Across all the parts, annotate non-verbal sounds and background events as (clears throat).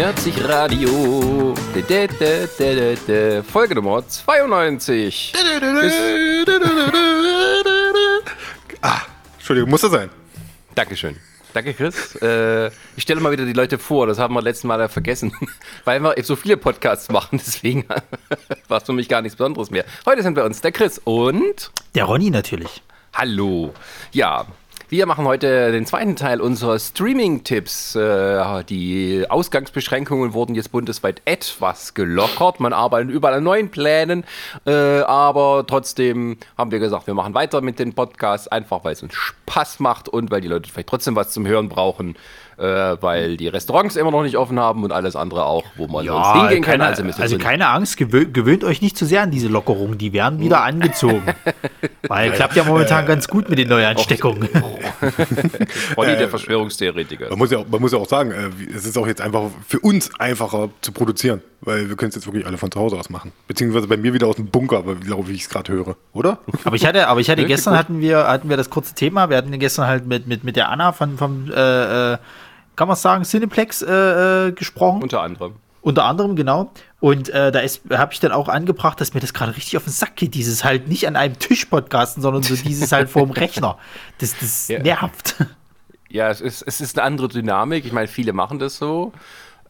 Nerdsich Radio. De, de, de, de, de, de. Folge Nummer 92. Ah, Entschuldigung, muss das sein? Dankeschön. Danke, Chris. Äh, ich stelle mal wieder die Leute vor, das haben wir letzten Mal vergessen, (laughs) weil wir so viele Podcasts machen, deswegen (laughs) war es für mich gar nichts Besonderes mehr. Heute sind bei uns der Chris und Der Ronny natürlich. Hallo. Ja, wir machen heute den zweiten Teil unserer Streaming-Tipps. Äh, die Ausgangsbeschränkungen wurden jetzt bundesweit etwas gelockert. Man arbeitet überall an neuen Plänen. Äh, aber trotzdem haben wir gesagt, wir machen weiter mit den Podcasts, einfach weil es uns Spaß macht und weil die Leute vielleicht trotzdem was zum Hören brauchen. Äh, weil die Restaurants immer noch nicht offen haben und alles andere auch, wo man sonst hingehen kann. keine, Also, ihr also so- keine Angst, gewö gewöhnt euch nicht zu sehr an diese Lockerungen, die werden wieder angezogen. (laughs) Weil klappt ja momentan ganz gut mit den Neuansteckungen. (laughs) Ronny, der Verschwörungstheoretiker. Man muss ja auch, man muss ja auch sagen, äh, es ist auch jetzt einfach für uns einfacher zu produzieren, weil wir können es jetzt wirklich alle von zu Hause aus machen. Beziehungsweise bei mir wieder aus dem Bunker, glaube ich, ich es gerade höre, oder? (laughs) Aber ich hatte, aber ich hatte gestern hatten wir, hatten wir das kurze Thema. Wir hatten gestern halt mit, mit, mit der Anna von, vom, äh, äh, kann man sagen, Cineplex äh, äh, gesprochen. Unter anderem. Unter anderem, genau. Und äh, da habe ich dann auch angebracht, dass mir das gerade richtig auf den Sack geht. Dieses halt nicht an einem Tisch podcasten, sondern so dieses halt vorm Rechner. Das, das Ja. nervt. Ja, es ist, es ist eine andere Dynamik. Ich meine, viele machen das so.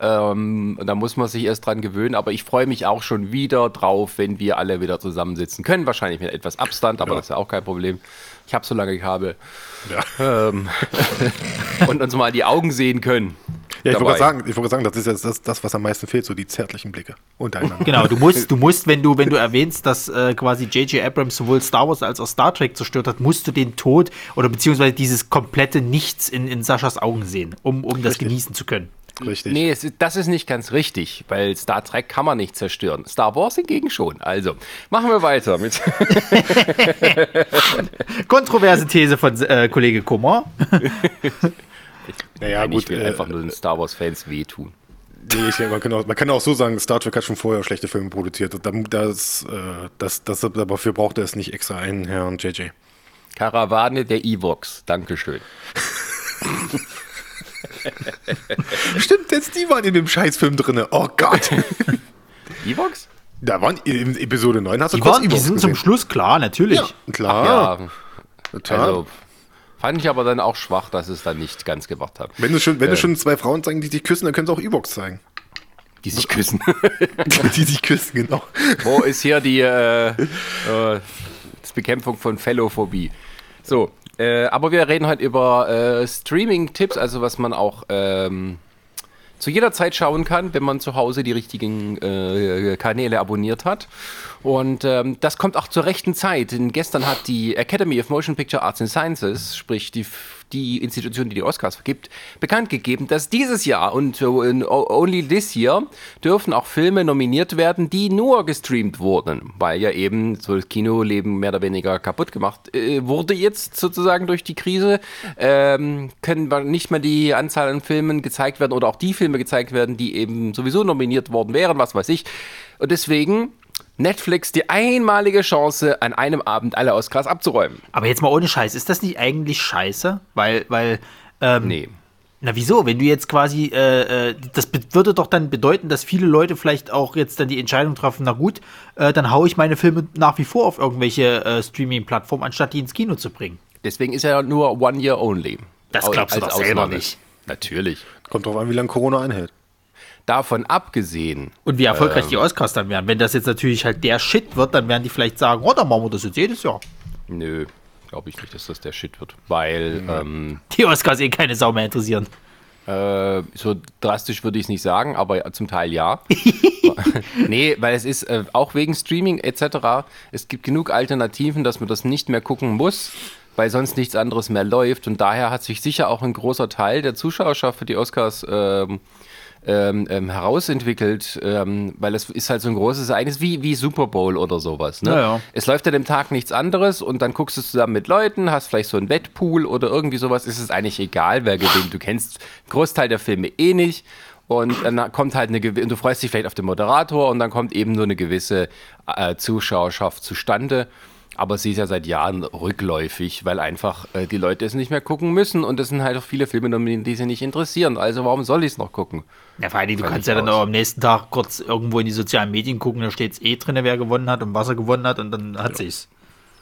Ähm, da muss man sich erst dran gewöhnen. Aber ich freue mich auch schon wieder drauf, wenn wir alle wieder zusammensitzen können. Wahrscheinlich mit etwas Abstand, aber Ja. das ist ja auch kein Problem. Ich habe so lange ich habe. Ja. Ähm, (laughs) und uns mal die Augen sehen können. Ja, ich wollte sagen, ich wollte gerade sagen, das ist jetzt das, das, was am meisten fehlt, so die zärtlichen Blicke untereinander. (laughs) Genau, du musst, du musst, wenn du, wenn du (laughs) erwähnst, dass äh, quasi J.J. Abrams sowohl Star Wars als auch Star Trek zerstört hat, musst du den Tod oder beziehungsweise dieses komplette Nichts in, in Saschas Augen sehen, um, um das Richtig. genießen zu können. Richtig. Nee, es das ist nicht ganz richtig, weil Star Trek kann man nicht zerstören. Star Wars hingegen schon. Also, machen wir weiter mit. (laughs) Kontroverse These von äh, Kollege Kummer. (laughs) Naja, Nein, gut. ich will äh, einfach nur den Star Wars-Fans wehtun. Nee, ich, man, kann auch, man kann auch so sagen, Star Trek hat schon vorher schlechte Filme produziert. Das, das, äh, das, das, aber dafür braucht er es nicht extra einen Herrn JJ. Karawane der Evox. Dankeschön. (laughs) (laughs) Stimmt, selbst die waren in dem Scheißfilm drin. Oh Gott. (laughs) Evox? da waren in Episode 9 hast du Die, kurz waren, die sind zum gesehen. Schluss klar, natürlich. Ja, klar. ja, total. also fand ich aber dann auch schwach, dass es dann nicht ganz gemacht hat. wenn du schon, wenn äh. du schon zwei Frauen zeigen, die sich küssen, dann können sie auch Ewoks zeigen. Die sich küssen. (laughs) die sich küssen, genau. Wo ist hier die äh, äh, Bekämpfung von Fellophobie? So, äh, aber wir reden heute über äh, Streaming-Tipps, also was man auch ähm, zu jeder Zeit schauen kann, wenn man zu Hause die richtigen äh, Kanäle abonniert hat. Und ähm, das kommt auch zur rechten Zeit. Denn gestern hat die Academy of Motion Picture Arts and Sciences, sprich die, die Institution, die die Oscars vergibt, bekannt gegeben, dass dieses Jahr und only this year dürfen auch Filme nominiert werden, die nur gestreamt wurden, weil ja eben so das Kinoleben mehr oder weniger kaputt gemacht äh, wurde jetzt sozusagen durch die Krise. Ähm, können nicht mehr die Anzahl an Filmen gezeigt werden oder auch die Filme gezeigt werden, die eben sowieso nominiert worden wären, was weiß ich. Und deswegen Netflix die einmalige Chance, an einem Abend alle Oscars abzuräumen. Aber jetzt mal ohne Scheiß, ist das nicht eigentlich scheiße? Weil, weil, ähm, Nee. na wieso? Wenn du jetzt quasi, äh, äh, das würde doch dann bedeuten, dass viele Leute vielleicht auch jetzt dann die Entscheidung treffen, na gut, äh, dann haue ich meine Filme nach wie vor auf irgendwelche äh, Streaming-Plattformen, anstatt die ins Kino zu bringen. Deswegen ist er ja nur one year only. Das Au- glaubst du doch selber nicht. Natürlich. Kommt drauf an, wie lange Corona anhält. Davon abgesehen, Und wie erfolgreich die Oscars dann werden. Wenn das jetzt natürlich halt der Shit wird, dann werden die vielleicht sagen, oh, dann machen wir das jetzt jedes Jahr. nö, glaube ich nicht, dass das der Shit wird. Weil, ähm, Die Oscars eh keine Sau mehr interessieren. äh, so drastisch würde ich es nicht sagen, aber zum Teil ja. (laughs) nee, weil es ist äh, auch wegen Streaming etc. Es gibt genug Alternativen, dass man das nicht mehr gucken muss, weil sonst nichts anderes mehr läuft. Und daher hat sich sicher auch ein großer Teil der Zuschauerschaft für die Oscars ähm, ähm, ähm, herausentwickelt, ähm, weil es ist halt so ein großes Ereignis wie, wie Super Bowl oder sowas. Ne? Ja, ja. Es läuft an dem Tag nichts anderes und dann guckst du zusammen mit Leuten, hast vielleicht so einen Wettpool oder irgendwie sowas, ist es eigentlich egal, wer gewinnt. Du kennst einen Großteil der Filme eh nicht. Und dann kommt halt eine und du freust dich vielleicht auf den Moderator und dann kommt eben nur eine gewisse äh, Zuschauerschaft zustande. Aber sie ist ja seit Jahren rückläufig, weil einfach äh, die Leute es nicht mehr gucken müssen und es sind halt auch viele Filme, die sie nicht interessieren. Also warum soll ich es noch gucken? Ja, vor allem, du kannst ja dann aus. auch am nächsten Tag kurz irgendwo in die sozialen Medien gucken, da steht es eh drin, wer gewonnen hat und was er gewonnen hat und dann hat sie's.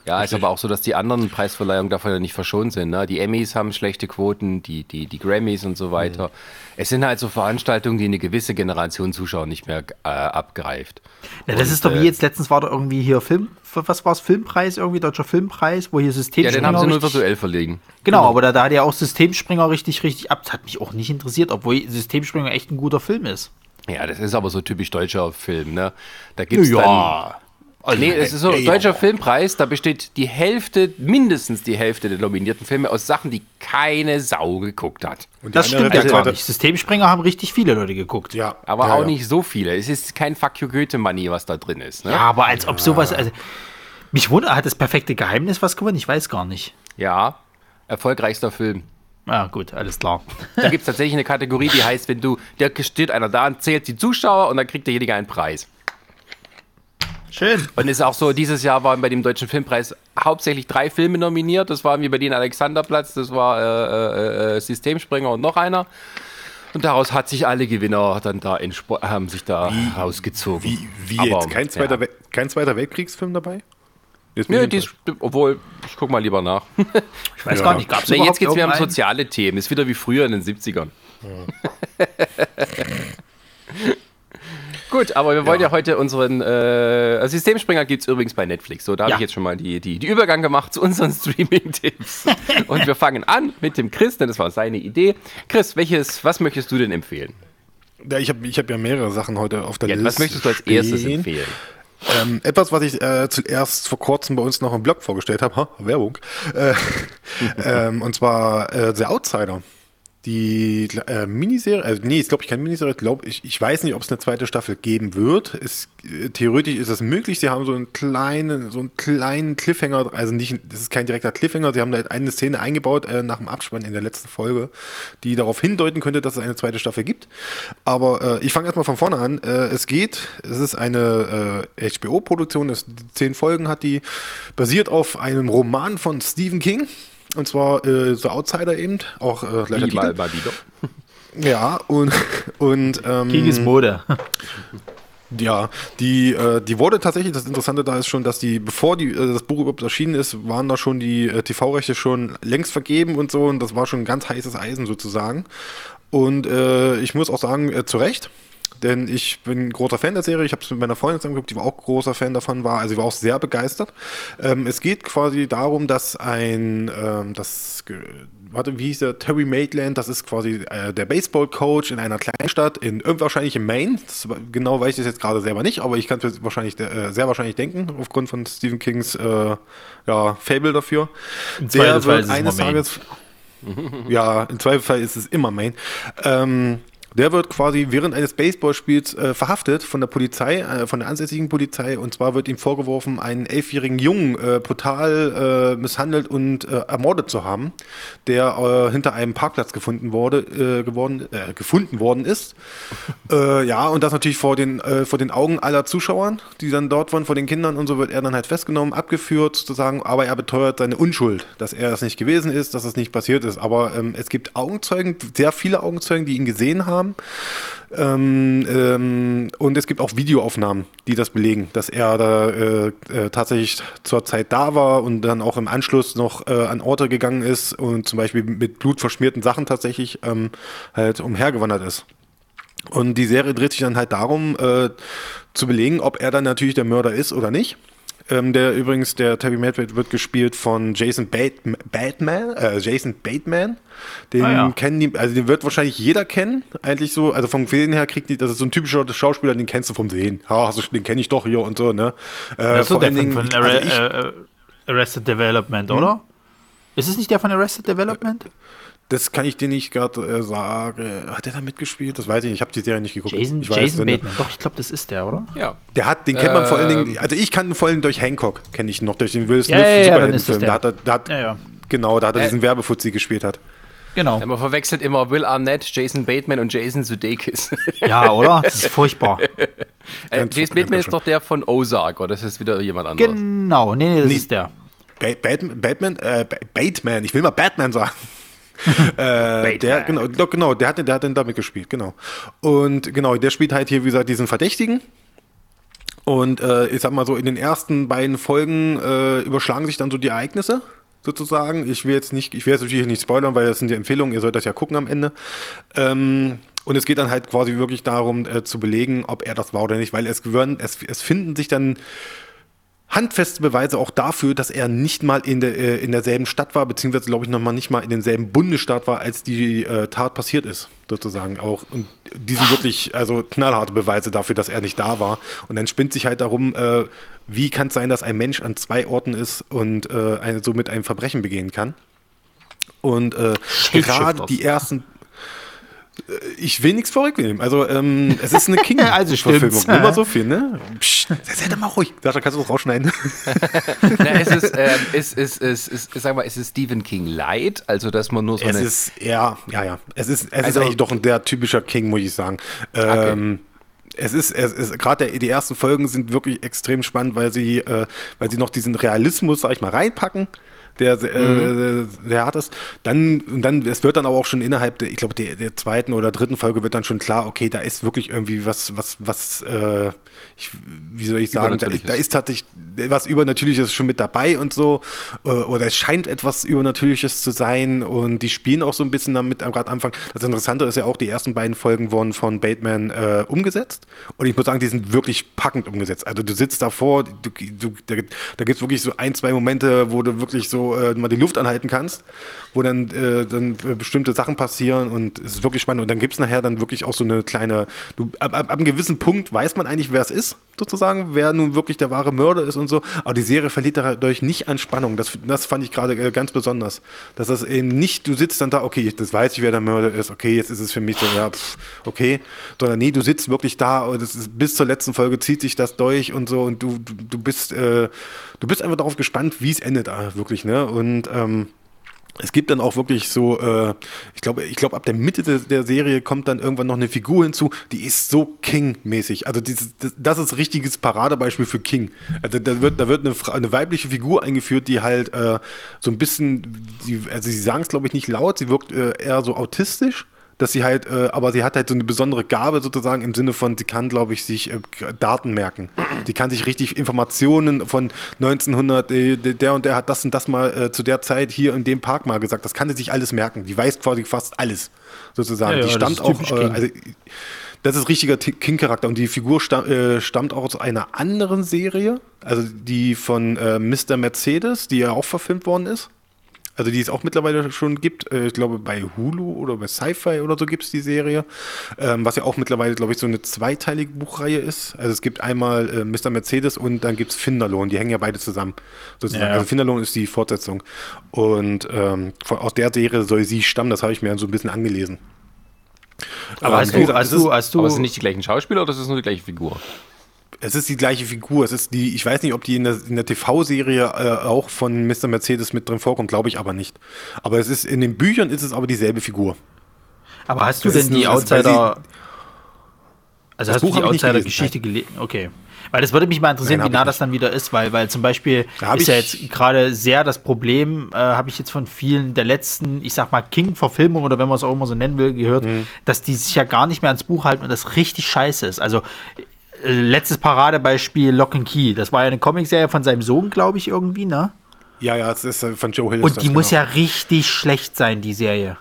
Ja, ist aber auch so, dass die anderen Preisverleihungen davon ja nicht verschont sind. Ne? Die Emmys haben schlechte Quoten, die, die, die Grammys und so weiter. Es sind halt so Veranstaltungen, die eine gewisse Generation Zuschauer nicht mehr äh, abgreift. Ja, das Und, ist doch wie äh, jetzt letztens war da irgendwie hier Film, was war es, Filmpreis, irgendwie deutscher Filmpreis, wo hier Ja, Systemspringer. den haben sie nur virtuell verlegen. Genau, aber da, da hat ja auch Systemspringer richtig, richtig ab. Das hat mich auch nicht interessiert, obwohl Systemspringer echt ein guter Film ist. Ja, das ist aber so typisch deutscher Film, ne? Da gibt's dann. Also, Nee, es ist so, deutscher Filmpreis, da besteht die Hälfte, mindestens die Hälfte der nominierten Filme aus Sachen, die keine Sau geguckt hat. Und das stimmt ja Seite- gar nicht. Systemspringer haben richtig viele Leute geguckt. Ja, Aber ja, auch ja. nicht so viele. Es ist kein Fuck you Goethe-Money, was da drin ist. Ne? Ja, aber als ob sowas. Also, mich wundert, hat das perfekte Geheimnis was gewonnen? Ich weiß gar nicht. ja, erfolgreichster Film. Ja, gut, alles klar. Da gibt es tatsächlich eine Kategorie, die heißt, wenn du, da steht einer da und zählt die Zuschauer und dann kriegt derjenige einen Preis. Schön. Und ist auch so, dieses Jahr waren bei dem Deutschen Filmpreis hauptsächlich drei Filme nominiert. Das waren wie bei den Alexanderplatz, das war äh, äh, äh, Systemspringer und noch einer. Und daraus hat sich alle Gewinner dann da in haben sich da rausgezogen. Wie, wie Aber, jetzt? Kein zweiter, ja. We- kein zweiter Weltkriegsfilm dabei? Nö, ist, obwohl, ich guck mal lieber nach. (laughs) Ich weiß Ja. gar nicht, gab es Nee, jetzt geht's wieder um irgendeinen? soziale Themen. Ist wieder wie früher in den 70ern. (laughs) Gut, aber wir wollen ja, heute unseren äh, Systemspringer gibt es übrigens bei Netflix. So, da habe Ja. ich jetzt schon mal die, die, die Übergang gemacht zu unseren (laughs) Streaming-Tipps. Und wir fangen an mit dem Chris, denn das war seine Idee. Chris, welches, was möchtest du denn empfehlen? Ja, ich habe ich hab ja mehrere Sachen heute auf der Ja, Liste. was möchtest du als erstes stehen. empfehlen? Ähm, etwas, was ich äh, zuerst vor kurzem bei uns noch im Blog vorgestellt habe, ha, Werbung, äh, (laughs) ähm, und zwar äh, The Outsider. Die äh, Miniserie, also nee, ist glaube ich keine Miniserie, glaub, ich, ich weiß nicht, ob es eine zweite Staffel geben wird. Es, äh, theoretisch ist es möglich, sie haben so einen kleinen, so einen kleinen Cliffhanger, also nicht, das ist kein direkter Cliffhanger, sie haben da eine Szene eingebaut äh, nach dem Abspann in der letzten Folge, die darauf hindeuten könnte, dass es eine zweite Staffel gibt. Aber äh, ich fange erstmal von vorne an. Äh, es geht, es ist eine äh, HBO-Produktion, es- zehn Folgen hat die, basiert auf einem Roman von Stephen King. Und zwar äh, The Outsider eben, auch äh, gleicher Wie Titel. mal wieder. Ja, und, und ähm, King ist Mode. ja, die, äh, die wurde tatsächlich, das Interessante da ist schon, dass die, bevor die, äh, das Buch überhaupt erschienen ist, waren da schon die äh, TV-Rechte schon längst vergeben und so und das war schon ein ganz heißes Eisen sozusagen. Und äh, ich muss auch sagen, äh, zu Recht, denn ich bin großer Fan der Serie, ich habe es mit meiner Freundin angeguckt, die war auch großer Fan davon, war, also sie war auch sehr begeistert. Ähm, es geht quasi darum, dass ein, ähm, das, warte, wie hieß der, Terry Maitland, das ist quasi äh, der Baseball-Coach in einer Kleinstadt, in wahrscheinlich in Maine, das, genau weiß ich das jetzt gerade selber nicht, aber ich kann es mir wahrscheinlich, äh, sehr wahrscheinlich denken, aufgrund von Stephen Kings äh, ja, Fable dafür. Der wird eines Maine. Tages ja, im Zweifelsfall ist es immer Main. Ähm, der wird quasi während eines Baseballspiels äh, verhaftet von der Polizei, äh, von der ansässigen Polizei. Und zwar wird ihm vorgeworfen, einen elfjährigen Jungen äh, brutal äh, misshandelt und äh, ermordet zu haben, der äh, hinter einem Parkplatz gefunden wurde, geworden, gefunden worden ist. (laughs) ja, und das natürlich vor den, vor den Augen aller Zuschauern, die dann dort waren, vor den Kindern und so wird er dann halt festgenommen, abgeführt sozusagen, aber er beteuert seine Unschuld, dass er das nicht gewesen ist, dass es nicht passiert ist. Aber ähm, es gibt Augenzeugen, sehr viele Augenzeugen, die ihn gesehen haben. Ähm, ähm, und es gibt auch Videoaufnahmen, die das belegen, dass er da äh, äh, tatsächlich zur Zeit da war und dann auch im Anschluss noch äh, an Orte gegangen ist und zum Beispiel mit blutverschmierten Sachen tatsächlich ähm, halt umhergewandert ist. Und die Serie dreht sich dann halt darum, äh, zu belegen, ob er dann natürlich der Mörder ist oder nicht. Ähm, der übrigens, der Terry Medved wird gespielt von Jason Bate, Bateman, äh, Jason Bateman. Den Ah, ja. kennen die, also den wird wahrscheinlich jeder kennen, eigentlich so, also vom Sehen her kriegt die, das ist so ein typischer Schauspieler, den kennst du vom Sehen. Hast du, den kenne ich doch hier und so, ne? Äh, Das ist der von, also ich, äh, äh, Arrested Development, oder? Ist es nicht der von Arrested Development? Das kann ich dir nicht gerade äh, sagen. Hat der da mitgespielt? Das weiß ich nicht. Ich habe die Serie nicht geguckt. Jason, ich weiß, Jason Bateman. Doch, ich glaube, das ist der, oder? Ja. Der hat, den kennt man vor allen Ähm. Dingen, also ich kann ihn vor allem durch Hancock, kenne ich noch, durch den Will Smith Ja, ja, ja, Superheldenfilm. der. Da hat er, da hat, Ja, ja. Genau, da hat er Äh. diesen Werbefuzzi gespielt hat. Genau. Man verwechselt immer Will Arnett, Jason Bateman und Jason Sudeikis. Ja, oder? Das ist furchtbar. (laughs) Äh, Jason Bateman ist schon. doch der von Ozark, oder das ist wieder jemand anderes? Genau, nee, nee, das Nee. ist der. Ba Batman, Batman, äh, Ba- Bateman, ich will mal Batman sagen. (laughs) äh, der, genau, doch, genau, der hat, der hat den damit gespielt, genau. Und genau, der spielt halt hier, wie gesagt, diesen Verdächtigen. Und äh, ich sag mal so, in den ersten beiden Folgen äh, überschlagen sich dann so die Ereignisse, sozusagen. Ich will jetzt nicht, ich will jetzt natürlich nicht spoilern, weil das sind die Empfehlungen, ihr sollt das ja gucken am Ende. Ähm, und es geht dann halt quasi wirklich darum, äh, zu belegen, ob er das war oder nicht, weil es es, es finden sich dann handfeste Beweise auch dafür, dass er nicht mal in, der, äh, in derselben Stadt war, beziehungsweise glaube ich noch mal nicht mal in demselben Bundesstaat war, als die äh, Tat passiert ist, sozusagen auch. Und die sind wirklich also knallharte Beweise dafür, dass er nicht da war. Und dann spinnt sich halt darum, äh, wie kann es sein, dass ein Mensch an zwei Orten ist und äh, eine, somit ein Verbrechen begehen kann. Und äh, gerade die ersten ich will nichts vorwegnehmen. Also, ähm, es ist eine (laughs) Also King-Verfilmung. stimmt's. Nur mal so viel, ne? Psst, sei doch mal ruhig. Sascha, kannst du das rausschneiden? (laughs) Na, es ist, ähm, es ist, es ist, sag mal, es ist Stephen King Light, also dass man nur so Es eine. ist, ja, ja, ja. Es ist, es Also- ist eigentlich doch ein der typischer King, muss ich sagen. Ähm, Es ist, es ist gerade die ersten Folgen sind wirklich extrem spannend, weil sie, äh, weil sie noch diesen Realismus, sag ich mal, reinpacken. Der, äh, der hat es. Dann, und dann, es wird dann aber auch schon innerhalb der, ich glaube, der, der zweiten oder dritten Folge wird dann schon klar, okay, da ist wirklich irgendwie was, was, was, äh, ich, wie soll ich sagen, da, da ist tatsächlich was Übernatürliches schon mit dabei und so. Äh, Oder es scheint etwas Übernatürliches zu sein und die spielen auch so ein bisschen damit am gerade Anfang. Das Interessante ist ja auch, die ersten beiden Folgen wurden von Bateman äh, umgesetzt und ich muss sagen, die sind wirklich packend umgesetzt. Also du sitzt davor, du, du, da, da gibt es wirklich so ein, zwei Momente, wo du wirklich so äh, mal die Luft anhalten kannst, wo dann, äh, dann äh, bestimmte Sachen passieren und es ist wirklich spannend. Und dann gibt es nachher dann wirklich auch so eine kleine, du, ab, ab, ab einem gewissen Punkt weiß man eigentlich, wer es ist, sozusagen, wer nun wirklich der wahre Mörder ist und so. Aber die Serie verliert dadurch nicht an Spannung. Das, das fand ich gerade äh, ganz besonders. Dass das eben nicht, du sitzt dann da, okay, das weiß ich, wer der Mörder ist, okay, jetzt ist es für mich so, ja, pff, okay. Sondern nee, du sitzt wirklich da und ist, bis zur letzten Folge zieht sich das durch und so und du, du, du bist, äh, du bist einfach darauf gespannt, wie es endet, äh, wirklich, ne? Und ähm, es gibt dann auch wirklich so, äh, ich glaube, ich glaube, ab der Mitte der, der Serie kommt dann irgendwann noch eine Figur hinzu, die ist so King-mäßig. Also dieses, das, das ist richtiges Paradebeispiel für King. Also da wird, da wird eine, eine weibliche Figur eingeführt, die halt äh, so ein bisschen, die, also sie sagen es glaube ich nicht laut, sie wirkt äh, eher so autistisch. Dass sie halt, äh, aber sie hat halt so eine besondere Gabe sozusagen im Sinne von, sie kann, glaube ich, sich äh, Daten merken. Die kann sich richtig Informationen von 1900, äh, der und der hat das und das mal äh, zu der Zeit hier in dem Park mal gesagt. Das kann sie sich alles merken. Die weiß quasi fast alles sozusagen. Ja, ja, die stammt auch, äh, also, das ist richtiger Ti- King-Charakter und die Figur äh, stammt auch aus einer anderen Serie, also die von Mr. Mercedes, die ja auch verfilmt worden ist. Also die es auch mittlerweile schon gibt. Äh, ich glaube bei Hulu oder bei Sci-Fi oder so gibt es die Serie. Ähm, was ja auch mittlerweile, glaube ich, so eine zweiteilige Buchreihe ist. Also es gibt einmal äh, Mr. Mercedes und dann gibt es Finderlohn. Die hängen ja beide zusammen. Sozusagen. Ja. Also Finderlohn ist die Fortsetzung. Und ähm, von, aus der Serie soll sie stammen. Das habe ich mir so ein bisschen angelesen. Aber hast wie du, gesagt, hast es du, hast du, aber es sind nicht die gleichen Schauspieler oder ist es nur die gleiche Figur? Es ist die gleiche Figur. Es ist die, ich weiß nicht, ob die in der, der TV-Serie äh, auch von Mr. Mercedes mit drin vorkommt, glaube ich aber nicht. Aber es ist in den Büchern ist es aber dieselbe Figur. aber hast du das denn die nur- Outsider, also hast du Buch die ich nicht Outsider-Geschichte gelesen? Okay. Weil das würde mich mal interessieren, Nein, wie nah das dann wieder ist, weil, weil zum Beispiel hab ist ja jetzt gerade sehr das Problem, äh, habe ich jetzt von vielen der letzten, ich sag mal, King-Verfilmungen oder wenn man es auch immer so nennen will, gehört, Mhm. dass die sich ja gar nicht mehr ans Buch halten und das richtig scheiße ist. Also letztes Paradebeispiel Lock and Key. Das war ja eine Comicserie von seinem Sohn, glaube ich, irgendwie, ne? Ja, ja, es ist äh, von Joe Hill. Und die muss genau. ja richtig schlecht sein, die Serie.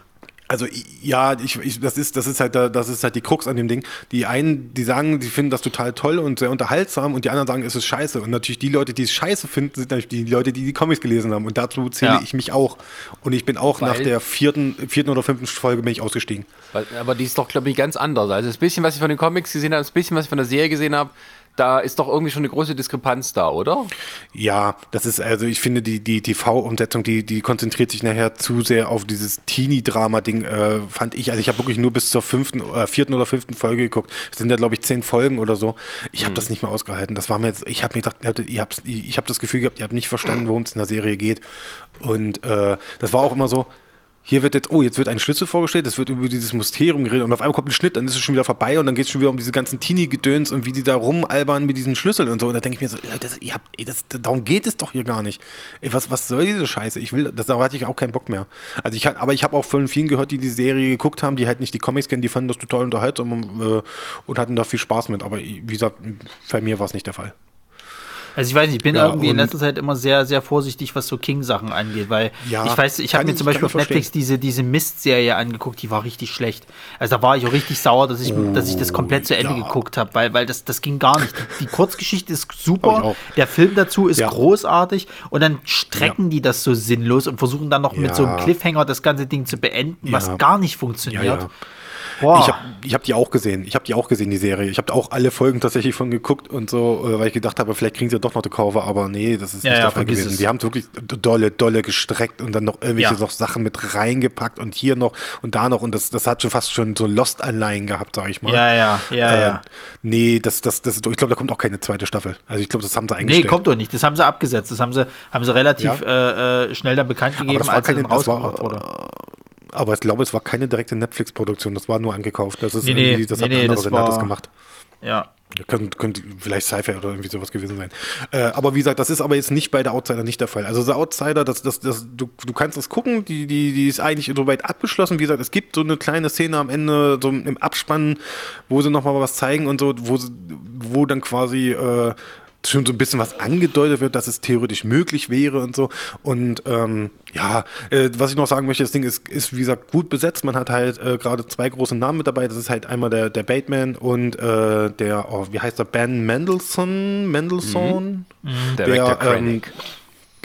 Also ja, ich, ich, das ist das ist halt da- das ist halt die Krux an dem Ding. Die einen, die sagen, die finden das total toll und sehr unterhaltsam und die anderen sagen, es ist scheiße. Und natürlich die Leute, die es scheiße finden, sind natürlich die Leute, die die Comics gelesen haben. Und dazu zähle Ja. ich mich auch. Und ich bin auch nach Weil- der vierten, vierten oder fünften Folge bin ich ausgestiegen. Weil, aber die ist doch, glaube ich, ganz anders. Also das bisschen, was ich von den Comics gesehen habe, das bisschen, was ich von der Serie gesehen habe, da ist doch irgendwie schon eine große Diskrepanz da, oder? Ja, das ist, also ich finde, die, die TV-Umsetzung, die, die konzentriert sich nachher zu sehr auf dieses Teenie-Drama-Ding, äh, fand ich. Also ich habe wirklich nur bis zur fünften, äh, vierten oder fünften Folge geguckt. Es sind ja, glaube ich, zehn Folgen oder so. Ich habe das nicht mehr ausgehalten. Das war mir jetzt, ich habe mir gedacht, ihr habt, ich habe das Gefühl gehabt, ihr habt nicht verstanden, worum es in der Serie geht. Und äh, das war auch immer so, hier wird jetzt, oh, jetzt wird ein Schlüssel vorgestellt, es wird über dieses Mysterium geredet und auf einmal kommt ein Schnitt, dann ist es schon wieder vorbei und dann geht es schon wieder um diese ganzen Teenie-Gedöns und wie die da rumalbern mit diesen Schlüsseln und so. Und da denke ich mir so, ey, das, ihr habt, ey, das, darum geht es doch hier gar nicht. Ey, was, was soll diese Scheiße? Ich will, das, da hatte ich auch keinen Bock mehr. Also ich, aber ich habe auch von vielen gehört, die die Serie geguckt haben, die halt nicht die Comics kennen, die fanden das total unterhaltsam und, äh, und hatten da viel Spaß mit. Aber wie gesagt, bei mir war es nicht der Fall. Also ich weiß nicht, ich bin ja, irgendwie in letzter Zeit immer sehr, sehr vorsichtig, was so King-Sachen angeht, weil ja, ich weiß, ich habe mir zum Beispiel auf Netflix diese, diese Mist-Serie angeguckt, die war richtig schlecht. Also da war ich auch richtig sauer, dass ich, oh, dass ich das komplett zu Ende ja. geguckt habe, weil, weil das, das ging gar nicht. Die, die Kurzgeschichte ist super, der Film dazu ist großartig und dann strecken die das so sinnlos und versuchen dann noch mit so einem Cliffhanger das ganze Ding zu beenden, was gar nicht funktioniert. Boah. Ich habe ich hab die auch gesehen. Ich habe die auch gesehen, die Serie. Ich habe auch alle Folgen tatsächlich von geguckt und so, äh, weil ich gedacht habe, vielleicht kriegen sie doch noch die Kurve, aber nee, das ist ja, nicht ja, der Fall gewesen. Es. Die haben wirklich dolle, dolle gestreckt und dann noch irgendwelche ja. noch Sachen mit reingepackt und hier noch und da noch und das, das hat schon fast schon so Lost-Anleihen gehabt, sag ich mal. Ja, ja, ja, äh, ja. Nee, das, das, das, ich glaube, da kommt auch keine zweite Staffel. Also ich glaube, das haben sie eingestellt. Nee, kommt doch nicht. Das haben sie abgesetzt. Das haben sie, haben sie relativ ja. äh, schnell dann bekannt gegeben, als keine, es rausgebracht wurde. Aber ich glaube, es war keine direkte Netflix-Produktion, das war nur angekauft. Das ist nee, irgendwie, das nee, hat nee, ein anderer das, das gemacht. Ja. Könnte, könnte vielleicht Sci-Fi oder irgendwie sowas gewesen sein. Äh, aber wie gesagt, das ist aber jetzt nicht bei der Outsider nicht der Fall. Also der Outsider, das, das, das, du, du kannst das gucken, die, die, die ist eigentlich soweit abgeschlossen. Wie gesagt, es gibt so eine kleine Szene am Ende, so im Abspann, wo sie nochmal was zeigen und so, wo, wo dann quasi äh, schon so ein bisschen was angedeutet wird, dass es theoretisch möglich wäre und so. Und ähm, ja, äh, was ich noch sagen möchte, das Ding ist, ist wie gesagt gut besetzt. Man hat halt äh, gerade zwei große Namen mit dabei. Das ist halt einmal der, der Bateman und äh, der, oh, wie heißt der, Ben Mendelssohn? Mendelssohn? Mhm. Mhm. Der, der ähm,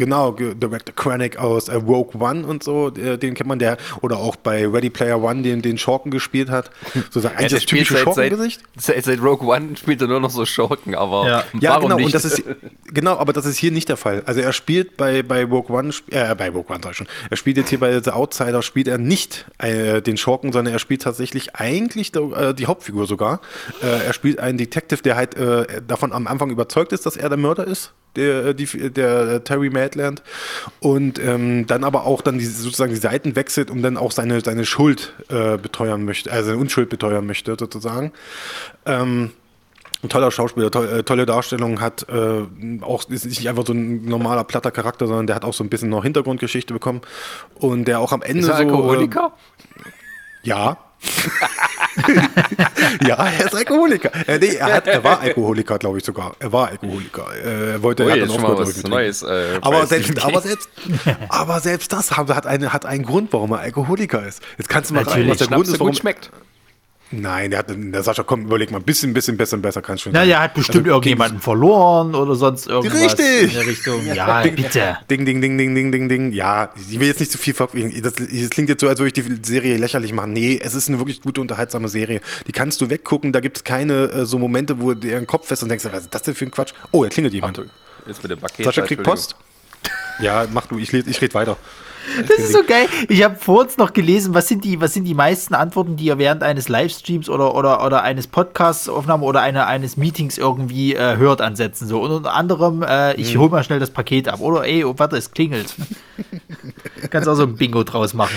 Genau, Director Krennic aus äh, Rogue One und so, der, den kennt man, der, oder auch bei Ready Player One, den, den Schurken gespielt hat. So (laughs) ja, eigentlich das typische seit, Schurkengesicht. Seit, seit, Rogue One spielt er nur noch so Schurken, aber ja, ja genau, nicht? und das ist, (laughs) genau, aber das ist hier nicht der Fall. Also er spielt bei, bei Rogue One, äh, bei Rogue One sag ich schon, er spielt jetzt hier bei The Outsider, spielt er nicht äh, den Schurken, sondern er spielt tatsächlich eigentlich der, äh, die Hauptfigur sogar. Äh, er spielt einen Detective, der halt äh, davon am Anfang überzeugt ist, dass er der Mörder ist der, äh, die, der Terry Madland und ähm, dann aber auch dann die, sozusagen die Seiten wechselt und dann auch seine, seine Schuld äh, beteuern möchte, also seine Unschuld beteuern möchte sozusagen. Ähm, ein toller Schauspieler, to äh, tolle Darstellung, hat äh, auch ist nicht einfach so ein normaler platter Charakter, sondern der hat auch so ein bisschen noch Hintergrundgeschichte bekommen und der auch am Ende ist er Alkoholiker? so. Äh, ja, (laughs) ja, er ist Alkoholiker. Äh, nee, er, hat, er war Alkoholiker, glaube ich sogar. Er war Alkoholiker. Äh, er wollte, Ui, er hat dann aufgehört, was Neues, äh, aber, selbst, aber, selbst, (laughs) aber selbst das hat, eine, hat einen Grund, warum er Alkoholiker ist. Jetzt kannst du mal rein, was der Grund ist, warum schmeckt. Nein, der, hat, der Sascha, komm, überleg mal, ein bisschen, bisschen besser und besser kannst du schon. Na, der hat bestimmt also, irgendjemanden verloren oder sonst irgendwas. Richtig! In der Richtung. (laughs) Ja, ding, bitte. Ding, ding, ding, ding, ding, ding, ding. Ja, ich will jetzt nicht zu viel das, das klingt jetzt so, als würde ich die Serie lächerlich machen. Nee, es ist eine wirklich gute, unterhaltsame Serie. Die kannst du weggucken, da gibt es keine äh, so Momente, wo dir ein Kopf fest und denkst, was ist das denn für ein Quatsch? Oh, da klingelt jemand. Jetzt mit dem Paket. Sascha kriegt Post. Ja, mach du, ich, ich rede weiter. Das ist so geil. Ich habe vor uns noch gelesen, was sind die, was sind die meisten Antworten, die ihr während eines Livestreams oder, oder, oder eines Podcasts Aufnahme oder eine, eines Meetings irgendwie äh, hört ansetzen. So. Und unter anderem, äh, ich hm. hol mal schnell das Paket ab. Oder ey, oh, warte, es klingelt. (laughs) Kannst auch so ein Bingo draus machen.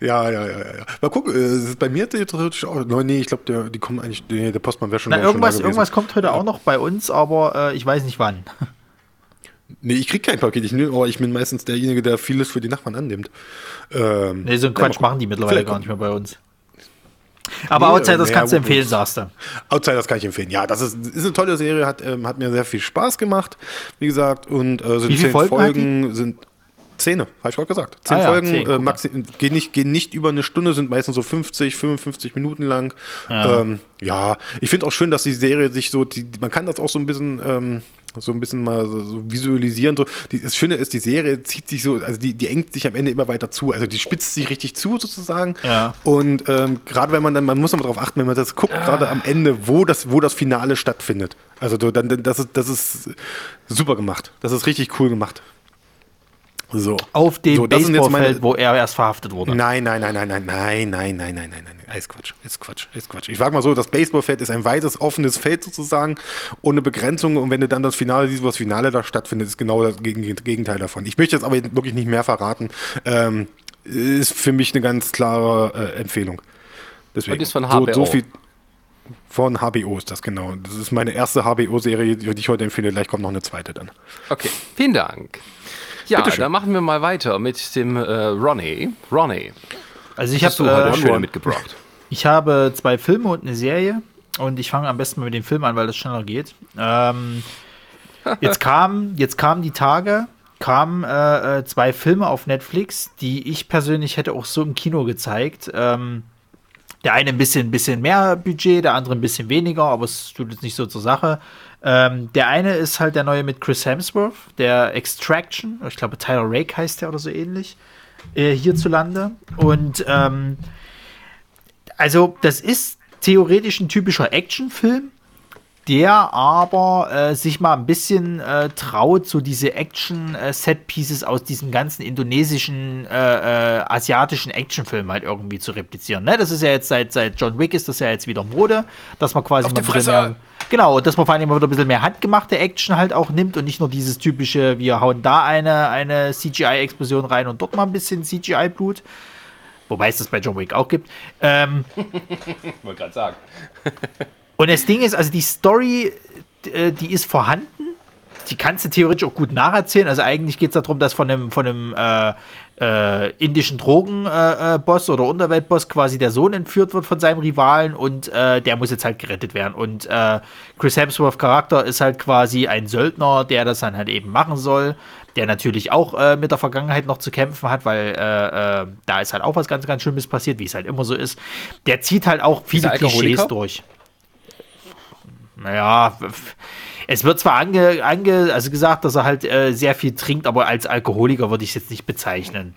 Ja, ja, ja, ja. Mal gucken, äh, bei mir theoretisch auch. Nee, ich glaube, die kommen eigentlich, nee, der Postmann wäre schon. Na, irgendwas, schon irgendwas kommt heute auch noch bei uns, aber äh, ich weiß nicht wann. Nee, ich krieg kein Paket, ich, aber ich bin meistens derjenige, der vieles für die Nachbarn annimmt. Ähm, nee, so einen Quatsch machen die mittlerweile gar nicht mehr bei uns. Aber nee, Outsiders kannst du empfehlen, sagst du. Outsiders kann ich empfehlen, ja. Das ist, ist eine tolle Serie, hat, ähm, hat mir sehr viel Spaß gemacht, wie gesagt. Und äh, sind wie zehn Folgen, Folgen sind Zehn, habe ich gerade gesagt. Zehn ah, ja, Folgen, zehn, äh, maxi gehen, nicht, gehen nicht über eine Stunde, sind meistens so 50, 55 Minuten lang. Ja, ähm, ja ich finde auch schön, dass die Serie sich so, die, man kann das auch so ein bisschen, ähm, so ein bisschen mal so, so visualisieren. So. Die, das Schöne ist, die Serie zieht sich so, also die, die engt sich am Ende immer weiter zu. Also die spitzt sich richtig zu sozusagen. Ja. Und ähm, gerade wenn man dann, man muss aber darauf achten, wenn man das guckt, ah. gerade am Ende, wo das, wo das Finale stattfindet. Also dann, das ist, das ist super gemacht. Das ist richtig cool gemacht. So. Auf dem so, Baseballfeld, wo er erst verhaftet wurde. Nein, nein, nein, nein, nein, nein, nein, nein, nein, nein, nein. Alles Quatsch, ist Quatsch, ist Quatsch. Ich sag mal so, das Baseballfeld ist ein weites, offenes Feld sozusagen, ohne Begrenzung. Und wenn du dann das Finale siehst, wo das Finale da stattfindet, ist genau das Gegenteil davon. Ich möchte jetzt aber wirklich nicht mehr verraten. Ähm, ist für mich eine ganz klare äh, Empfehlung. Deswegen. Und ist von HBO. So, so viel von HBO ist das genau. Das ist meine erste HBO-Serie, die ich heute empfehle. Gleich kommt noch eine zweite dann. Okay, vielen Dank. Ja, Bitteschön. dann machen wir mal weiter mit dem äh, Ronnie. Ronnie, Also ich habe äh, schön mitgebracht. Ich habe zwei Filme und eine Serie. Und ich fange am besten mal mit dem Film an, weil das schneller geht. Ähm, (laughs) jetzt kamen jetzt kamen die Tage, kamen äh, äh, zwei Filme auf Netflix, die ich persönlich hätte auch so im Kino gezeigt. Ähm, der eine ein bisschen, bisschen mehr Budget, der andere ein bisschen weniger, aber es tut jetzt nicht so zur Sache. Ähm, der eine ist halt der neue mit Chris Hemsworth, der Extraction. Ich glaube, Tyler Rake heißt der oder so ähnlich. Äh, hierzulande. Und ähm, also, das ist theoretisch ein typischer Actionfilm, der aber äh, sich mal ein bisschen äh, traut, so diese Action-Set-Pieces aus diesem ganzen indonesischen, äh, äh, asiatischen Actionfilm halt irgendwie zu replizieren. Ne? Das ist ja jetzt seit, seit John Wick ist das ja jetzt wieder Mode, dass man quasi Auf mal ein bisschen mehr, genau, dass man vor allem mal wieder ein bisschen mehr handgemachte Action halt auch nimmt und nicht nur dieses typische, wir hauen da eine, eine CGI-Explosion rein und dort mal ein bisschen CGI-Blut. Wobei es das bei John Wick auch gibt. Ähm, (laughs) Wollte gerade sagen. (laughs) und das Ding ist, also die Story, äh, die ist vorhanden. Die kannst du theoretisch auch gut nacherzählen. Also eigentlich geht es darum, dass von einem, von einem äh, äh, indischen Drogenboss äh, Boss oder Unterweltboss quasi der Sohn entführt wird von seinem Rivalen und äh, der muss jetzt halt gerettet werden. Und äh, Chris Hemsworth Charakter ist halt quasi ein Söldner, der das dann halt eben machen soll. Der natürlich auch äh, mit der Vergangenheit noch zu kämpfen hat, weil äh, äh, da ist halt auch was ganz, ganz Schlimmes passiert, wie es halt immer so ist. Der zieht halt auch viele? Klischees durch. Naja, es wird zwar ange, ange, also gesagt, dass er halt äh, sehr viel trinkt, aber als Alkoholiker würde ich es jetzt nicht bezeichnen.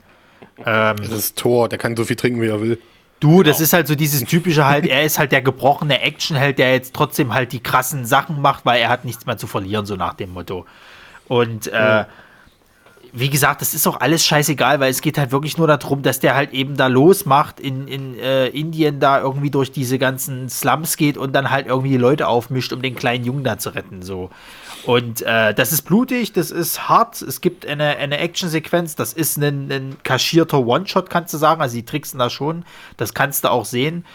Das ist Thor, der kann so viel trinken, wie er will. Du, das ist halt so dieses typische halt, er ist halt der gebrochene Actionheld, der jetzt trotzdem halt die krassen Sachen macht, weil er hat nichts mehr zu verlieren, so nach dem Motto. Und äh, wie gesagt, das ist auch alles scheißegal, weil es geht halt wirklich nur darum, dass der halt eben da losmacht, in, in äh, Indien da irgendwie durch diese ganzen Slums geht und dann halt irgendwie die Leute aufmischt, um den kleinen Jungen da zu retten. So. Und äh, das ist blutig, das ist hart. Es gibt eine, eine Actionsequenz, das ist ein, ein kaschierter One-Shot, kannst du sagen. Also die tricksen da schon. Das kannst du auch sehen.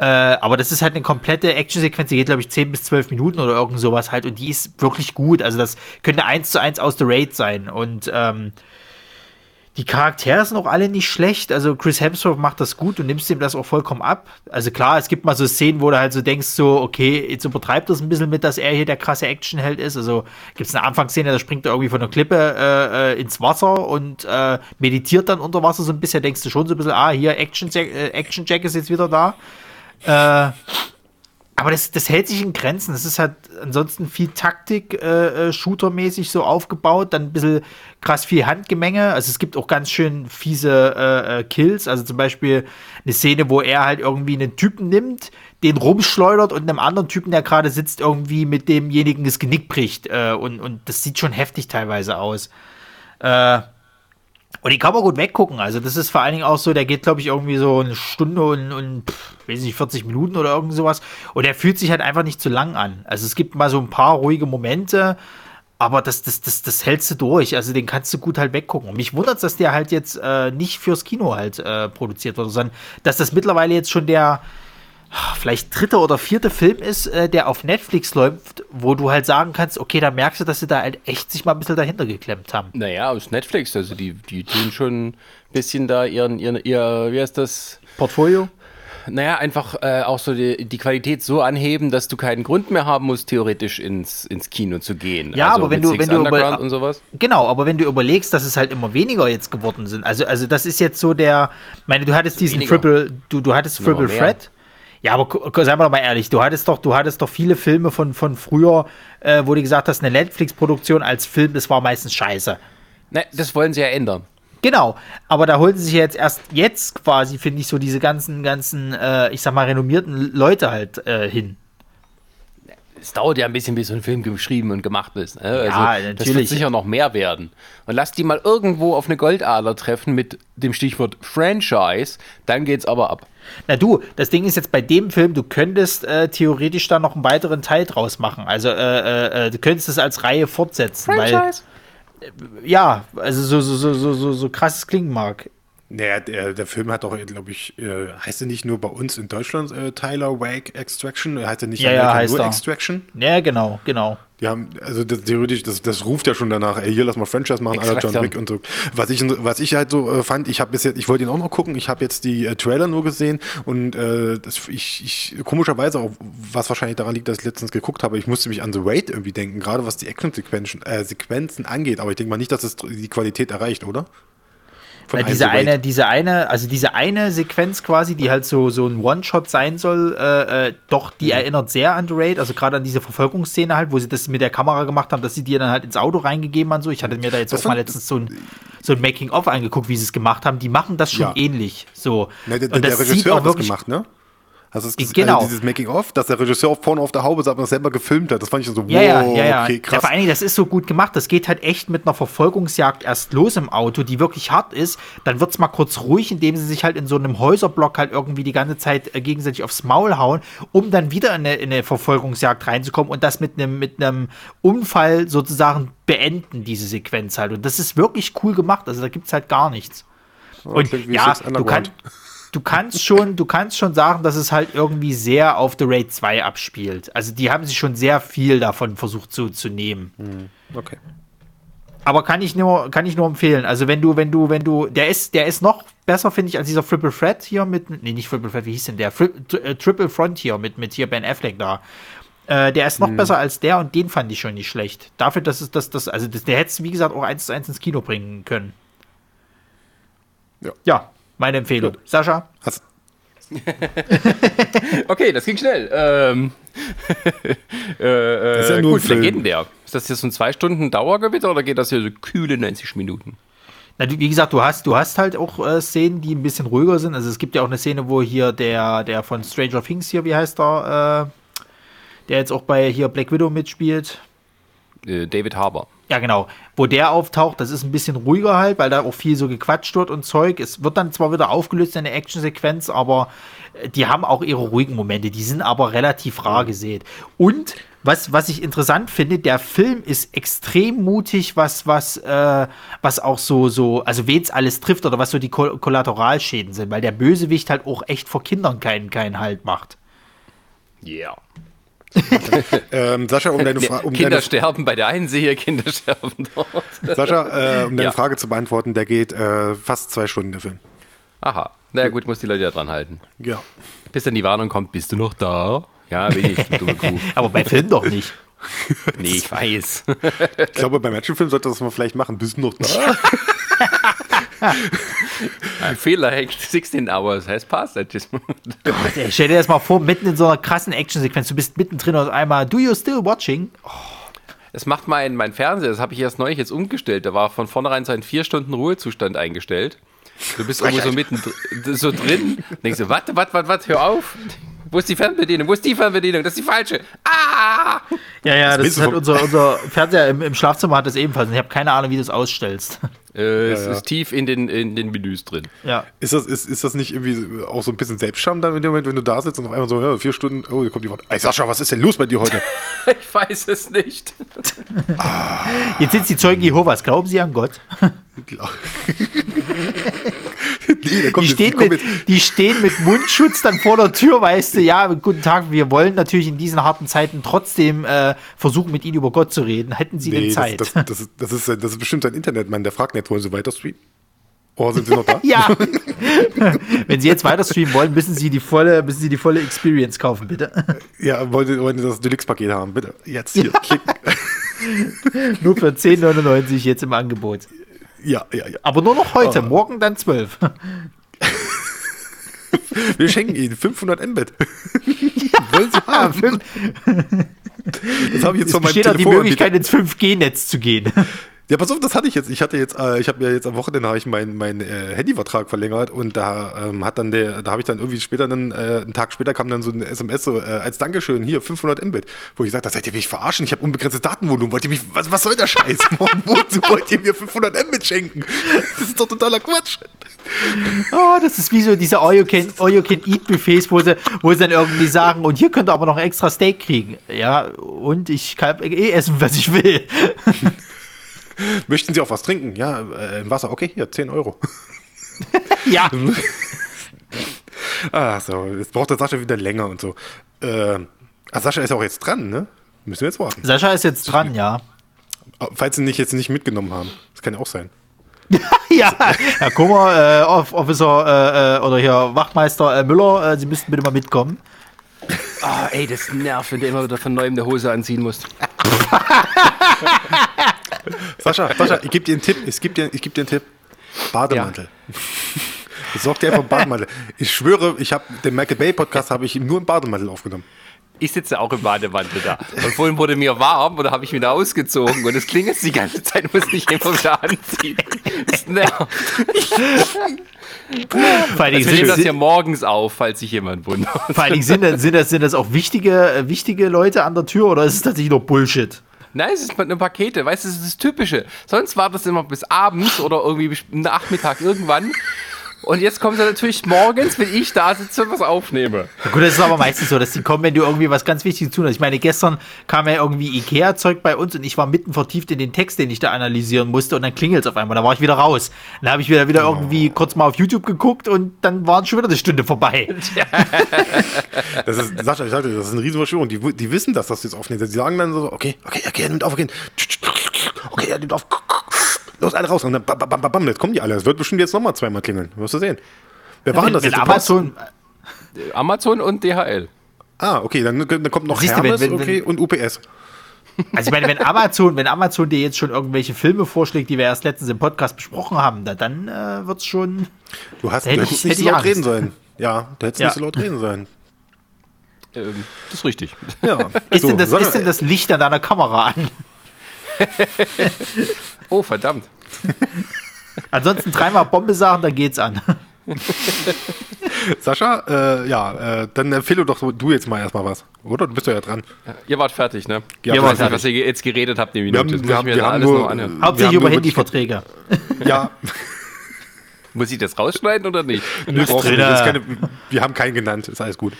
Äh, aber das ist halt eine komplette Actionsequenz, die geht, glaube ich, 10 bis 12 Minuten oder irgend sowas halt. Und die ist wirklich gut. Also das könnte eins zu eins aus The Raid sein. Und ähm, die Charaktere sind auch alle nicht schlecht. Also Chris Hemsworth macht das gut und nimmst ihm das auch vollkommen ab. Also klar, es gibt mal so Szenen, wo du halt so denkst, so, okay, jetzt übertreibt das ein bisschen mit, dass er hier der krasse Actionheld ist. Also gibt es eine Anfangsszene, da springt er irgendwie von der Klippe äh, äh, ins Wasser und äh, meditiert dann unter Wasser so ein bisschen. Denkst du schon so ein bisschen, ah, hier Action Jack, äh, Action Jack ist jetzt wieder da. Äh, aber das, das hält sich in Grenzen. Das ist halt ansonsten viel Taktik, äh, äh, Shooter-mäßig so aufgebaut, dann ein bisschen krass viel Handgemenge. Also es gibt auch ganz schön fiese äh, äh, Kills. Also zum Beispiel eine Szene, wo er halt irgendwie einen Typen nimmt, den rumschleudert und einem anderen Typen, der gerade sitzt, irgendwie mit demjenigen das Genick bricht. Äh, und, und das sieht schon heftig teilweise aus. Äh, und die kann man gut weggucken. Also, das ist vor allen Dingen auch so, der geht, glaube ich, irgendwie so eine Stunde und, und pff, weiß nicht, 40 Minuten oder irgend sowas. Und der fühlt sich halt einfach nicht zu lang an. Also, es gibt mal so ein paar ruhige Momente, aber das, das, das, das hältst du durch. Also, den kannst du gut halt weggucken. Und mich wundert dass der halt jetzt äh, nicht fürs Kino halt äh, produziert wurde, sondern dass das mittlerweile jetzt schon der vielleicht dritte oder vierte Film ist, äh, der auf Netflix läuft, wo du halt sagen kannst, okay, da merkst du, dass sie da halt echt sich mal ein bisschen dahinter geklemmt haben. Naja, aus Netflix, also die, die tun schon ein bisschen da ihren, ihren, ihr, wie heißt das? Portfolio? Naja, einfach äh, auch so die, die Qualität so anheben, dass du keinen Grund mehr haben musst, theoretisch ins, ins Kino zu gehen. Ja, aber wenn du- Six wenn du Underground über- und sowas. Genau, aber wenn du überlegst, dass es halt immer weniger jetzt geworden sind, also, also das ist jetzt so der, ich meine, du hattest diesen Weniger. Triple, du, du hattest Triple mehr. Threat. Ja, aber seien wir doch mal ehrlich, du hattest doch, du hattest doch viele Filme von, von früher, äh, wo du gesagt hast, eine Netflix-Produktion als Film, das war meistens scheiße. Ne, das wollen sie ja ändern. Genau, aber da holen sie sich jetzt erst jetzt quasi, finde ich, so diese ganzen, ganzen, äh, ich sag mal, renommierten Leute halt äh, hin. Es dauert ja ein bisschen, bis so ein Film geschrieben und gemacht ist. Ne? Also, Ja, Das wird natürlich. sicher noch mehr werden. Und lass die mal irgendwo auf eine Goldader treffen mit dem Stichwort Franchise, dann geht's aber ab. Na du, das Ding ist jetzt bei dem Film, du könntest äh, theoretisch da noch einen weiteren Teil draus machen. Also äh, äh, äh, du könntest es als Reihe fortsetzen. Weil, ja, also so, so, so, so, so, so krass es klingen mag. Naja, der, der Film hat doch, glaube ich, äh, heißt er nicht nur bei uns in Deutschland äh, Tyler Wake Extraction? Heißt er nicht Ja, ja, heißt nur er. Extraction? Ja, genau, genau. Die haben, also das, theoretisch, das, das ruft ja schon danach, ey, hier lass mal Franchise machen, aller John. Wick und so. Was ich, was ich halt so äh, fand, ich habe bis jetzt, ich wollte ihn auch noch gucken, ich habe jetzt die äh, Trailer nur gesehen und äh, das, ich, ich, komischerweise auch, was wahrscheinlich daran liegt, dass ich letztens geguckt habe, ich musste mich an The Raid irgendwie denken, gerade was die Action-Sequenzen äh, Sequenzen angeht, aber ich denke mal nicht, dass es die Qualität erreicht, oder? Von einem diese eine, diese eine, also diese eine Sequenz quasi, die halt so, so ein One-Shot sein soll, äh, äh, doch, die erinnert sehr an The Raid, also gerade an diese Verfolgungsszene halt, wo sie das mit der Kamera gemacht haben, dass sie dir dann halt ins Auto reingegeben haben, so. Ich hatte mir da jetzt Das auch mal letztens so ein, so ein Making-of angeguckt, wie sie es gemacht haben. Die machen das schon Ja. ähnlich, so. Ne, der, Und der sieht Regisseur auch hat das wirklich- gemacht, ne? Also, es ist Genau. also dieses Making-of, dass der Regisseur vorne auf der Haube das selber gefilmt hat, das fand ich so, wow, Ja, ja, ja, ja. okay, ja. krass. Vor allen Dingen, das ist so gut gemacht. Das geht halt echt mit einer Verfolgungsjagd erst los im Auto, die wirklich hart ist. Dann wird es mal kurz ruhig, indem sie sich halt in so einem Häuserblock halt irgendwie die ganze Zeit äh, gegenseitig aufs Maul hauen, um dann wieder in eine, in eine Verfolgungsjagd reinzukommen und das mit einem mit einem Unfall sozusagen beenden, diese Sequenz halt. Und das ist wirklich cool gemacht. Also da gibt es halt gar nichts. Und ja, du, Underground. Du kannst schon, du kannst schon sagen, dass es halt irgendwie sehr auf The Raid 2 abspielt. Also die haben sich schon sehr viel davon versucht zu, zu nehmen. Okay. Aber kann ich nur, kann ich nur empfehlen. Also wenn du, wenn du, wenn du, der ist, der ist noch besser, finde ich, als dieser Triple Threat hier mit, nee, nicht Triple Threat, wie hieß denn der? Fri äh, Triple Frontier mit, mit hier Ben Affleck da. Äh, der ist noch besser als der und den fand ich schon nicht schlecht. Dafür, dass es das, das, also das, der hätte es, wie gesagt, auch eins zu eins ins Kino bringen können. Ja. Ja, meine Empfehlung. Gut. Sascha? Hast, (laughs) Okay, das ging schnell. Ähm, (laughs) äh, äh, ist ja nur gut, wie geht denn der? Ist das jetzt so ein zwei Stunden Dauergewitter oder geht das hier so kühle 90 Minuten? Na, wie gesagt, du hast, du hast halt auch äh, Szenen, die ein bisschen ruhiger sind. Also es gibt ja auch eine Szene, wo hier der, der von Stranger Things hier, wie heißt der, äh, der jetzt auch bei hier Black Widow mitspielt. Äh, David Harbour. Ja, genau. Wo der auftaucht, das ist ein bisschen ruhiger halt, weil da auch viel so gequatscht wird und Zeug. Es wird dann zwar wieder aufgelöst in der Actionsequenz, aber äh, die haben auch ihre ruhigen Momente. Die sind aber relativ rar gesät. Und was, was ich interessant finde, der Film ist extrem mutig, was, was, äh, was auch so, so, also wen's alles trifft oder was so die Ko Kollateralschäden sind, weil der Bösewicht halt auch echt vor Kindern keinen, keinen Halt macht. Yeah. (laughs) ähm, Sascha, um deine, Fra um Kinder deine, sterben bei der einen Serie, Kinder (laughs) sterben dort. Sascha, äh, um deine Ja. Frage zu beantworten, der geht äh, fast zwei Stunden, der Film. Aha. Na ja, gut, muss die Leute ja dran halten. Ja. Bis dann die Warnung kommt, bist du noch da? Ja, bin ich, du dumme Kuh. (laughs) Aber bei Film doch nicht. Nee, ich weiß. Ich glaube, beim Actionfilm sollte das man vielleicht machen. Bist du noch da? Feel like 16 hours has passed at this moment. Ey, Stell dir das mal vor, mitten in so einer krassen Actionsequenz, du bist mittendrin und auf einmal, do you still watching? Das macht mein, mein Fernseher, das habe ich erst neulich jetzt umgestellt. Da war von vornherein so ein vier Stunden Ruhezustand eingestellt. Du bist irgendwo so mitten so drin. Denkst du, warte, warte, warte, warte, hör auf. Wo ist die Fernbedienung? Wo ist die Fernbedienung? Das ist die falsche. Ah! Ja, ja, das willst ist halt unser, unser Fernseher im, im Schlafzimmer hat das ebenfalls. Und ich habe keine Ahnung, wie du es ausstellst. Äh, es ja. ist tief in den, in den Menüs drin. Ja. Ist das, ist, ist das nicht irgendwie auch so ein bisschen Selbstscham dann in dem Moment, wenn du da sitzt und auf einmal so, ja, vier Stunden, oh, hier kommt die Worte. Ey, Sascha, was ist denn los bei dir heute? (laughs) Ich weiß es nicht. Jetzt sind die Zeugen Jehovas. Glauben sie an Gott? (laughs) nee, Die jetzt, stehen, kommt mit, jetzt, die stehen mit Mundschutz dann vor der Tür, weißt du, ja, guten Tag, wir wollen natürlich in diesen harten Zeiten trotzdem äh, versuchen, mit ihnen über Gott zu reden. Hätten sie denn nee, Zeit? das, das, das, ist, das, ist, das ist bestimmt ein Internetmann, der fragt nicht, wollen sie weiter streamen? Oh, sind sie noch da? (laughs) ja. (laughs) Wenn sie jetzt weiter streamen wollen, müssen sie die volle, müssen sie die volle Experience kaufen, bitte. (laughs) Ja, wollen sie, wollen sie das Deluxe-Paket haben? Bitte, jetzt hier, klicken. Nur für 10,99 jetzt im Angebot. Ja, ja, ja. Aber nur noch heute, morgen dann 12. (laughs) Wir schenken ihnen 500 Mbit. (laughs) wollen sie haben? Das habe ich jetzt es von meinem auch die Telefon. Möglichkeit, ins 5G-Netz zu gehen. Ja, pass auf, das hatte ich jetzt. Ich hatte jetzt, äh, ich habe ja jetzt am Wochenende habe ich meinen mein, äh, Handyvertrag verlängert und da ähm, hat dann der, da habe ich dann irgendwie später dann, äh, einen Tag später kam dann so eine SMS so, äh, als Dankeschön, hier 500 Mbit, wo ich sagte, das seid ihr mich verarschen, ich habe unbegrenztes Datenvolumen, wollt ihr mich, was, was soll der Scheiß? (laughs) Wozu wollt ihr mir 500 Mbit schenken? Das ist doch totaler Quatsch. Oh, das ist wie so diese All You Can, All you can Eat Buffets, wo sie, wo sie dann irgendwie sagen, und hier könnt ihr aber noch extra Steak kriegen. Ja, und ich kann eh essen, was ich will. (laughs) (laughs) Möchten Sie auch was trinken? Ja, äh, Wasser, okay, hier, 10 Euro. (laughs) ja. (laughs) Ah, so, jetzt braucht der Sascha wieder länger und so. Äh, ah, Sascha ist ja auch jetzt dran, ne? Müssen wir jetzt warten. Sascha ist jetzt dran, ja. Falls sie nicht jetzt nicht mitgenommen haben. Das kann ja auch sein. ja, Herr Kummer, äh, Off- Officer äh, äh, oder hier Wachtmeister äh, Müller, äh, Sie müssten bitte mal mitkommen. Ah, ey, das nervt, wenn du immer wieder von neuem eine Hose anziehen musst. Sascha, Sascha, ich gebe dir einen Tipp. Ich gebe dir, ich geb dir einen Tipp. Bademantel. Besorg dir einfach einen Bademantel. Ich schwöre, ich habe den Michael Bay Podcast habe ich nur im Bademantel aufgenommen. Ich sitze auch im Bademantel da. Und vorhin wurde mir warm und da habe ich wieder ausgezogen und es klingelt die ganze Zeit, muss ich immer wieder anziehen. Das nervt. Vor Ich nehme das ja morgens auf, falls sich jemand wundert. vor Dingen sind, das- sind, das, sind das auch wichtige, wichtige Leute an der Tür oder ist es tatsächlich nur Bullshit? Nein, es ist eine Pakete, weißt du, das ist das Typische. Sonst war das immer bis abends oder irgendwie bis Nachmittag irgendwann. Und jetzt kommt er natürlich morgens, wenn ich da sitze und was aufnehme. Ja, gut, das ist aber meistens so, dass die kommen, wenn du irgendwie was ganz Wichtiges tun hast. Ich meine, gestern kam ja irgendwie Ikea-Zeug bei uns und ich war mitten vertieft in den Text, den ich da analysieren musste und dann klingelt es auf einmal. Da war ich wieder raus. Dann habe ich wieder, wieder irgendwie kurz mal auf YouTube geguckt und dann war schon wieder eine Stunde vorbei. (laughs) Das ist, Sascha, ich sagte, das ist eine Riesenverschwörung. Die, die wissen das, dass du jetzt aufnimmst. Die sagen dann so, okay, okay, okay, er nimmt auf, okay. Okay, er nimmt auf. Los, alle raus. Und dann bam, bam, bam, bam, jetzt kommen die alle. Es wird bestimmt jetzt nochmal zweimal klingeln. Wirst du sehen. Wer war denn das jetzt? Amazon, Amazon und DHL. Ah, okay, dann, dann kommt noch Siehst du, wenn- Hermes wenn- okay, und UPS. also ich meine, wenn Amazon, wenn Amazon dir jetzt schon irgendwelche Filme vorschlägt, die wir erst letztens im Podcast besprochen haben, da, dann äh, wird es schon. Du hast Hätte ich- nicht so laut Angst. reden sollen. Ja, du hättest Ja. nicht so laut reden sollen. Ähm, das ist richtig. Ja. Ist, So, denn das, ist denn das Licht an deiner Kamera an? (laughs) Oh, verdammt. (laughs) Ansonsten dreimal Bombe sagen, dann geht's an. (laughs) Sascha, äh, ja, äh, dann empfehle doch du jetzt mal erstmal was, oder? Du bist ja dran. Ihr wart fertig, ne? Ja, ich wir weiß waren nicht, was ihr jetzt geredet habt, Wir Minute. wir haben- ich mir wir dann haben alles nur- noch anhören. Hauptsächlich über Handyverträge. (laughs) Ja, Muss ich das rausschneiden oder nicht? wir, brauchen drin. nicht. Keine, wir haben keinen genannt, ist alles gut.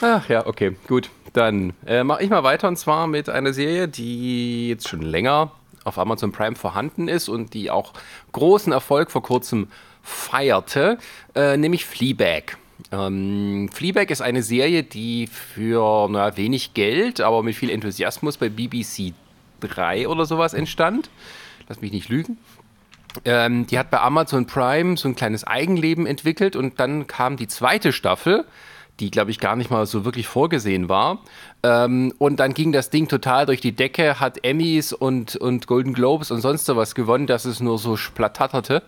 Ach ja, okay, gut. Dann äh, mache ich mal weiter und zwar mit einer Serie, die jetzt schon länger auf Amazon Prime vorhanden ist und die auch großen Erfolg vor kurzem feierte, äh, nämlich Fleabag. Ähm, Fleabag ist eine Serie, die für na, wenig Geld, aber mit viel Enthusiasmus bei BBC 3 oder sowas entstand. Lass mich nicht lügen. Ähm, die hat bei Amazon Prime so ein kleines Eigenleben entwickelt und dann kam die zweite Staffel, die glaube ich gar nicht mal so wirklich vorgesehen war. Ähm, und dann ging das Ding total durch die Decke, hat Emmys und, und Golden Globes und sonst sowas gewonnen, dass es nur so splatterte.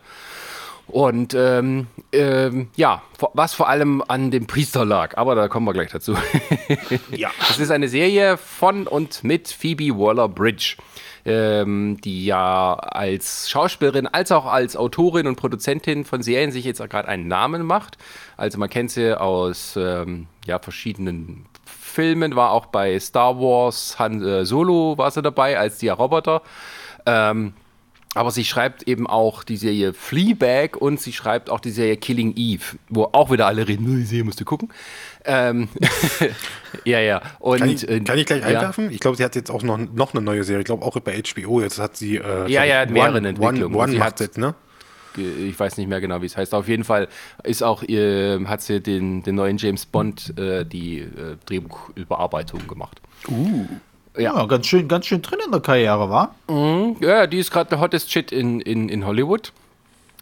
Und ähm, ähm, ja, was vor allem an dem Priester lag, aber da kommen wir gleich dazu. Ja. (laughs) Es ist eine Serie von und mit Phoebe Waller-Bridge, ähm, die ja als Schauspielerin als auch als Autorin und Produzentin von Serien sich jetzt gerade einen Namen macht. Also man kennt sie aus ähm, ja, verschiedenen Filmen, war auch bei Star Wars Han äh, Solo war sie dabei als der Roboter. Ähm, aber sie schreibt eben auch die Serie Fleabag und sie schreibt auch die Serie Killing Eve, wo auch wieder alle reden, "Nur die Serie musst du gucken. Ähm, (laughs) ja, ja. Und, Kann ich, äh, kann ich gleich ja. einwerfen? Ich glaube, sie hat jetzt auch noch, noch eine neue Serie. Ich glaube auch bei HBO. Jetzt hat sie. Äh, Ja, ja, mehrere Entwicklungen. One, One Sie macht hat- jetzt, ne? ich weiß nicht mehr genau, wie es heißt. Auf jeden Fall ist auch, äh, hat sie den, den neuen James Bond äh, die äh, Drehbuchüberarbeitung gemacht. Ja, ganz schön, ganz schön drin in der Karriere, war? Ja, die ist gerade der hottest Shit in, in, in Hollywood.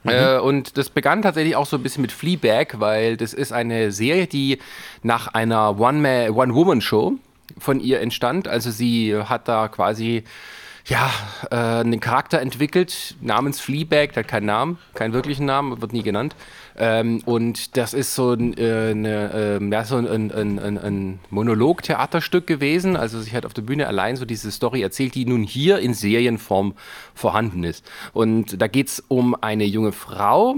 Äh, und das begann tatsächlich auch so ein bisschen mit Fleabag, weil das ist eine Serie, die nach einer One-Woman-Show von ihr entstand. Also sie hat da quasi ja, äh, einen Charakter entwickelt namens Fleabag, der hat keinen Namen, keinen wirklichen Namen, wird nie genannt. Ähm, und das ist so ein, äh, ja, so ein, ein, ein, ein, Monolog-Theaterstück gewesen. Also sie hat auf der Bühne allein so diese Story erzählt, die nun hier in Serienform vorhanden ist. Und da geht es um eine junge Frau,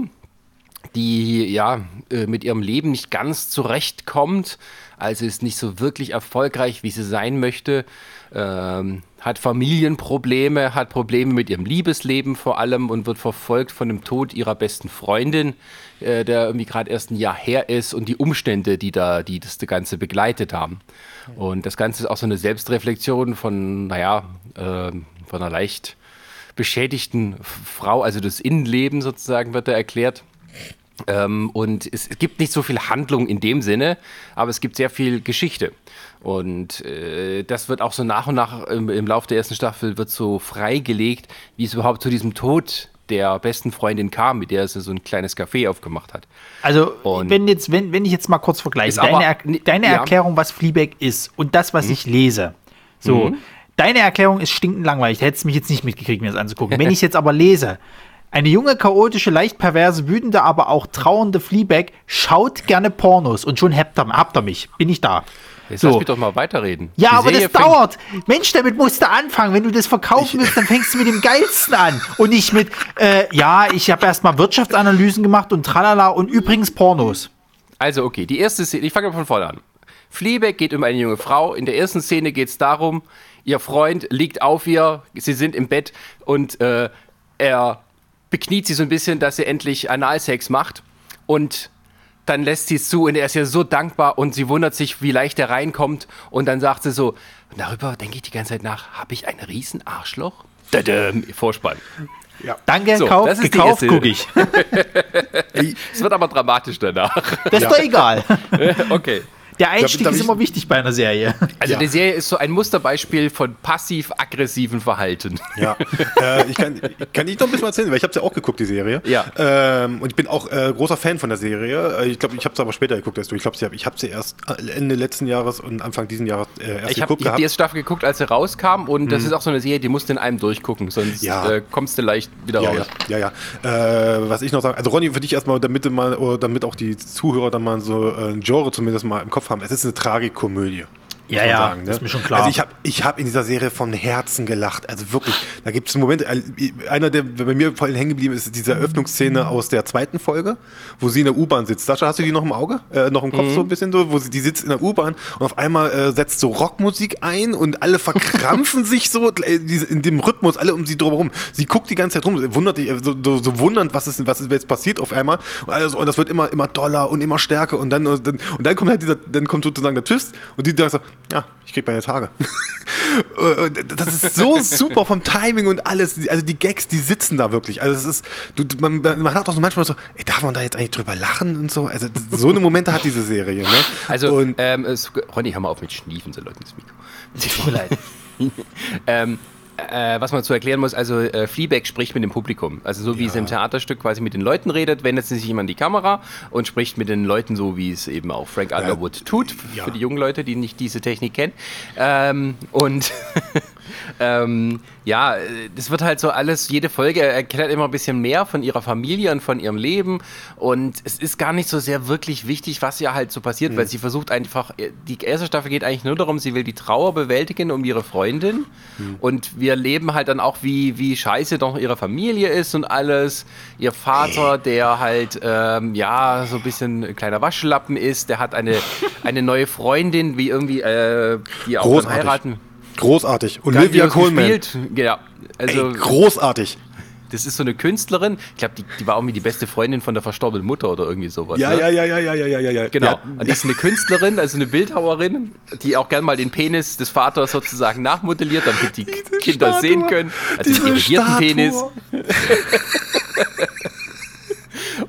die ja äh, mit ihrem Leben nicht ganz zurechtkommt, also ist nicht so wirklich erfolgreich, wie sie sein möchte, ähm, hat Familienprobleme, hat Probleme mit ihrem Liebesleben vor allem und wird verfolgt von dem Tod ihrer besten Freundin, äh, der irgendwie gerade erst ein Jahr her ist und die Umstände, die da, die das Ganze begleitet haben. Und das Ganze ist auch so eine Selbstreflexion von, naja, äh, von einer leicht beschädigten Frau, also das Innenleben sozusagen wird da erklärt. Ähm, und es, es gibt nicht so viel Handlung in dem Sinne, aber es gibt sehr viel Geschichte. Und äh, das wird auch so nach und nach im, im Laufe der ersten Staffel wird so freigelegt, wie es überhaupt zu diesem Tod der besten Freundin kam, mit der sie so ein kleines Café aufgemacht hat. Also, Und- wenn, jetzt, wenn, wenn ich jetzt mal kurz vergleiche, Ist aber- deine, deine ja. Erklärung, was Fleabag ist und das, was ich lese. So, deine Erklärung ist stinkend langweilig. Da hättest du mich jetzt nicht mitgekriegt, mir das anzugucken. (laughs) Wenn ich jetzt aber lese, eine junge, chaotische, leicht perverse, wütende, aber auch trauernde Fleabag schaut gerne Pornos und schon habt ihr, habt ihr mich. Bin ich da. Jetzt So. lass mich doch mal weiterreden. Ja, Die aber Serie das dauert. Mensch, damit musst du anfangen. Wenn du das verkaufen willst, dann fängst du mit dem Geilsten an. Und nicht mit, äh, ja, ich habe erstmal Wirtschaftsanalysen gemacht und tralala und übrigens Pornos. Also, okay, die erste Szene, ich fange mal von vorne an. Fleabag geht um eine junge Frau. In der ersten Szene geht es darum, ihr Freund liegt auf ihr, sie sind im Bett und äh, er bekniet sie so ein bisschen, dass sie endlich Analsex macht. Und dann lässt sie es zu und er ist ja so dankbar und sie wundert sich, wie leicht er reinkommt. Und dann sagt sie so, darüber denke ich die ganze Zeit nach, habe ich ein riesen Arschloch? Dadam, Vorspann. Danke, So, kauf, das ist gekauft, erste- guck ich. (laughs) Es wird aber dramatisch danach. Das ist doch egal. (laughs) okay. Der Einstieg darf ist ich- immer wichtig bei einer Serie. Also Ja. die Serie ist so ein Musterbeispiel von passiv-aggressiven Verhalten. Ja, äh, ich kann, ich kann ich noch ein bisschen erzählen, weil ich habe ja auch geguckt, die Serie. Ja. Ähm, und ich bin auch äh, großer Fan von der Serie. Äh, Ich glaube, ich habe es aber später geguckt als du. Ich glaube, ich habe sie erst Ende letzten Jahres und Anfang diesen Jahres äh, erst Ich habe geguckt hab die gehabt. erste Staffel geguckt, als sie rauskam und das ist auch so eine Serie, die musst du in einem durchgucken, sonst Ja. äh, kommst du leicht wieder Ja, raus. ja, ja, ja. Äh, was ich noch sagen, also Ronny, für dich erstmal, damit du mal, damit auch die Zuhörer dann mal so äh, ein Genre zumindest mal im Kopf haben. Es ist eine Tragikomödie. Ja, ja, sagen, ist mir schon klar. Also ich habe ich hab in dieser Serie von Herzen gelacht. Also wirklich, da gibt es einen Moment, äh, einer, der bei mir voll hängen geblieben ist, ist diese Eröffnungsszene aus der zweiten Folge, wo sie in der U-Bahn sitzt. Sascha, hast du die noch im Auge? Äh, noch im Kopf so ein bisschen so, wo sie die sitzt in der U-Bahn und auf einmal äh, setzt so Rockmusik ein und alle verkrampfen (laughs) sich so äh, in dem Rhythmus, alle um sie drumherum. Sie guckt die ganze Zeit rum, wundert dich, äh, so, so, so wundernd, was ist, was ist jetzt passiert auf einmal. Und, alles, und das wird immer, immer doller und immer stärker und dann, und dann, und dann kommt halt dieser, dann kommt sozusagen der Twist und die sagt so, ja, ich krieg meine Tage. (laughs) Das ist so super vom Timing und alles. Also die Gags, die sitzen da wirklich. Also es ist, du, man, man hat auch so manchmal so, ey, darf man da jetzt eigentlich drüber lachen und so? Also so eine Momente hat diese Serie. Ne? Also, und, ähm, es, Ronny, hör mal auf mit Schniefen, so Leuten ins Mikro. Tut mir leid. (laughs) Ähm, äh, was man zu erklären muss, also äh, Fleabag spricht mit dem Publikum. Also so wie es im Theaterstück quasi mit den Leuten redet, wendet sich an die Kamera und spricht mit den Leuten so, wie es eben auch Frank Underwood tut, f- ja. für die jungen Leute, die nicht diese Technik kennen. Ähm, und (laughs) ähm, ja, äh, das wird halt so alles, jede Folge erklärt immer ein bisschen mehr von ihrer Familie und von ihrem Leben und es ist gar nicht so sehr wirklich wichtig, was ihr halt so passiert, weil sie versucht einfach, die erste Staffel geht eigentlich nur darum, sie will die Trauer bewältigen um ihre Freundin und wir leben halt dann auch, wie, wie scheiße doch ihre Familie ist und alles. Ihr Vater, der halt, ähm, ja, so ein bisschen ein kleiner Waschlappen ist, der hat eine, (laughs) eine neue Freundin, wie irgendwie, äh, die auch Großartig. heiraten. Großartig. Olivia Colman. gespielt. Ja, also Ey, großartig. das ist so eine Künstlerin. Ich glaube, die, die war irgendwie die beste Freundin von der verstorbenen Mutter oder irgendwie sowas. Ja, ne? ja, ja, ja, ja, ja, ja, ja. Genau. Ja, Und die ist eine Künstlerin, also eine Bildhauerin, die auch gern mal den Penis des Vaters sozusagen nachmodelliert, damit die Kinder Statue, sehen können. Also diese den irrigierten Statue. Penis. (laughs)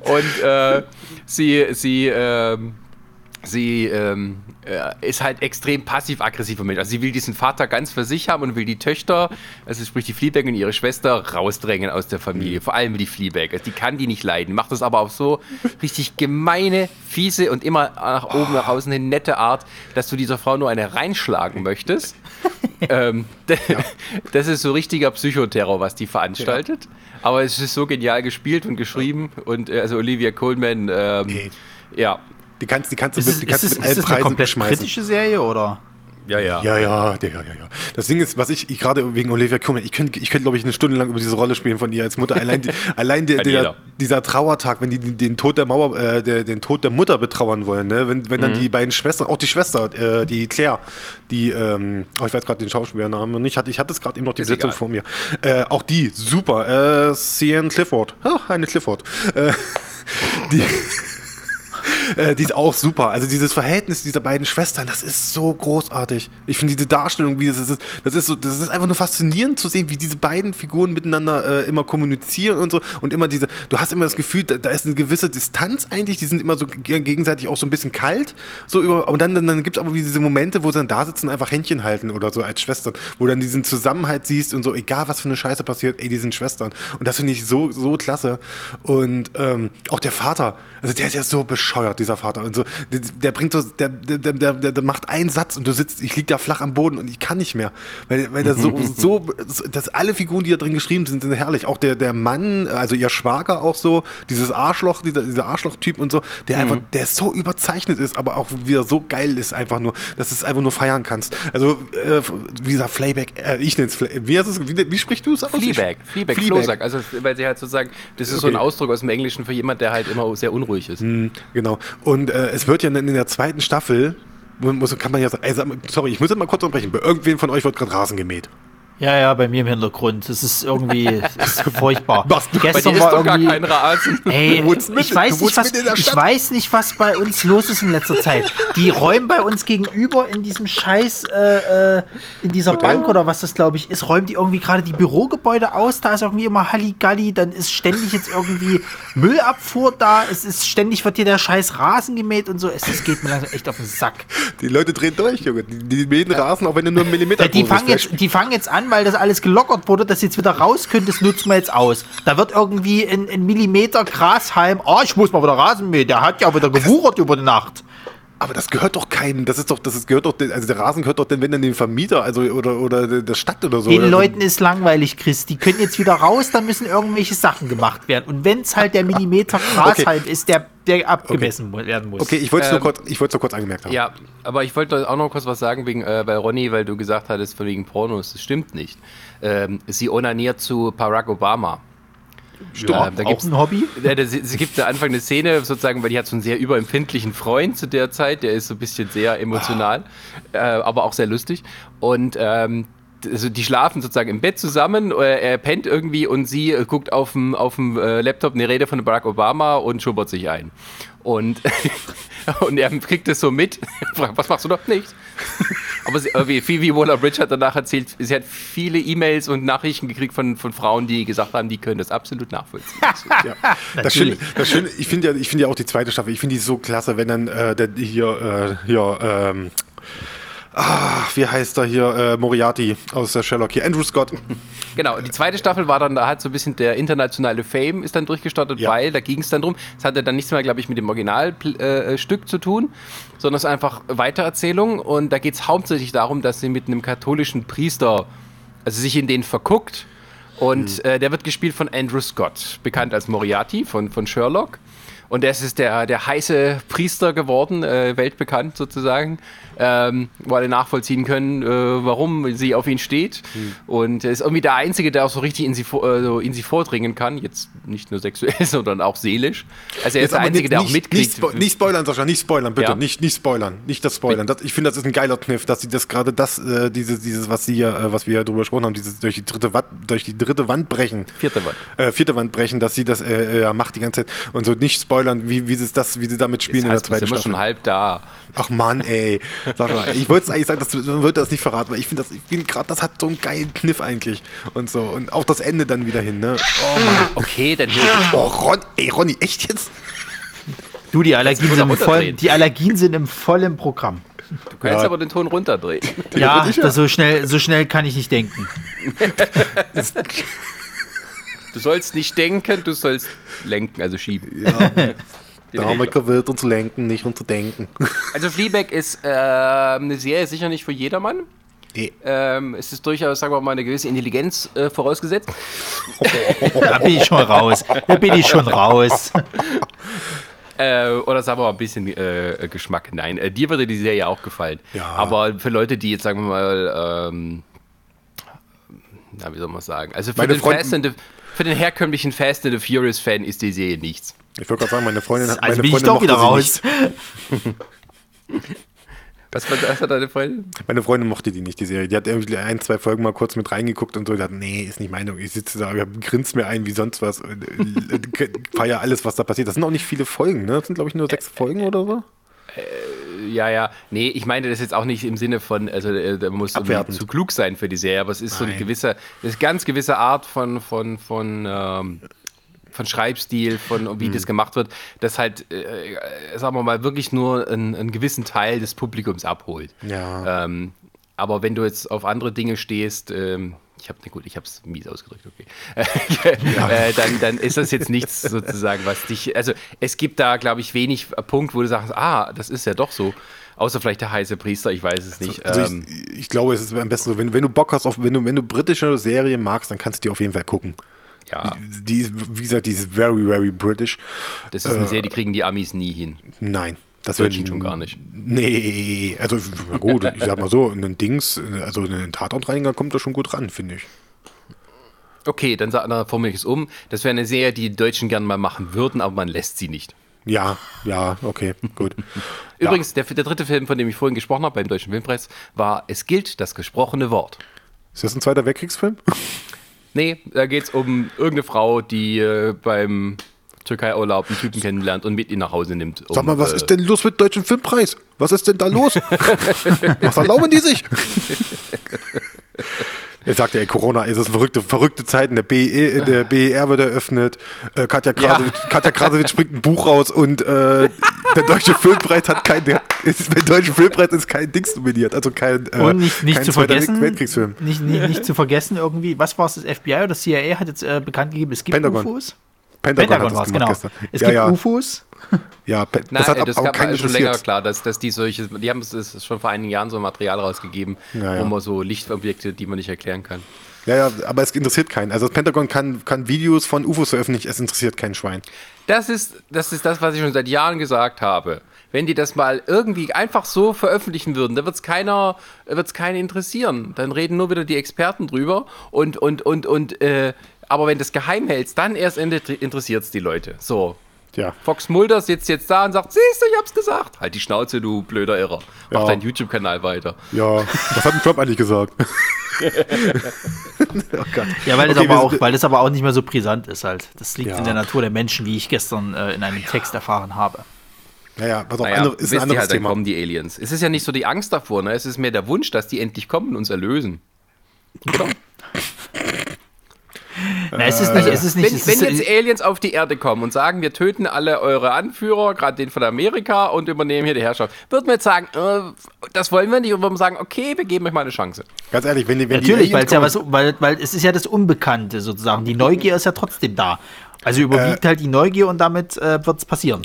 Und äh, sie, sie, ähm, sie ähm, äh, ist halt extrem passiv-aggressiver Mensch. Also sie will diesen Vater ganz für sich haben und will die Töchter, also sprich die Fleabag und ihre Schwester, rausdrängen aus der Familie. Vor allem die Fleabag. Also die kann die nicht leiden. Macht das aber auf so richtig gemeine, fiese und immer nach oben, nach außen hin nette Art, dass du dieser Frau nur eine reinschlagen möchtest. (laughs) ähm, (laughs) Das ist so richtiger Psychoterror, was die veranstaltet. Aber es ist so genial gespielt und geschrieben. Und äh, also Olivia Colman, ähm, Nee. ja. Die kannst, die kannst du Ist die ist kannst du mit ist allen es eine Preisen komplett schmeißen. britische Serie oder? Ja, ja. Ja, ja, ja, ja, ja. Das Ding ist, was ich, ich gerade wegen Olivia Colman, ich könnte, ich könnte, glaube ich, eine Stunde lang über diese Rolle spielen von ihr als Mutter. Allein, die, (laughs) allein der, der, dieser Trauertag, wenn die den, den Tod der Mauer, äh, der, den Tod der Mutter betrauern wollen, ne? wenn, wenn dann Mhm. die beiden Schwestern, auch die Schwester, äh, die Claire, die, ähm, oh, ich weiß gerade den Schauspielernamen noch nicht, hatte, ich hatte es gerade eben noch die Ist egal. vor mir. Äh, auch die, super. Äh, Cian Clifford. Ah, eine Clifford. Äh, (laughs) die, Äh, die ist auch super. Also dieses Verhältnis dieser beiden Schwestern, das ist so großartig. Ich finde diese Darstellung, wie das ist, das ist so, das ist einfach nur faszinierend zu sehen, wie diese beiden Figuren miteinander äh, immer kommunizieren und so und immer diese, du hast immer das Gefühl, da, da ist eine gewisse Distanz eigentlich, die sind immer so gegenseitig auch so ein bisschen kalt, so über, und dann, dann, dann gibt es aber diese Momente, wo sie dann da sitzen, einfach Händchen halten oder so als Schwestern, wo dann diesen Zusammenhalt siehst und so, egal was für eine Scheiße passiert, ey, die sind Schwestern. Und das finde ich so, so klasse. Und ähm, auch der Vater, also der ist ja so bescheuert, dieser Vater. Und so, der, der bringt so, der, der, der, der, macht einen Satz und du sitzt, ich lieg da flach am Boden und ich kann nicht mehr. Weil, weil der so, (laughs) so, dass alle Figuren, die da drin geschrieben sind, sind herrlich. Auch der, der Mann, also ihr Schwager auch so, dieses Arschloch, dieser, dieser Arschloch-Typ und so, der mhm. einfach, der so überzeichnet ist, aber auch wieder so geil ist, einfach nur, dass du es einfach nur feiern kannst. Also, äh, wie gesagt, Flayback, äh, ich nenne es wie, heißt es, wie, wie sprichst du es aus? Fleabag, Fleabag, Fleabag. Also, weil sie halt sozusagen, das ist okay. so ein Ausdruck aus dem Englischen für jemand, der halt immer sehr unruhig ist. Mm, genau. Und äh, es wird ja in der zweiten Staffel, muss, kann man ja sagen, also, sorry, ich muss jetzt mal kurz unterbrechen, bei irgendwem von euch wird gerade Rasen gemäht. Ja, ja, bei mir im Hintergrund. Es ist irgendwie ist furchtbar. (laughs) Was, Gestern dir ist doch gar kein Rasen. Ey, ich, weiß nicht, was, ich weiß nicht, was bei uns los ist in letzter Zeit. Die räumen bei uns gegenüber in diesem Scheiß, äh, äh in dieser Hotel? Bank oder was das glaube ich ist, räumen die irgendwie gerade die Bürogebäude aus. Da ist irgendwie immer Halligalli. Dann ist ständig jetzt irgendwie Müllabfuhr da. Es ist ständig wird hier der Scheiß Rasen gemäht und so. Es, es geht mir langsam echt auf den Sack. Die Leute drehen durch, Junge. Die, die mähen Rasen, auch wenn du nur einen Millimeter ja, die fangen jetzt, Die fangen jetzt an, weil das alles gelockert wurde, dass jetzt wieder raus können, das nutzen wir jetzt aus. Da wird irgendwie ein, ein Millimeter Grashalm, oh, ich muss mal wieder Rasen mähen, der hat ja wieder gewuchert über die Nacht. Aber das gehört doch keinem. Das ist doch, das ist, gehört doch, also der Rasen gehört doch denn, wenn dann dem Vermieter, also oder oder der Stadt oder so. Den oder? Leuten ist langweilig, Chris. Die können jetzt wieder raus, dann müssen irgendwelche Sachen gemacht werden. Und wenn es halt der Millimeter Grashalm okay. ist, der, der abgemessen okay. werden muss. Okay, ich wollte es ähm, nur kurz, ich wollte nur kurz angemerkt haben. Ja, aber ich wollte auch noch kurz was sagen wegen äh, bei Ronny, weil du gesagt hattest von wegen Pornos. Das stimmt nicht. Ähm, sie onaniert zu Barack Obama. Stimmt, ja, da auch ein Hobby? Ja, da, es gibt am Anfang eine Szene, sozusagen, weil die hat so einen sehr überempfindlichen Freund zu der Zeit, der ist so ein bisschen sehr emotional, ah. äh, aber auch sehr lustig. Und ähm, also die schlafen sozusagen im Bett zusammen, äh, er pennt irgendwie und sie äh, guckt auf dem, auf dem äh, Laptop eine Rede von Barack Obama und schubbert sich ein. Und, (laughs) und er kriegt es so mit, (laughs) was machst du doch nicht? (laughs) Aber sie, wie, wie Waller Bridge hat danach erzählt, sie hat viele E-Mails und Nachrichten gekriegt von, von Frauen, die gesagt haben, die können das absolut nachvollziehen. ja. Das Schöne, das Schöne, ich finde ja, find ja auch die zweite Staffel, ich finde die so klasse, wenn dann äh, der, hier, äh, hier ähm, Ah, wie heißt er hier? Äh, Moriarty aus der Sherlock hier. Andrew Scott. Genau, die zweite Staffel war dann da halt so ein bisschen der internationale Fame ist dann durchgestartet, ja. weil da ging es dann drum. Es hatte dann nichts mehr, glaube ich, mit dem Originalstück äh, zu tun, sondern es ist einfach Weitererzählung und da geht es hauptsächlich darum, dass sie mit einem katholischen Priester, also sich in den verguckt und mhm. äh, der wird gespielt von Andrew Scott, bekannt als Moriarty von, von Sherlock. Und er ist der, der heiße Priester geworden, äh, weltbekannt sozusagen ähm, wo alle nachvollziehen können, äh, warum sie auf ihn steht. Mhm. Und er ist irgendwie der Einzige, der auch so richtig in sie, äh, so in sie vordringen kann. Jetzt nicht nur sexuell, (laughs) sondern auch seelisch. Also er Jetzt ist der Einzige, der auch mitkriegt. Nicht, spo nicht spoilern, Sascha, nicht spoilern, bitte. Ja. Nicht, nicht spoilern. Nicht das Spoilern. Das, ich finde, das ist ein geiler Kniff, dass sie das gerade das, äh, dieses, dieses, was sie äh, was wir ja drüber gesprochen haben, dieses durch die dritte Wand, durch die dritte Wand brechen. Vierte Wand. Äh, vierte Wand brechen, dass sie das äh, macht die ganze Zeit. Und so nicht spoilern, wie, wie sie das, wie sie damit spielen heißt, in der zweiten Staffel. schon halb da. Ach Mann, ey. Sag mal, ich wollte eigentlich sagen, dass du, man wird das nicht verraten, weil ich finde, das, ich gerade, das hat so einen geilen Kniff eigentlich. Und so. Und auch das Ende dann wieder hin, ne? Oh Mann. Okay, dann Oh, Ron, ey, Ronny, echt jetzt? Du, die Allergien, sind im, vollen, die Allergien sind im vollen Programm. Du kannst ja. aber den Ton runterdrehen. Ja, ja. so, schnell, so schnell kann ich nicht denken. du sollst nicht denken, du sollst lenken, also schieben. Ja. Der Amerika wird uns lenken, nicht uns denken. (laughs) Also Fleabag ist äh, eine Serie sicher nicht für jedermann. Nee. Ähm, es ist durchaus, sagen wir mal, eine gewisse Intelligenz äh, vorausgesetzt. (laughs) da bin ich schon raus. Da bin ich schon raus. (laughs) Äh, oder sagen wir mal ein bisschen äh, Geschmack. Nein, äh, dir würde die Serie auch gefallen. Ja. Aber für Leute, die jetzt, sagen wir mal, ähm, na, wie soll man sagen? Also für den, the, für den, herkömmlichen Fast and the Furious Fan ist die Serie nichts. Ich wollte gerade sagen, meine Freundin hat. Also meine bin Freundin ich doch wieder raus. Was, was, was hat deine Freundin? Meine Freundin mochte die nicht, die Serie. Die hat irgendwie ein, zwei Folgen mal kurz mit reingeguckt und so. Hat, nee, ist nicht meine. Ich sitze da, grinst mir ein wie sonst was. und, äh, (laughs) Feier alles, was da passiert. Das sind auch nicht viele Folgen, ne? Das sind, glaube ich, nur sechs Folgen oder so. Ja, ja. Nee, ich meine das jetzt auch nicht im Sinne von, also äh, da muss Abwertend. zu klug sein für die Serie, aber es ist so eine Nein. gewisse, das ist ganz gewisse Art von, von, von, ähm, von Schreibstil, von wie Hm. das gemacht wird, das halt, äh, äh, sagen wir mal, wirklich nur einen, einen gewissen Teil des Publikums abholt. Ja. Ähm, aber wenn du jetzt auf andere Dinge stehst, ähm, ich habe, gut, ich habe es mies ausgedrückt, okay. (laughs) äh, dann, dann ist das jetzt nichts sozusagen, was dich, also es gibt da, glaube ich, wenig Punkt, wo du sagst, ah, das ist ja doch so. Außer vielleicht der heiße Priester, ich weiß es nicht. Also ähm, ich, ich glaube, es ist am besten so, wenn, wenn du Bock hast, auf, wenn, du, wenn du britische Serien magst, dann kannst du die auf jeden Fall gucken. Ja, Die, ist, wie gesagt, die ist very, very British. das ist eine Serie, die kriegen die Amis nie hin. Nein. Das wird- schon gar nicht. Nee, also gut, ich sag mal so, ein Dings, also ein Tatortreiniger kommt da schon gut ran, finde ich. Okay, dann, dann formuliere ich es um. Das wäre eine Serie, die die Deutschen gerne mal machen würden, aber man lässt sie nicht. Ja, ja, okay, gut. (laughs) Übrigens, der, der dritte Film, von dem ich vorhin gesprochen habe beim Deutschen Filmpreis, war Es gilt das gesprochene Wort. Ist das ein Zweiter Weltkriegsfilm? (laughs) Nee, da geht es um irgendeine Frau, die äh, beim Türkei-Urlaub einen Typen kennenlernt und mit ihn nach Hause nimmt. Um, Sag mal, was äh, ist denn los mit dem Deutschen Filmpreis? Was ist denn da los? (laughs) was erlauben die sich? (laughs) Er sagte, ey, Corona, es ist verrückte, verrückte Zeiten. Der, BE, der BER wird eröffnet. Äh, Katja, Krasowitsch, Katja Krasowitsch bringt ein Buch raus und äh, der Deutsche Filmpreis hat kein, der, ist, der Deutsche Filmpreis ist kein Dings nominiert, also kein, äh, Und nicht, nicht kein zu vergessen, Weltkriegsfilm. nicht, nicht, nicht zu vergessen irgendwie, was war es, das FBI oder das CIA hat jetzt äh, bekannt gegeben, es gibt Pentagon. UFOs? Pentagon, Pentagon war das es, genau. gestern. Es ja, gibt ja, UFOs. (laughs) ja, Pe- Nein, das hat das, auch gab keinen schon länger klar, dass, dass die solche, die haben es schon vor einigen Jahren so Material rausgegeben, Ja, ja. wo man so Lichtobjekte, die man nicht erklären kann. Ja, ja, aber es interessiert keinen. Also das Pentagon kann, kann Videos von UFOs veröffentlichen, es interessiert kein Schwein. Das ist, das ist das, was ich schon seit Jahren gesagt habe. Wenn die das mal irgendwie einfach so veröffentlichen würden, dann wird es keiner, wird's keinen interessieren. Dann reden nur wieder die Experten drüber und, und, und, und, äh, aber wenn du es geheim hältst, dann erst interessiert es die Leute. So. Ja. Fox Mulder sitzt jetzt da und sagt, siehst du, ich hab's gesagt. Halt die Schnauze, du blöder Irrer. Mach Ja. deinen YouTube-Kanal weiter. Ja, was hat denn Trump eigentlich gesagt? (laughs) oh Gott. Ja, weil, das Okay, aber wir auch, weil das aber auch nicht mehr so brisant ist halt. Das liegt Ja. in der Natur der Menschen, wie ich gestern äh, in einem Text erfahren habe. Naja, pass auf, Naja, andere, ist ein anderes halt, dann Thema. kommen die Aliens. Es ist ja nicht so die Angst davor, ne? es ist mehr der Wunsch, dass die endlich kommen und uns erlösen. Na, es ist nicht, es ist nicht, Wenn, es wenn ist, jetzt Aliens auf die Erde kommen und sagen, wir töten alle eure Anführer, gerade den von Amerika, und übernehmen hier die Herrschaft, würden wir jetzt sagen, äh, das wollen wir nicht, und würden sagen, okay, wir geben euch mal eine Chance. Ganz ehrlich, wenn die, wenn Natürlich, die weil Aliens es ja was, weil, weil es ist ja das Unbekannte sozusagen. Die Neugier ist ja trotzdem da. Also überwiegt Äh. halt die Neugier und damit äh, wird es passieren.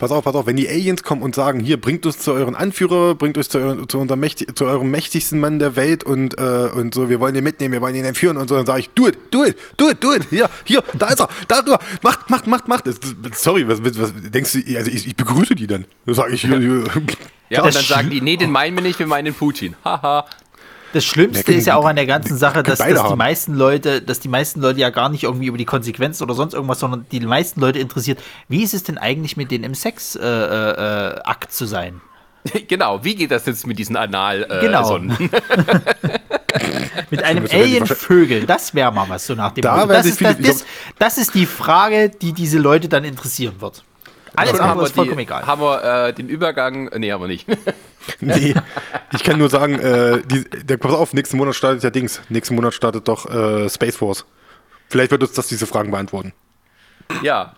Pass auf, pass auf, wenn die Aliens kommen und sagen, hier, bringt uns zu euren Anführer, bringt uns zu, euren, zu, unserem mächtig, zu eurem mächtigsten Mann der Welt und, äh, und so, wir wollen ihn mitnehmen, wir wollen ihn entführen und so, dann sage ich, do it, do it, do it, do it, hier, hier, da ist er, da, da, macht, macht, macht, macht. Das, das, sorry, was, was, denkst du, also ich, ich begrüße die dann. Das sage ich, hier, (laughs) hier. Ja, und dann sagen die, nee, den meinen wir nicht, wir meinen den Putin. Haha. Das Schlimmste können- ist ja auch an der ganzen Sache, dass, dass die haben. meisten Leute, dass die meisten Leute ja gar nicht irgendwie über die Konsequenzen oder sonst irgendwas, sondern die meisten Leute interessiert, wie ist es denn eigentlich mit denen im Sex äh, äh, Akt zu sein? (laughs) genau, wie geht das jetzt mit diesen anal äh, Genau. Sonden? (laughs) (laughs) Mit einem Alien-Vögel, das wäre mal was so nach dem Da Das ist, das, das, das ist die Frage, die diese Leute dann interessieren wird. Alles Dann andere wir ist vollkommen die- egal. Haben wir äh, den Übergang, nee, haben wir nicht. (laughs) Nee, ich kann nur sagen, äh, die, der, pass auf, nächsten Monat startet ja Dings. Nächsten Monat startet doch äh, Space Force. Vielleicht wird uns das diese Fragen beantworten. ja,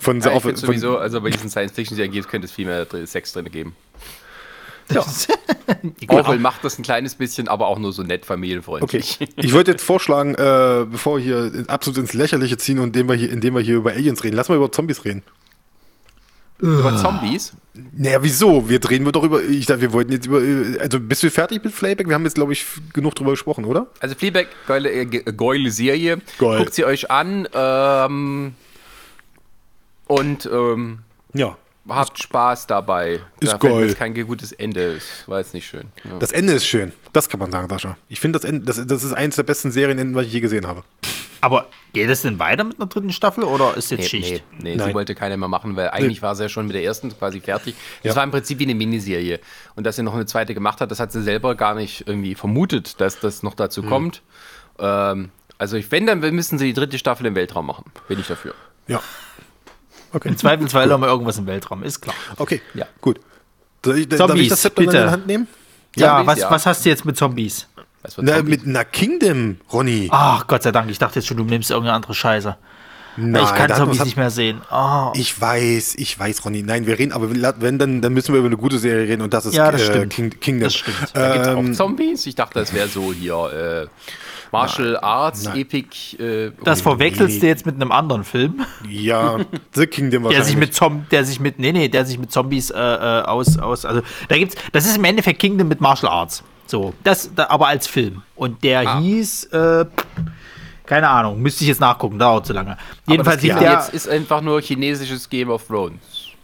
Von, ja ich auf, finde von, sowieso, also bei diesen Science-Fiction-Serien gibt- könnte es viel mehr Sex drin geben. (laughs) Orwell macht das ein kleines bisschen, aber auch nur so nett Okay, familienfreundlich. ich wollte jetzt vorschlagen, äh, bevor wir hier absolut ins Lächerliche ziehen und indem wir hier, indem wir hier über Aliens reden, lass mal über Zombies reden. Über Zombies? Naja, wieso? Wir reden wir doch über. Ich dachte, wir wollten jetzt über. äh, Also bist du fertig mit Flayback? Wir haben jetzt, glaube ich, genug drüber gesprochen, oder? Also Fleabag, geile, äh, ge- geile Serie. Geil. Guckt sie euch an ähm, und ähm, Ja. habt Spaß dabei. Ist Da geil. kein gutes Ende ist. War jetzt nicht schön. Ja. Das Ende ist schön. Das kann man sagen, Sascha. Ich finde, das, Ende- das, das ist eines der besten Serienenden, was ich je gesehen habe. Aber geht es denn weiter mit einer dritten Staffel oder ist jetzt Nee, Schicht? nee, nee Nein. sie wollte keiner mehr machen, weil eigentlich war sie ja schon mit der ersten quasi fertig. Das Ja. war im Prinzip wie eine Miniserie. Und dass sie noch eine zweite gemacht hat, das hat sie selber gar nicht irgendwie vermutet, dass das noch dazu Mhm. kommt. Ähm, also ich, wenn, dann müssen sie die dritte Staffel im Weltraum machen. Bin ich dafür. Ja. Okay. Im Zweifelsfall haben wir irgendwas im Weltraum, ist klar. Okay, Ja. gut. Soll ich, darf ich Zombies, das Zepter bitte. in die Hand nehmen? Ja, Zombies, was, ja. was hast du jetzt mit Zombies? Na, mit einer Kingdom, Ronny. Ach, Gott sei Dank, ich dachte jetzt schon, du nimmst irgendeine andere Scheiße. Nein, ich kann hat Zombies was- nicht mehr sehen. Oh. Ich weiß, ich weiß, Ronny. Nein, wir reden, aber wenn, dann, dann müssen wir über eine gute Serie reden und das ist Ja, das äh, stimmt. King, Kingdom. Das stimmt. Da gibt's Ähm, auch Zombies? Ich dachte, das wäre so hier äh, Martial Arts, nein. Epic. Äh, Das verwechselst nee. du jetzt mit einem anderen Film, ja, (laughs) The Kingdom der sich mit Zom der sich mit nee, nee, der sich mit Zombies äh, äh, aus aus also da gibt's das ist im Endeffekt Kingdom mit Martial Arts. So, das da, aber als Film und der Ah. hieß äh, keine Ahnung, müsste ich jetzt nachgucken, dauert zu lange. Jedenfalls aber das der jetzt ist einfach nur chinesisches Game of Thrones.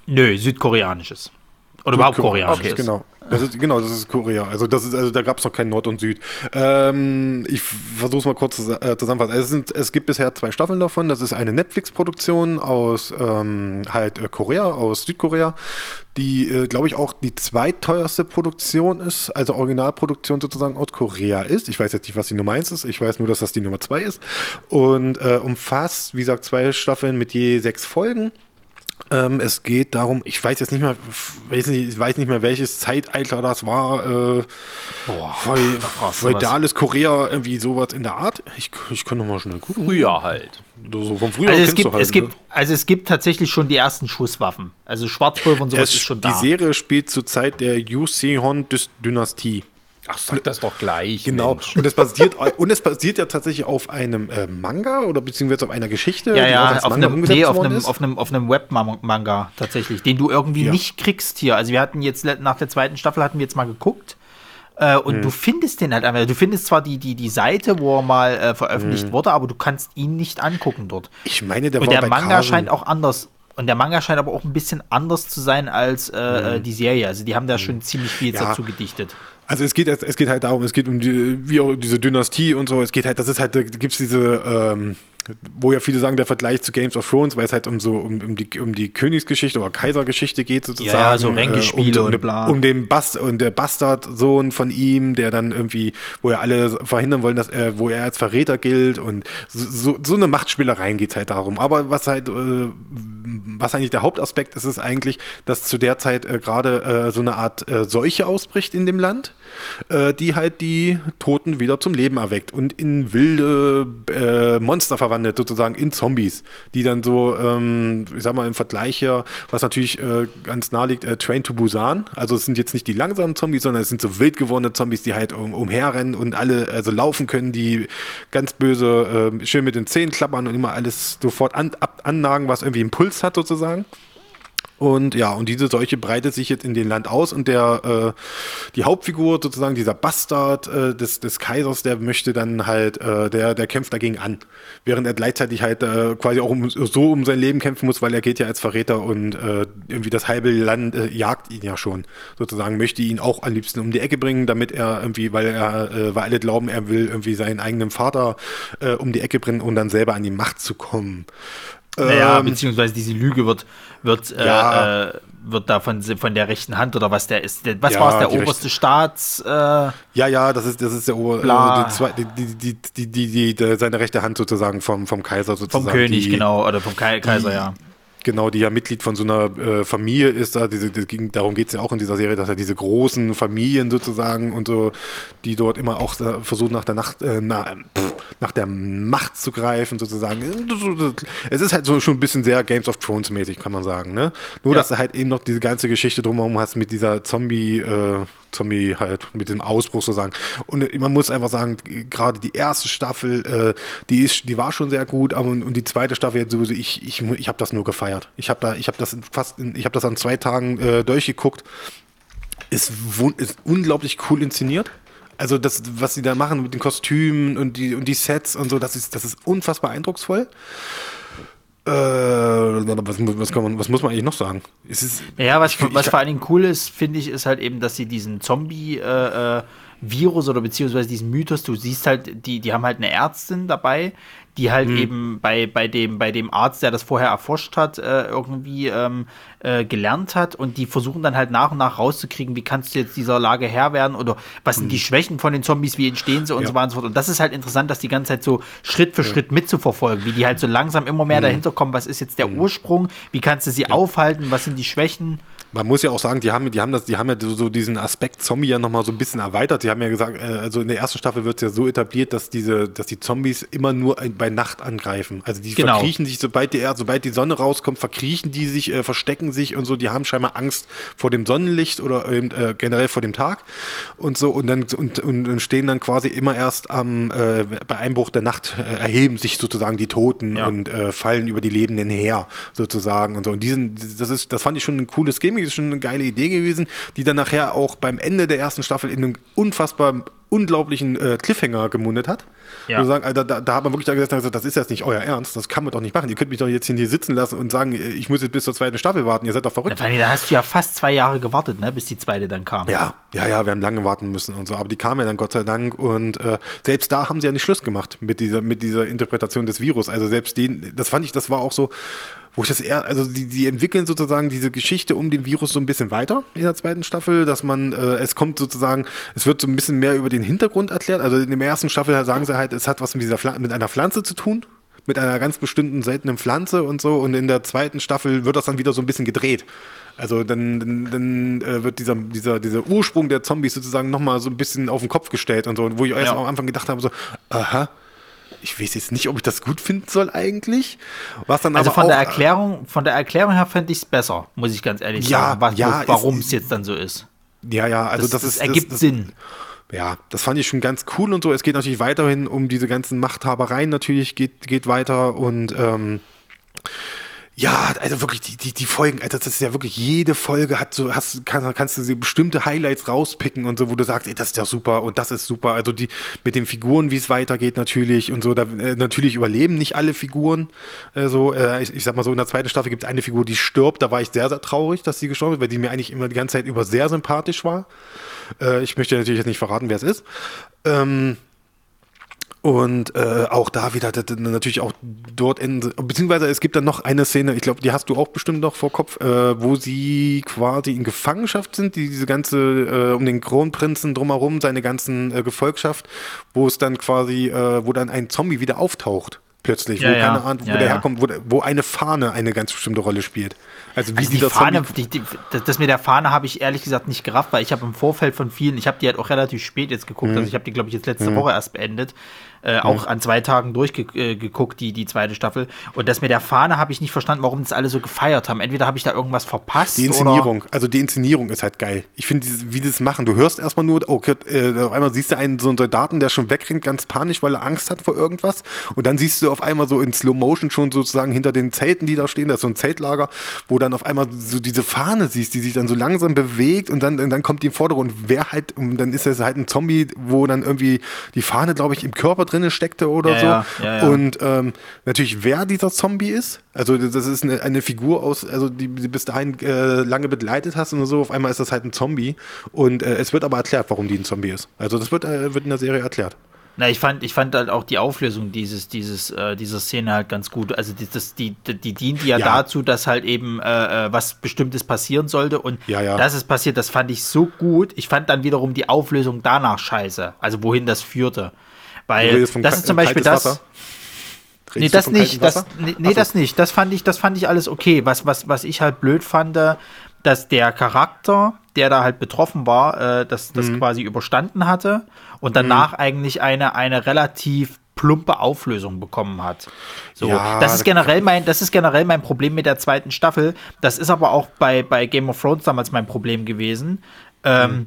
nö, südkoreanisches. Oder überhaupt koreanisches. Okay, Genau. Das ist, genau, das ist Korea. Also, das ist, also da gab es noch kein Nord und Süd. Ähm, ich versuche es mal kurz zu, äh, zusammenfassen. Es, sind, es gibt bisher zwei Staffeln davon. Das ist eine Netflix-Produktion aus ähm, halt äh, Korea, aus Südkorea, die, äh, glaube ich, auch die zweiteuerste Produktion ist, also Originalproduktion sozusagen aus Korea ist. Ich weiß jetzt nicht, was die Nummer eins ist. Ich weiß nur, dass das die Nummer zwei ist. Und äh, umfasst, wie gesagt, zwei Staffeln mit je sechs Folgen. Ähm, es geht darum, ich weiß jetzt nicht mehr, weiß nicht, ich weiß nicht mehr, welches Zeitalter das war. Äh, Boah, feudales Korea, irgendwie sowas in der Art. Ich, ich kann noch mal schnell gucken. Früher halt. So vom Frühjahr Also es gibt, halt, es gibt, also es gibt tatsächlich schon die ersten Schusswaffen. Also Schwarzpulver und sowas Es, ist schon die da. Serie spielt zur Zeit der Joseon-Dynastie. Ach, sag das doch gleich. Genau. Mensch. Und es basiert und es basiert ja tatsächlich auf einem äh, Manga oder beziehungsweise auf einer Geschichte, Ja, ja, auf Manga einem, nee, auf einem, auf einem, auf einem Webmanga tatsächlich, den du irgendwie Ja. nicht kriegst hier. Also wir hatten jetzt nach der zweiten Staffel hatten wir jetzt mal geguckt. Äh, und Hm. du findest den halt einfach. Du findest zwar die, die, die Seite, wo er mal äh, veröffentlicht Hm. wurde, aber du kannst ihn nicht angucken dort. ich meine, der Und war der bei Manga Kasen. scheint auch anders. Und der Manga scheint aber auch ein bisschen anders zu sein als äh, äh, die Serie. Also die haben da schon ziemlich viel. Ja. dazu gedichtet. Also es geht, es geht halt darum, es geht um die, wie auch diese Dynastie und so. Es geht halt, das ist halt, da gibt es diese, ähm, wo ja viele sagen, der Vergleich zu Games of Thrones, weil es halt um so um, um die um die Königsgeschichte oder Kaisergeschichte geht sozusagen. Ja, ja, so Ränkespiele um, um, und bla. Um den Bast und der Bastardsohn von ihm, der dann irgendwie, wo ja alle verhindern wollen, dass er, wo er als Verräter gilt und so, so eine Machtspielereien geht halt darum. Aber was halt, äh, was eigentlich der Hauptaspekt ist, ist eigentlich, dass zu der Zeit äh, gerade äh, so eine Art äh, Seuche ausbricht in dem Land, äh, die halt die Toten wieder zum Leben erweckt und in wilde äh, Monster verwandelt, sozusagen in Zombies, die dann so, ähm, ich sag mal, im Vergleich hier, was natürlich äh, ganz nah liegt, äh, Train to Busan. Also es sind jetzt nicht die langsamen Zombies, sondern es sind so wild gewordene Zombies, die halt um, umherrennen und alle also laufen können, die ganz böse äh, schön mit den Zähnen klappern und immer alles sofort an, ab, annagen, was irgendwie einen Puls hat sozusagen. Und ja, und diese Seuche breitet sich jetzt in den Land aus und der äh, die Hauptfigur sozusagen dieser Bastard äh, des, des Kaisers, der möchte dann halt, äh, der der kämpft dagegen an, während er gleichzeitig halt äh, quasi auch um, so um sein Leben kämpfen muss, weil er geht ja als Verräter und äh, irgendwie das halbe Land äh, jagt ihn ja schon sozusagen, möchte ihn auch am liebsten um die Ecke bringen, damit er irgendwie, weil er, äh, weil alle glauben, er will irgendwie seinen eigenen Vater äh, um die Ecke bringen, um dann selber an die Macht zu kommen. Naja, Ähm, beziehungsweise diese Lüge wird, wird, äh, Ja. äh, wird da von, von der rechten Hand oder was der ist. Der, was Ja, war es, der oberste Staats. Äh, Ja, ja, das ist, das ist der Ober, äh, die, die, die, die, seine rechte Hand sozusagen vom, vom Kaiser sozusagen. vom König, genau, oder vom Kai Kaiser, ja. Genau, die ja Mitglied von so einer äh, Familie ist. Da, diese, die, ging- darum geht es ja auch in dieser Serie, dass er diese großen Familien sozusagen und so, die dort immer auch äh, versuchen, nach der Nacht, äh, na, pff, nach der Macht zu greifen, sozusagen. Es ist halt so schon ein bisschen sehr Games of Thrones mäßig, kann man sagen. Ne? Nur, Ja. dass du halt eben noch diese ganze Geschichte drumherum hast mit dieser Zombie, äh, Zombie halt, mit dem Ausbruch sozusagen. Und äh, man muss einfach sagen, gerade die erste Staffel, äh, die ist, die war schon sehr gut, aber und die zweite Staffel jetzt sowieso, ich, ich, ich habe das nur gefeiert. Ich habe da, ich habe das fast, ich habe das an zwei Tagen äh, durchgeguckt. Ist, ist unglaublich cool inszeniert. Also das, was sie da machen mit den Kostümen und die, und die Sets und so, das ist, das ist unfassbar eindrucksvoll. Äh, was, was, man, was muss man eigentlich noch sagen? Ja, was, ich- was vor allen Dingen cool ist, finde ich, ist halt eben, dass sie diesen Zombie, äh, äh, Virus oder beziehungsweise diesen Mythos, du siehst halt, die, die haben halt eine Ärztin dabei, die halt mhm. eben bei, bei, dem, bei dem Arzt, der das vorher erforscht hat, äh, irgendwie ähm, äh, gelernt hat und die versuchen dann halt nach und nach rauszukriegen, wie kannst du jetzt dieser Lage Herr werden oder was sind mhm. die Schwächen von den Zombies, wie entstehen sie und ja. so weiter und so fort. Und das ist halt interessant, das die ganze Zeit so Schritt für ja. Schritt mitzuverfolgen, wie die halt so langsam immer mehr mhm. dahinter kommen, was ist jetzt der mhm. Ursprung, wie kannst du sie ja. aufhalten, was sind die Schwächen. Man muss ja auch sagen, die haben, die haben das, die haben ja so diesen Aspekt Zombie ja nochmal so ein bisschen erweitert. Die haben ja gesagt, äh, also in der ersten Staffel wird es ja so etabliert, dass diese, dass die Zombies immer nur bei Nacht angreifen. Also die genau. verkriechen sich, sobald die, sobald die Sonne rauskommt, verkriechen die sich, äh, verstecken sich und so. Die haben scheinbar Angst vor dem Sonnenlicht oder äh, generell vor dem Tag und so und dann und, und stehen dann quasi immer erst am äh, bei Einbruch der Nacht äh, erheben sich sozusagen die Toten ja. und äh, fallen über die Lebenden her sozusagen und so. Und diesen, das ist, das fand ich schon ein cooles Game ist schon eine geile Idee gewesen, die dann nachher auch beim Ende der ersten Staffel in einem unfassbar unglaublichen äh, Cliffhanger gemundet hat. Ja. Sagen, also da, da, hat man wirklich da gesagt, also, das ist jetzt nicht euer Ernst, das kann man doch nicht machen. Ihr könnt mich doch jetzt hier sitzen lassen und sagen, ich muss jetzt bis zur zweiten Staffel warten, ihr seid doch verrückt. Ja, da hast du ja fast zwei Jahre gewartet, ne, bis die zweite dann kam. Ja, ja, ja, wir haben lange warten müssen und so, aber die kam ja dann Gott sei Dank und äh, selbst da haben sie ja nicht Schluss gemacht mit dieser, mit dieser Interpretation des Virus. Also selbst den, das fand ich, das war auch so, wo ich das eher, also die, die entwickeln sozusagen diese Geschichte um den Virus so ein bisschen weiter in der zweiten Staffel, dass man, äh, es kommt sozusagen, es wird so ein bisschen mehr über den Hintergrund erklärt. Also in der ersten Staffel sagen sie halt, es hat was mit dieser Pfl mit einer Pflanze zu tun, mit einer ganz bestimmten seltenen Pflanze und so. Und in der zweiten Staffel wird das dann wieder so ein bisschen gedreht. Also dann, dann, dann äh, wird dieser, dieser, dieser Ursprung der Zombies sozusagen nochmal so ein bisschen auf den Kopf gestellt und so. Wo ich erst ja. am Anfang gedacht habe, so, aha, ich weiß jetzt nicht, ob ich das gut finden soll eigentlich. Was dann also aber von der Erklärung, von der Erklärung her fände ich es besser, muss ich ganz ehrlich ja, sagen, was, ja, warum es jetzt dann so ist. Ja, ja, also das, das, das ist, ergibt das, Sinn. Ja, das fand ich schon ganz cool und so. Es geht natürlich weiterhin um diese ganzen Machthabereien, natürlich geht, geht weiter und ähm, ja, also wirklich die, die, die Folgen, also das ist ja wirklich jede Folge hat so, hast, kann, kannst du bestimmte Highlights rauspicken und so, wo du sagst, ey, das ist ja super und das ist super. Also die mit den Figuren, wie es weitergeht natürlich und so. Da, äh, natürlich überleben nicht alle Figuren. Äh, so, äh, ich, ich sag mal so, in der zweiten Staffel gibt es eine Figur, die stirbt. Da war ich sehr, sehr traurig, dass sie gestorben ist, weil die mir eigentlich immer die ganze Zeit über sehr sympathisch war. Äh, ich möchte natürlich jetzt nicht verraten, wer es ist. Ähm, und äh, auch da wieder natürlich auch dort in, beziehungsweise es gibt dann noch eine Szene, ich glaube, die hast du auch bestimmt noch vor Kopf, äh, wo sie quasi in Gefangenschaft sind, die, diese ganze, äh, um den Kronprinzen drumherum, seine ganzen äh, Gefolgschaft, wo es dann quasi, äh, wo dann ein Zombie wieder auftaucht plötzlich, ja, wo ja. keine Ahnung, wo ja, der herkommt, wo, wo, eine Fahne eine ganz bestimmte Rolle spielt. Also, wie also die Fahne, die, die, das mit der Fahne habe ich ehrlich gesagt nicht gerafft, weil ich habe im Vorfeld von vielen, ich habe die halt auch relativ spät jetzt geguckt, mhm. also ich habe die glaube ich jetzt letzte mhm. Woche erst beendet äh, auch an zwei Tagen durchgeguckt, die, die zweite Staffel. Und das mit der Fahne habe ich nicht verstanden, warum das alle so gefeiert haben. Entweder habe ich da irgendwas verpasst. Die Inszenierung, oder? also die Inszenierung ist halt geil. Ich finde, wie die das machen. Du hörst erstmal nur, okay, äh, auf einmal siehst du einen so einen Soldaten, der schon wegrennt, ganz panisch, weil er Angst hat vor irgendwas. Und dann siehst du auf einmal so in Slow Motion schon sozusagen hinter den Zelten, die da stehen, da ist so ein Zeltlager, wo dann auf einmal so diese Fahne siehst, die sich dann so langsam bewegt und dann, dann kommt die im Vordergrund. Wer halt, und dann ist das halt ein Zombie, wo dann irgendwie die Fahne, glaube ich, im Körper drin steckte oder oder so. Ja, ja, und ähm, natürlich, wer dieser Zombie ist. Also das ist eine, eine Figur aus, also die, die bis dahin äh, lange begleitet hast und so. Auf einmal ist das halt ein Zombie. Und äh, es wird aber erklärt, warum die ein Zombie ist. Also das wird, äh, wird in der Serie erklärt. Na, ich fand, ich fand halt auch die Auflösung dieses, dieses, äh, dieser Szene halt ganz gut. Also die, das, die, die, die dient ja, ja, dazu, dass halt eben äh, äh, was Bestimmtes passieren sollte. Und ja, ja. das ist passiert, das fand ich so gut. Ich fand dann wiederum die Auflösung danach scheiße. Also wohin das führte. Weil das ist zum Beispiel das. Nee, das nicht. Das, nee, nee das nicht. Das fand ich, das fand ich alles okay. Was, was, was ich halt blöd fand, dass der Charakter, der da halt betroffen war, äh, das, das mhm. quasi überstanden hatte und danach mhm. eigentlich eine, eine relativ plumpe Auflösung bekommen hat. So, ja, das ist generell mein, das ist generell mein Problem mit der zweiten Staffel. Das ist aber auch bei, bei Game of Thrones damals mein Problem gewesen. Ähm, mhm.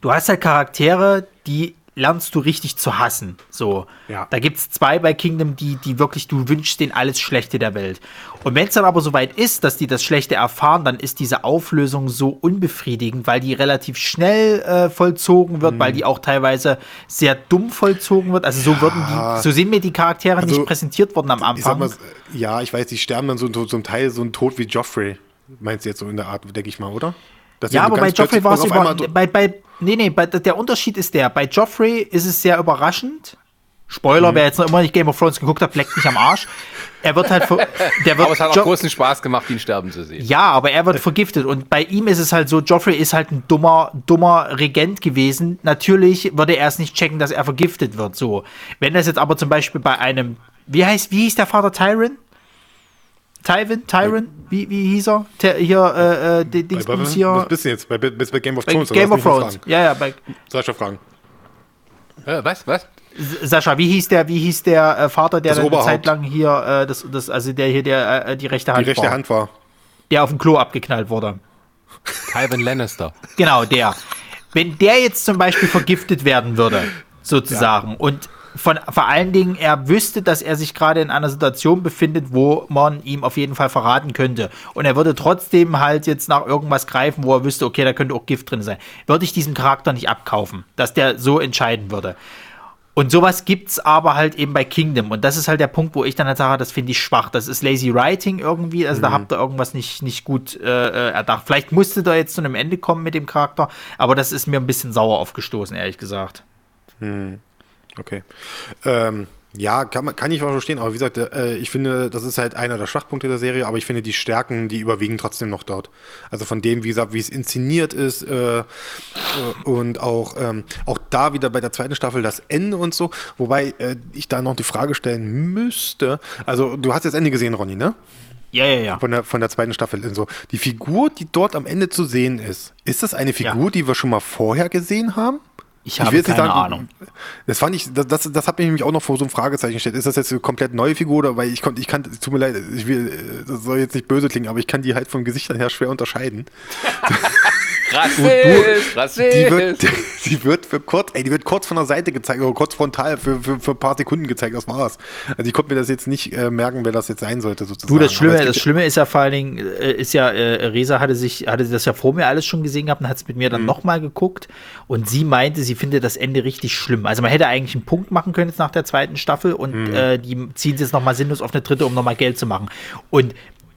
Du hast halt Charaktere, die lernst du richtig zu hassen. So. Ja. Da gibt es zwei bei Kingdom, die, die wirklich, du wünschst denen alles Schlechte der Welt. Und wenn es dann aber soweit ist, dass die das Schlechte erfahren, dann ist diese Auflösung so unbefriedigend, weil die relativ schnell äh, vollzogen wird, mhm. weil die auch teilweise sehr dumm vollzogen wird. Also so ja. würden die, so sind mir die Charaktere also, nicht präsentiert worden am Anfang. Mal, ja, ich weiß, die sterben dann so, zum Teil so ein Tod wie Joffrey. Meinst du jetzt so in der Art, denke ich mal, oder? Ja, er aber bei Joffrey war es über, bei, bei, nee, nee, bei, der Unterschied ist der, bei Joffrey ist es sehr überraschend. Mhm. Spoiler, wer jetzt noch immer nicht Game of Thrones geguckt hat, leckt mich am Arsch. Er wird halt, (laughs) der wird, Aber es hat auch Jo- großen Spaß gemacht, ihn sterben zu sehen. ja, aber er wird vergiftet und bei ihm ist es halt so, Joffrey ist halt ein dummer, dummer Regent gewesen. Natürlich würde er es nicht checken, dass er vergiftet wird, so. Wenn das jetzt aber zum Beispiel bei einem, wie heißt, wie hieß der Vater Tyron? Tywin? Tyron? Wie, wie hieß er? Der, hier, äh, äh, die Bei, Dingsbums bei, was hier. bist du jetzt? Bei, bist bei Game of Bei Thrones? Game of Thrones. Ja, ja, bei, Sascha fragen. Äh, was? Was? Sascha, wie hieß der, wie hieß der äh, Vater, der eine. Zeit lang hier, äh, das, das, also der hier, der äh, die rechte Die Hand rechte war, Hand war. der auf dem Klo abgeknallt wurde. Tywin Lannister. Genau, der. Wenn der jetzt zum Beispiel vergiftet werden würde, sozusagen, und von, vor allen Dingen, er wüsste, dass er sich gerade in einer Situation befindet, wo man ihm auf jeden Fall verraten könnte. Und er würde trotzdem halt jetzt nach irgendwas greifen, wo er wüsste, okay, da könnte auch Gift drin sein. Würde ich diesen Charakter nicht abkaufen, dass der so entscheiden würde. Und sowas gibt's aber halt eben bei Kingdom. Und das ist halt der Punkt, wo ich dann halt sage, das finde ich schwach. Das ist lazy writing irgendwie. Also da habt ihr irgendwas nicht, nicht gut äh, äh, erdacht. Vielleicht musste da jetzt zu einem Ende kommen mit dem Charakter, aber das ist mir ein bisschen sauer aufgestoßen, ehrlich gesagt. Okay. Ähm, ja, kann, man, kann ich auch verstehen, aber wie gesagt, äh, ich finde, das ist halt einer der Schwachpunkte der Serie, aber ich finde, die Stärken, die überwiegen trotzdem noch dort. Also von dem, wie gesagt, wie es inszeniert ist äh, äh, und auch, ähm, auch da wieder bei der zweiten Staffel das Ende und so, wobei äh, ich da noch die Frage stellen müsste, also du hast das Ende gesehen, Ronny, ne? Ja, ja, ja. Von der, von der zweiten Staffel. So. Die Figur, die dort am Ende zu sehen ist, ist das eine Figur, Ja. die wir schon mal vorher gesehen haben? Ich habe nicht keine sagen, Ahnung. Das fand ich, das, das, das hat mich nämlich auch noch vor so einem Fragezeichen gestellt. Ist das jetzt eine komplett neue Figur oder weil ich konnte, ich kann, tut mir leid, ich will, äh, das soll jetzt nicht böse klingen, aber ich kann die halt vom Gesicht her schwer unterscheiden. (laughs) Rassist, Rassist. Die wird, (laughs) die wird für kurz, ey, die wird kurz von der Seite gezeigt, oder kurz frontal für, für, für ein paar Sekunden gezeigt, das war's. Also ich konnte mir das jetzt nicht äh, merken, wer das jetzt sein sollte, sozusagen. Du, das Schlimme, das Schlimme ist ja vor allen Dingen, äh, ist ja, äh, Resa hatte sich, hatte das ja vor mir alles schon gesehen gehabt und hat es mit Mhm. mir dann nochmal geguckt und sie meinte, sie findet das Ende richtig schlimm. Also man hätte eigentlich einen Punkt machen können jetzt nach der zweiten Staffel und Mhm. äh, die ziehen es jetzt nochmal sinnlos auf eine dritte, um nochmal Geld zu machen. Und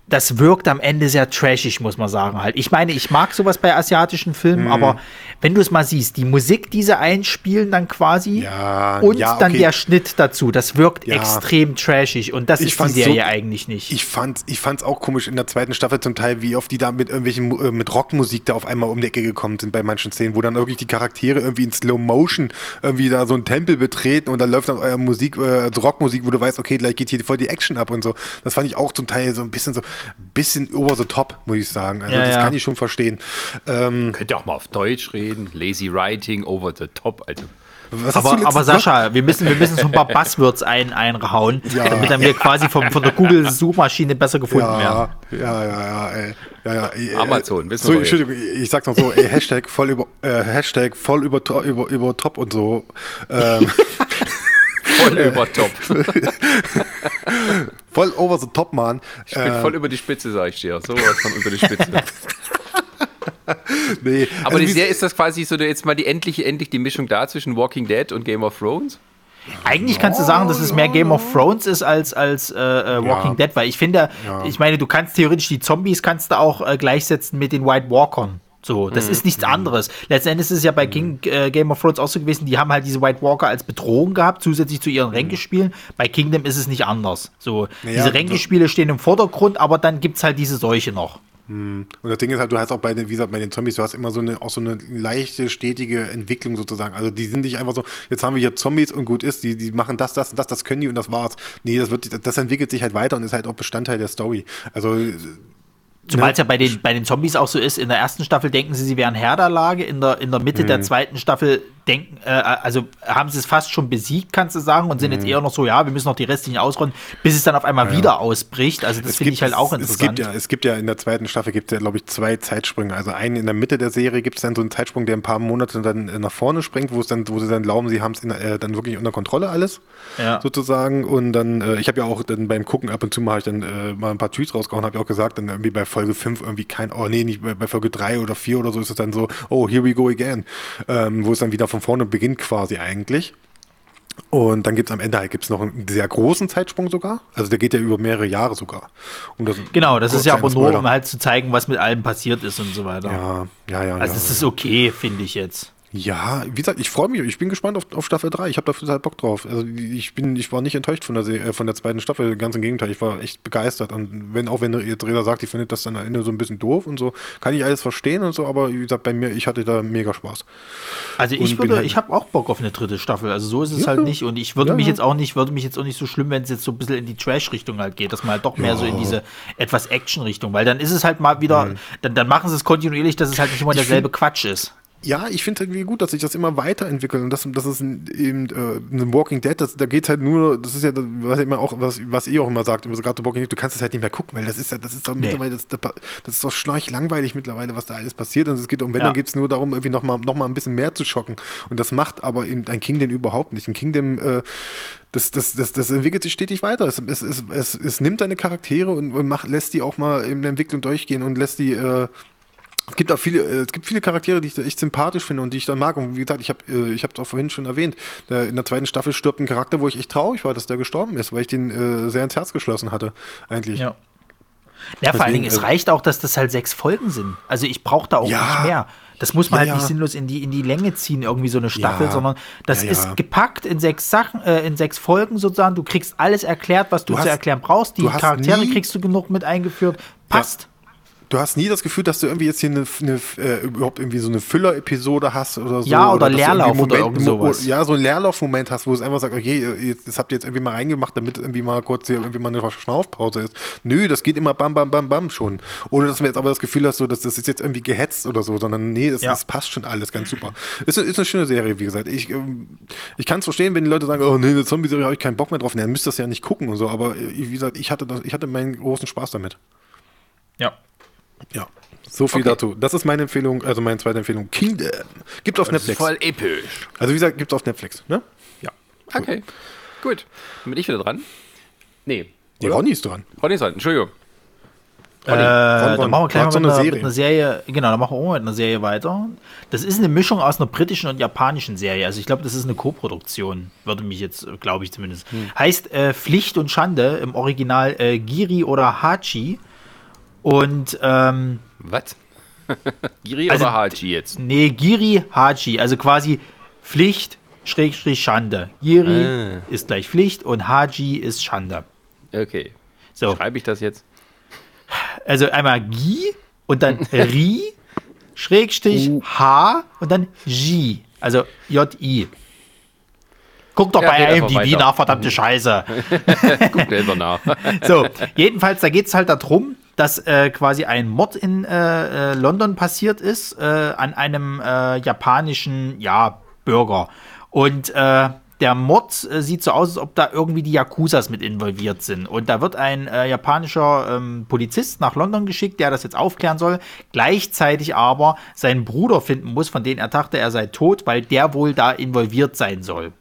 das wirkt am Ende sehr trashig, muss man sagen halt. Ich meine, ich mag sowas bei asiatischen Mhm. Filmen, aber wenn du es mal siehst, die Musik, die sie einspielen dann quasi Ja, und ja, dann okay. der Schnitt dazu, das wirkt Ja. extrem trashig und das Ich ist die Serie so- eigentlich nicht. Ich fand ich fand's auch komisch in der zweiten Staffel zum Teil, wie oft die da mit irgendwelchen äh, mit Rockmusik da auf einmal um die Ecke gekommen sind bei manchen Szenen, wo dann wirklich die Charaktere irgendwie in Slow Motion irgendwie da so einen Tempel betreten und dann läuft dann euer Musik, äh, also Rockmusik, wo du weißt, okay, gleich geht hier voll die Action ab und so. Das fand ich auch zum Teil so ein bisschen so bisschen over the top, muss ich sagen. Also Ja, das ja. kann ich schon verstehen. Ähm, Könnt ihr auch mal auf Deutsch reden. Lazy Writing, over the top. Also, Aber, aber? Sascha, wir müssen, wir müssen so ein paar Buzzwords ein, einhauen, Ja. damit dann wir quasi vom, von der Google-Suchmaschine besser gefunden werden. Ja, ja, ja, ja, ey. ja, ja ey, Amazon, wissen so, wir Entschuldigung, ich sag's noch so, ey, Hashtag voll über, äh, Hashtag voll über, über, über top und so. Ähm, (laughs) voll über top. (laughs) voll over the top, Mann. Ich bin voll über die Spitze, sag ich dir. So was von über die Spitze. (laughs) Nee, Aber also die wie- Serie, ist das quasi so jetzt mal die endliche, endlich die Mischung da zwischen Walking Dead und Game of Thrones? Eigentlich kannst du sagen, dass es mehr Game of Thrones ist als, als äh, äh, Walking Ja. Dead, weil ich finde, ich meine, du kannst theoretisch die Zombies kannst du auch äh, gleichsetzen mit den White Walkern. So, das ist nichts anderes. Letzten Endes ist es ja bei King, äh, Game of Thrones auch so gewesen, die haben halt diese White Walker als Bedrohung gehabt, zusätzlich zu ihren Ränkespielen. Bei Kingdom ist es nicht anders. So, Naja, diese Ränkespiele stehen im Vordergrund, aber dann gibt es halt diese Seuche noch. Und das Ding ist halt, du hast auch bei den, wie gesagt, bei den Zombies, du hast immer so eine, auch so eine leichte, stetige Entwicklung sozusagen. Also die sind nicht einfach so, jetzt haben wir hier Zombies und gut ist, die, die machen das, das und das, das können die und das war's. Nee, das wird, das entwickelt sich halt weiter und ist halt auch Bestandteil der Story. Also, Zumal es ja bei den, bei den Zombies auch so ist, in der ersten Staffel denken sie, sie wären Herr der Lage, in der, in der Mitte Mhm. der zweiten Staffel denken, äh, also haben sie es fast schon besiegt, kannst du sagen, und sind Mhm. jetzt eher noch so, ja, wir müssen noch die restlichen ausräumen, bis es dann auf einmal wieder ausbricht. Also das finde ich halt auch es- interessant. Es gibt ja, es gibt ja in der zweiten Staffel gibt es ja, glaube ich, zwei Zeitsprünge. Also einen in der Mitte der Serie gibt es dann so einen Zeitsprung, der ein paar Monate dann äh, nach vorne springt, wo es dann, wo sie dann glauben, sie haben es äh, dann wirklich unter Kontrolle alles, Ja. sozusagen. Und dann, äh, ich habe ja auch dann beim Gucken ab und zu mal, ich dann äh, mal ein paar Tweets rausgehauen, habe ich auch gesagt, dann irgendwie bei Folge 5 irgendwie kein, oh nee, nicht bei, bei Folge 3 oder 4 oder so ist es dann so, oh, here we go again, ähm, wo es dann wieder von vorne beginnt quasi eigentlich. Und dann gibt es am Ende halt gibt's noch einen sehr großen Zeitsprung sogar. Also der geht ja über mehrere Jahre sogar. Und das genau, das ist ja aber nur, um halt zu zeigen, was mit allem passiert ist und so weiter. Ja, ja, ja. Also es ja. ist okay, finde ich jetzt. Ja, wie gesagt, ich freue mich, ich bin gespannt auf, auf Staffel 3. Ich habe dafür halt Bock drauf. Also ich bin, ich war nicht enttäuscht von der, äh, von der zweiten Staffel, ganz im Gegenteil, ich war echt begeistert. Und wenn, auch wenn jetzt Reda sagt, ich finde das dann am Ende so ein bisschen doof und so, kann ich alles verstehen und so, aber wie gesagt, bei mir, ich hatte da mega Spaß. Also ich würde, halt ich habe auch Bock auf eine dritte Staffel. Also so ist es ja, halt nicht. Und ich würde ja, mich jetzt auch nicht, würde mich jetzt auch nicht so schlimm, wenn es jetzt so ein bisschen in die Trash-Richtung halt geht, dass man halt doch mehr so in diese etwas Action-Richtung, weil dann ist es halt mal wieder, mhm. dann, dann machen sie es kontinuierlich, dass es halt nicht immer derselbe Quatsch ist ja, ich finde irgendwie gut, dass sich das immer weiterentwickelt und das, das ist eben äh, ein Walking Dead, das, da geht halt nur, das ist ja, was immer auch, was, was ihr auch immer sagt, immer so gerade Walking Dead, du kannst es halt nicht mehr gucken, weil das ist ja, das ist doch nee. mittlerweile, das, das ist doch schnorch langweilig mittlerweile, was da alles passiert und es geht um, wenn, ja. dann geht es nur darum, irgendwie nochmal noch mal ein bisschen mehr zu schocken und das macht aber eben ein Kingdom überhaupt nicht. Ein Kingdom, äh, das, das, das, das entwickelt sich stetig weiter. Es, es, es, es, es nimmt seine Charaktere und, und macht, lässt die auch mal in der Entwicklung durchgehen und lässt die, äh, es gibt auch viele, äh, es gibt viele Charaktere, die ich echt sympathisch finde und die ich dann mag. Und wie gesagt, ich habe äh, ich habe es auch vorhin schon erwähnt, in der zweiten Staffel stirbt ein Charakter, wo ich echt traurig war, dass der gestorben ist, weil ich den äh, sehr ins Herz geschlossen hatte, eigentlich. Ja. Ja, vor allen Dingen, es reicht auch, dass das halt sechs Folgen sind. Also ich brauche da auch ja, nicht mehr. Das muss man ja, halt nicht sinnlos in die, in die Länge ziehen, irgendwie so eine Staffel, ja, sondern das ist gepackt in sechs Sachen, äh, in sechs Folgen sozusagen. Du kriegst alles erklärt, was du, du hast, zu erklären brauchst. Die Charaktere kriegst du genug mit eingeführt. Passt du hast nie das Gefühl, dass du irgendwie jetzt hier eine, eine äh, überhaupt irgendwie so eine Füller-Episode hast oder so. Ja, oder, oder Leerlauf Moment, oder irgend sowas. Ja, so ein Leerlauf-Moment hast, wo es einfach sagt, okay, das habt ihr jetzt irgendwie mal reingemacht, damit irgendwie mal kurz hier irgendwie mal eine Schnaufpause ist. Nö, das geht immer bam, bam, bam, bam schon. Ohne dass du jetzt aber das Gefühl hast, so, dass das ist jetzt irgendwie gehetzt oder so, sondern nee, das, ja. das passt schon alles ganz super. Ist, ist eine schöne Serie, wie gesagt. Ich, ähm, ich kann es verstehen, wenn die Leute sagen, oh nee, eine Zombie-Serie habe ich keinen Bock mehr drauf. Nee, dann müsst ihr das ja nicht gucken und so, aber äh, wie gesagt, ich hatte, das, ich hatte meinen großen Spaß damit. Ja. Ja. So viel okay. dazu. Das ist meine Empfehlung, also meine zweite Empfehlung. Kingdom. Gibt auf das Netflix. voll episch. Also wie gesagt, gibt es auf Netflix, ne? Ja. Okay. Gut. Dann bin ich wieder dran? Nee. Nee, Ronny ist dran. Ronny ist dran, Entschuldigung. Ronny. Äh, Ron, Dann machen wir gleich mal mit, einer, mit einer Serie. Genau, dann machen wir auch mit einer Serie weiter. Das ist eine Mischung aus einer britischen und japanischen Serie. Also ich glaube, das ist eine Co-Produktion. Würde mich jetzt, glaube ich zumindest. Hm. Heißt äh, Pflicht und Schande im Original äh, Giri oder Hachi. Und ähm, was? (laughs) Giri also, oder Haji jetzt? Nee, Giri, Haji. Also quasi Pflicht, Schrägstrich, Schande. Giri ah. ist gleich Pflicht und Haji ist Schande. Okay. So. Schreibe ich das jetzt? Also einmal Gi und dann (laughs) Ri, Schrägstrich, uh. H und dann J. Also J-I. Guck doch ja, bei IMDb nach, verdammte Scheiße. (laughs) Guck selber nach. so, jedenfalls, da geht es halt darum, dass äh, quasi ein Mord in äh, äh, London passiert ist äh, an einem äh, japanischen ja, Bürger. Und äh, der Mord äh, sieht so aus, als ob da irgendwie die Yakuzas mit involviert sind. Und da wird ein äh, japanischer ähm, Polizist nach London geschickt, der das jetzt aufklären soll, gleichzeitig aber seinen Bruder finden muss, von dem er dachte, er sei tot, weil der wohl da involviert sein soll.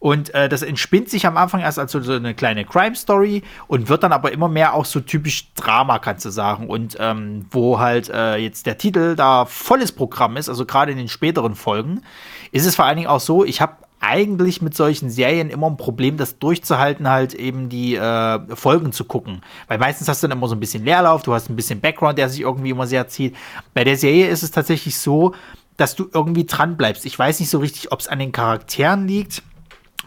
Und äh, das entspinnt sich am Anfang erst als so, eine kleine Crime-Story und wird dann aber immer mehr auch so typisch Drama, kannst du sagen. Und ähm, wo halt äh, jetzt der Titel da volles Programm ist, also gerade in den späteren Folgen, ist es vor allen Dingen auch so, ich habe eigentlich mit solchen Serien immer ein Problem, das durchzuhalten, halt eben die äh, Folgen zu gucken. Weil meistens hast du dann immer so ein bisschen Leerlauf, du hast ein bisschen Background, der sich irgendwie immer sehr zieht. Bei der Serie ist es tatsächlich so, dass du irgendwie dran bleibst. Ich weiß nicht so richtig, ob es an den Charakteren liegt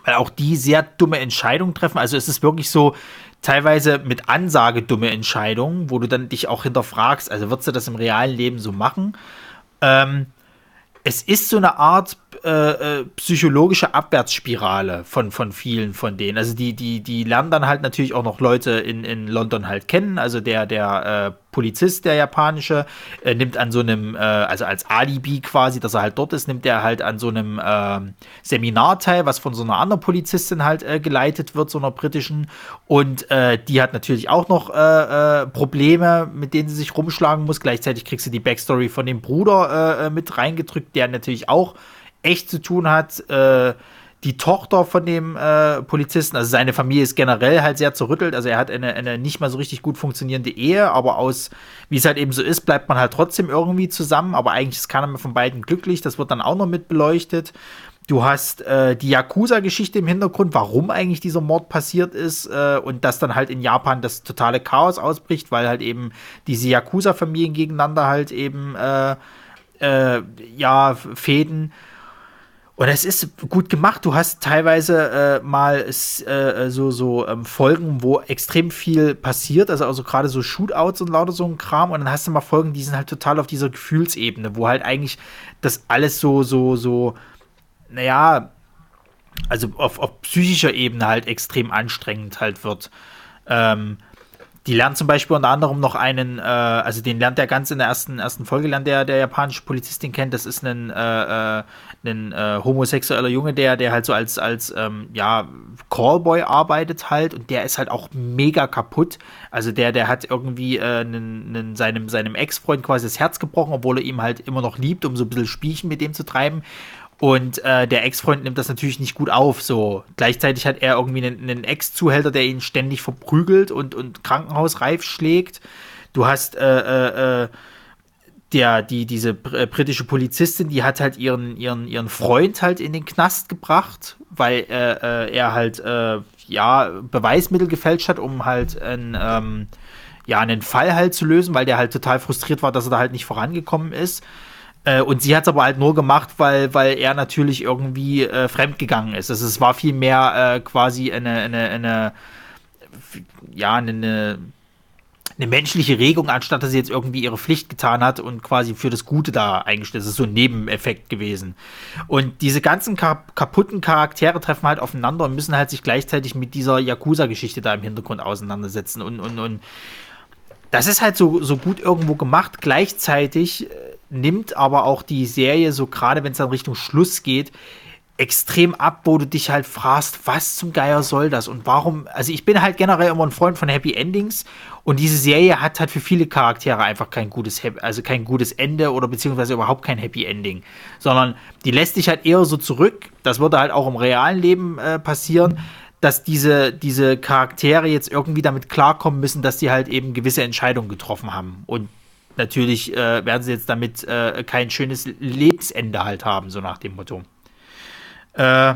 weil auch die sehr dumme Entscheidungen treffen. Also es ist wirklich so teilweise mit Ansage dumme Entscheidungen, wo du dann dich auch hinterfragst, also würdest du das im realen Leben so machen? Ähm, es ist so eine Art äh, äh, psychologische Abwärtsspirale von, von vielen von denen. Also die, die, die lernen dann halt natürlich auch noch Leute in, in London halt kennen. Also der, der äh, Polizist, der japanische, äh, nimmt an so einem, äh, also als Alibi quasi, dass er halt dort ist, nimmt er halt an so einem äh, Seminar teil, was von so einer anderen Polizistin halt geleitet wird, so einer britischen. Und die hat natürlich auch noch Probleme, mit denen sie sich rumschlagen muss. Gleichzeitig kriegst du die Backstory von dem Bruder mit reingedrückt, der natürlich auch echt zu tun hat. Äh, die Tochter von dem äh, Polizisten, also seine Familie ist generell halt sehr zerrüttelt. Also er hat eine, eine nicht mal so richtig gut funktionierende Ehe, aber aus, wie es halt eben so ist, bleibt man halt trotzdem irgendwie zusammen. Aber eigentlich ist keiner mehr von beiden glücklich. Das wird dann auch noch mit beleuchtet. Du hast äh, die Yakuza-Geschichte im Hintergrund, warum eigentlich dieser Mord passiert ist äh, und dass dann halt in Japan das totale Chaos ausbricht, weil halt eben diese Yakuza-Familien gegeneinander halt eben äh, äh ja Fäden. Und es ist gut gemacht. Du hast teilweise äh, mal äh, so, so ähm, Folgen, wo extrem viel passiert, also, also gerade so Shootouts und lauter so ein Kram. Und dann hast du mal Folgen, die sind halt total auf dieser Gefühlsebene, wo halt eigentlich das alles so, so, so, naja, also auf, auf psychischer Ebene halt extrem anstrengend halt wird. Ähm, die lernt zum Beispiel unter anderem noch einen, äh, also den lernt er ganz in der ersten, ersten Folge, lernt der, der japanische Polizist, den kennt, das ist ein, äh, äh, ein äh, homosexueller Junge, der, der halt so als, als ähm, ja, Callboy arbeitet halt und der ist halt auch mega kaputt. Also der, der hat irgendwie äh, einen, einen, seinem, seinem Ex-Freund quasi das Herz gebrochen, obwohl er ihm halt immer noch liebt, um so ein bisschen Spielchen mit dem zu treiben. Und äh, der Ex-Freund nimmt das natürlich nicht gut auf. So gleichzeitig hat er irgendwie einen, einen Ex-Zuhälter, der ihn ständig verprügelt und, und krankenhausreif schlägt. Du hast äh, äh, äh der, die, diese äh, britische Polizistin, die hat halt ihren, ihren, ihren Freund halt in den Knast gebracht, weil äh, äh, er halt äh, ja Beweismittel gefälscht hat, um halt ein, ähm, ja, einen Fall halt zu lösen, weil der halt total frustriert war, dass er da halt nicht vorangekommen ist. Äh, und sie hat es aber halt nur gemacht, weil, weil er natürlich irgendwie äh, fremdgegangen ist. Also es war viel mehr äh, quasi eine, eine, eine, ja, eine, eine menschliche Regung, anstatt dass sie jetzt irgendwie ihre Pflicht getan hat und quasi für das Gute da eingestellt ist. Das ist so ein Nebeneffekt gewesen. Und diese ganzen kap kaputten Charaktere treffen halt aufeinander und müssen halt sich gleichzeitig mit dieser Yakuza-Geschichte da im Hintergrund auseinandersetzen. Und, und, und das ist halt so, so gut irgendwo gemacht. Gleichzeitig äh, nimmt aber auch die Serie, so gerade wenn es dann Richtung Schluss geht, extrem ab, wo du dich halt fragst, was zum Geier soll das und warum, also ich bin halt generell immer ein Freund von Happy Endings und diese Serie hat halt für viele Charaktere einfach kein gutes, also kein gutes Ende oder beziehungsweise überhaupt kein Happy Ending, sondern die lässt dich halt eher so zurück, das würde halt auch im realen Leben äh, passieren, dass diese, diese Charaktere jetzt irgendwie damit klarkommen müssen, dass sie halt eben gewisse Entscheidungen getroffen haben. Und natürlich äh, werden sie jetzt damit äh, kein schönes Lebensende halt haben, so nach dem Motto. Äh,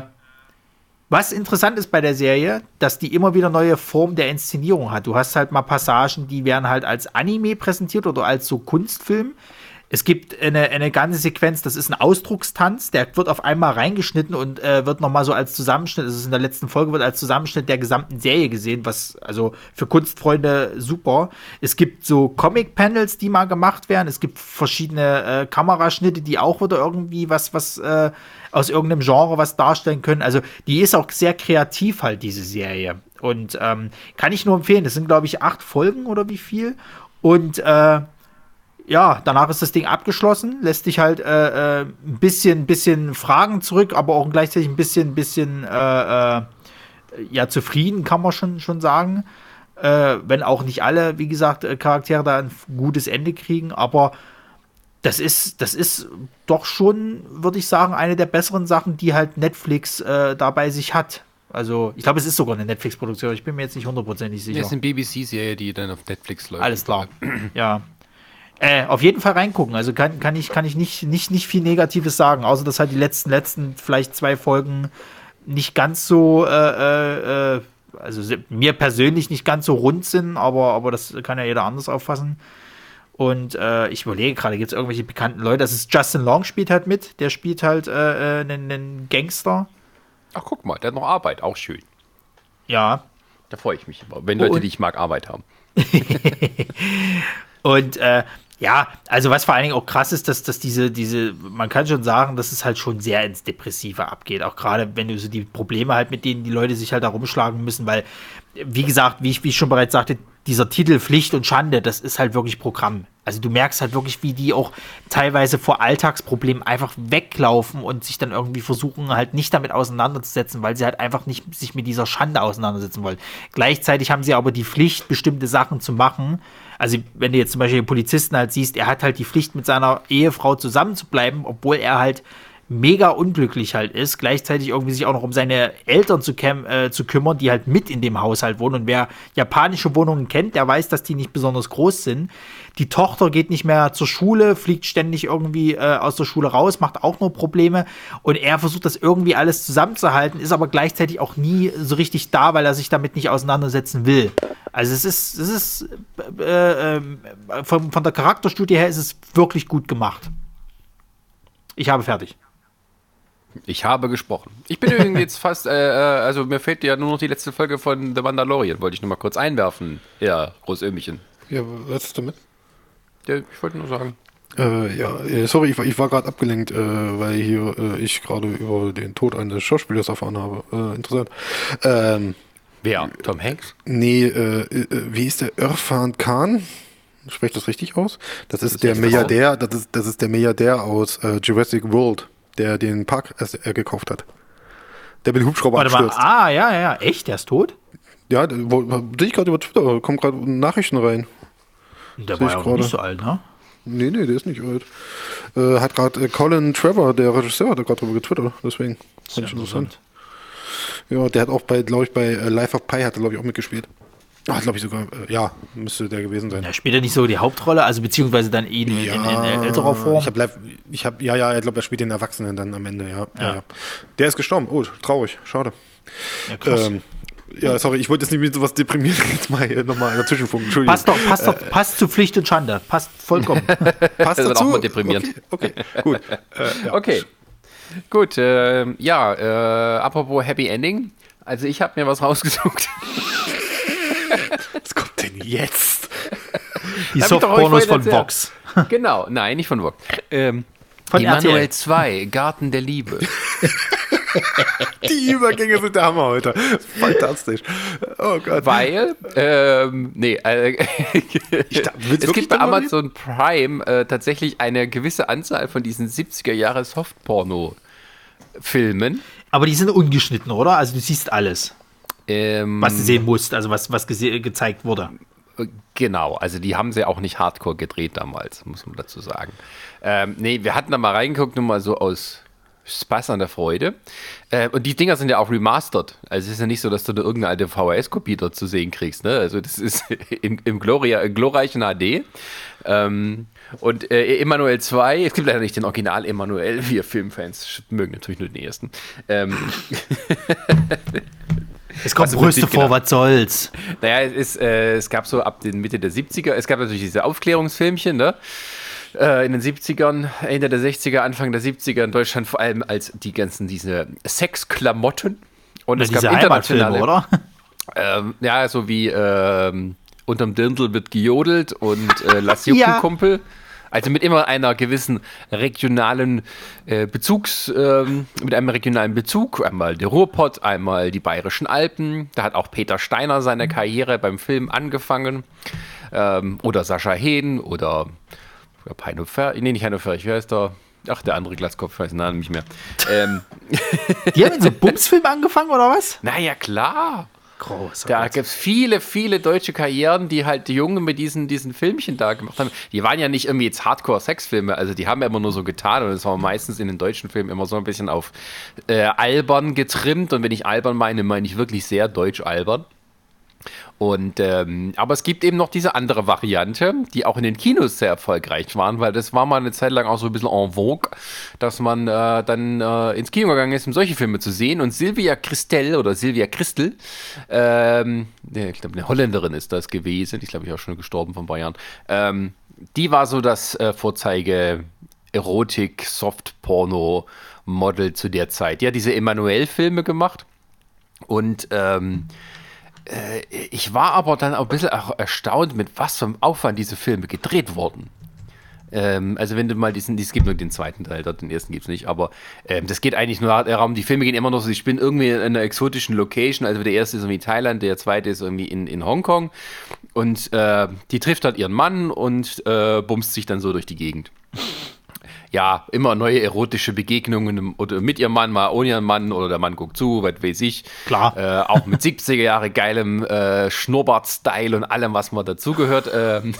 was interessant ist bei der Serie, dass die immer wieder neue Formen der Inszenierung hat. Du hast halt mal Passagen, die werden halt als Anime präsentiert oder als so Kunstfilm. Es gibt eine, eine ganze Sequenz, das ist ein Ausdruckstanz, der wird auf einmal reingeschnitten und äh, wird nochmal so als Zusammenschnitt, das ist in der letzten Folge, wird als Zusammenschnitt der gesamten Serie gesehen, was also für Kunstfreunde super. Es gibt so Comic-Panels, die mal gemacht werden, es gibt verschiedene äh, Kameraschnitte, die auch wieder irgendwie was, was äh, aus irgendeinem Genre was darstellen können. Also die ist auch sehr kreativ halt, diese Serie. Und ähm, kann ich nur empfehlen, das sind glaube ich acht Folgen oder wie viel. Und äh, ja, danach ist das Ding abgeschlossen, lässt dich halt äh, äh, ein bisschen, bisschen Fragen zurück, aber auch gleichzeitig ein bisschen, bisschen äh, äh, ja zufrieden, kann man schon, schon sagen. Äh, wenn auch nicht alle, wie gesagt, äh, Charaktere da ein gutes Ende kriegen, aber das ist, das ist doch schon, würde ich sagen, eine der besseren Sachen, die halt Netflix dabei sich hat. Also, ich glaube, es ist sogar eine Netflix-Produktion. Ich bin mir jetzt nicht hundertprozentig sicher. Das ist eine BBC-Serie, die dann auf Netflix läuft. Alles klar. (clears throat) ja. Äh, auf jeden Fall reingucken. Also kann, kann ich, kann ich nicht, nicht, nicht viel Negatives sagen, außer dass halt die letzten, letzten vielleicht zwei Folgen nicht ganz so, äh, äh, äh also mir persönlich nicht ganz so rund sind, aber, aber das kann ja jeder anders auffassen. Und äh, ich überlege gerade, gibt es irgendwelche bekannten Leute? Das ist Justin Long spielt halt mit, der spielt halt äh, einen, einen Gangster. Ach, guck mal, der hat noch Arbeit, auch schön. Ja. Da freue ich mich, wenn Leute, und, die ich mag, Arbeit haben. (laughs) und äh, ja, also was vor allen Dingen auch krass ist, dass, dass diese, diese, man kann schon sagen, dass es halt schon sehr ins Depressive abgeht. Auch gerade wenn du so die Probleme halt, mit denen die Leute sich halt da rumschlagen müssen, weil, wie gesagt, wie ich, wie ich schon bereits sagte, dieser Titel Pflicht und Schande, das ist halt wirklich Programm. Also du merkst halt wirklich, wie die auch teilweise vor Alltagsproblemen einfach weglaufen und sich dann irgendwie versuchen, halt nicht damit auseinanderzusetzen, weil sie halt einfach nicht sich mit dieser Schande auseinandersetzen wollen. Gleichzeitig haben sie aber die Pflicht, bestimmte Sachen zu machen also wenn du jetzt zum Beispiel den Polizisten halt siehst, er hat halt die Pflicht, mit seiner Ehefrau zusammenzubleiben, obwohl er halt mega unglücklich halt ist, gleichzeitig irgendwie sich auch noch um seine Eltern zu, äh, zu kümmern, die halt mit in dem Haushalt wohnen. Und wer japanische Wohnungen kennt, der weiß, dass die nicht besonders groß sind. Die Tochter geht nicht mehr zur Schule, fliegt ständig irgendwie äh, aus der Schule raus, macht auch nur Probleme. Und er versucht das irgendwie alles zusammenzuhalten, ist aber gleichzeitig auch nie so richtig da, weil er sich damit nicht auseinandersetzen will. Also es ist, es ist äh, äh, von, von der Charakterstudie her ist es wirklich gut gemacht. Ich habe fertig. Ich habe gesprochen. Ich bin übrigens jetzt fast, äh, äh, also mir fehlt ja nur noch die letzte Folge von The Mandalorian. Wollte ich nur mal kurz einwerfen, ja, Großömchen. Ja, was ist damit? Ja, ich wollte nur sagen. Äh, ja, äh, sorry, ich war, ich war gerade abgelenkt, äh, weil hier äh, ich gerade über den Tod eines Schauspielers erfahren habe. Äh, interessant. Ähm, Wer? Tom Hanks? Nee, äh, wie ist der? Irfan Khan? Sprecht das richtig aus? Das ist, das ist der Milliardär, das ist, das ist der Milliardär aus Jurassic World der den Park äh, gekauft hat. Der mit dem Hubschrauber Warte abstürzt. Mal, ah, ja, ja, echt? Der ist tot? Ja, sehe ich gerade über Twitter, kommen gerade Nachrichten rein. Der war ja auch nicht so alt, ne? Nee, nee, der ist nicht alt. Äh, hat gerade äh, Colin Trevor, der Regisseur, hat gerade drüber getwittert, deswegen. Fand ich interessant. Ja, der hat auch bei, glaube ich, bei äh, Life of Pi hat er, glaube ich, auch mitgespielt. Ach, glaube ich sogar, äh, ja, müsste der gewesen sein. Ja, spielt er nicht so die Hauptrolle, also beziehungsweise dann ihn ja, in, in, in, älterer Form? Ich habe, ich hab, ja, ja, ich glaube, er spielt den Erwachsenen dann am Ende, ja. ja. ja. Der ist gestorben, oh, traurig, schade. Ja, krass. Ähm, ja, sorry, ich wollte jetzt nicht mit sowas deprimieren. (laughs) Jetzt mal hier nochmal dazwischen funken. Entschuldigung. Passt doch, passt doch, äh, passt zu Pflicht und Schande. Passt vollkommen. (laughs) passt das dazu? auch mal deprimierend. Okay, okay gut. Äh, ja. Okay. Gut, äh, ja, äh, apropos Happy Ending. Also ich habe mir was rausgesucht. Was kommt denn jetzt? Die Softpornos von Vox. (laughs) Genau, nein, nicht von Vox. Ähm, von Emanuel 2, Garten der Liebe. (laughs) Die Übergänge sind der Hammer heute. Fantastisch. Oh Gott. Weil, ähm, nee, (laughs) äh, es gibt bei Amazon Prime äh, tatsächlich eine gewisse Anzahl von diesen 70er Jahre Softporno-Filmen. Aber die sind ungeschnitten, oder? Also du siehst alles. Ähm, was du sehen musst, also was, was gezeigt wurde. Genau, also die haben sie auch nicht hardcore gedreht damals, muss man dazu sagen. Ähm, nee, wir hatten da mal reingeguckt, nur mal so aus Spaß an der Freude. Äh, und die Dinger sind ja auch remastered. Also es ist ja nicht so, dass du da irgendeine alte VHS-Kopie dort zu sehen kriegst. Ne? Also das ist (laughs) im, im Gloria, glorreichen HD. Ähm, und äh, Emanuel 2, es gibt leider nicht den Original Emanuel, wir Filmfans mögen natürlich nur den ersten. Ähm, (laughs) Es kommt also Brüste vor, genau. was soll's? Naja, es, ist, äh, es gab so ab den Mitte der 70er, es gab natürlich diese Aufklärungsfilmchen, ne? Äh, in den 70ern, Ende der 60er, Anfang der 70er in Deutschland vor allem als die ganzen, diese Sexklamotten. Und Na, es gab internationale, oder? Ähm, ja, so wie ähm, unterm Dirndl wird gejodelt und äh, (laughs) Lass Juckenkumpel. ja. Also mit immer einer gewissen regionalen äh, Bezugs, ähm, mit einem regionalen Bezug. Einmal der Ruhrpott, einmal die Bayerischen Alpen. Da hat auch Peter Steiner seine mhm. Karriere beim Film angefangen. Ähm, oder Sascha Hehn oder Heino Fer, nee, nicht Heino Ferch, wer ist da? Ach, der andere Glaskopf, ich weiß den Namen nicht mehr. Ähm. (laughs) Die haben in so Bumsfilm angefangen, oder was? Naja, klar. Groß. Da gibt es viele, viele deutsche Karrieren, die halt die Jungen mit diesen, diesen Filmchen da gemacht haben. Die waren ja nicht irgendwie jetzt Hardcore-Sexfilme, also die haben immer nur so getan und es war meistens in den deutschen Filmen immer so ein bisschen auf äh, albern getrimmt. Und wenn ich albern meine, meine ich wirklich sehr deutsch albern. Und ähm, aber es gibt eben noch diese andere Variante, die auch in den Kinos sehr erfolgreich waren, weil das war mal eine Zeit lang auch so ein bisschen en vogue, dass man äh, dann äh, ins Kino gegangen ist, um solche Filme zu sehen. Und Silvia Christel oder Silvia Christel, ähm, ich glaube, eine Holländerin ist das gewesen, ich glaube, ich auch schon gestorben von Bayern. Ähm, die war so das äh, Vorzeige Erotik, Soft-Porno. Model zu der Zeit. Die hat diese Emanuel-Filme gemacht und ähm, äh, ich war aber dann auch ein bisschen erstaunt, mit was für einem Aufwand diese Filme gedreht wurden. Ähm, also wenn du mal diesen, es gibt nur den zweiten Teil, den ersten gibt es nicht, aber ähm, das geht eigentlich nur darum, die Filme gehen immer noch so, ich bin irgendwie in einer exotischen Location, also der erste ist irgendwie Thailand, der zweite ist irgendwie in, in Hongkong und äh, die trifft halt ihren Mann und äh, bumst sich dann so durch die Gegend ja, immer neue erotische Begegnungen oder mit ihrem Mann, mal ohne ihren Mann oder der Mann guckt zu, was weiß ich. Klar. Äh, auch mit 70er Jahre geilem äh, Schnurrbart-Style und allem, was man dazugehört. Ähm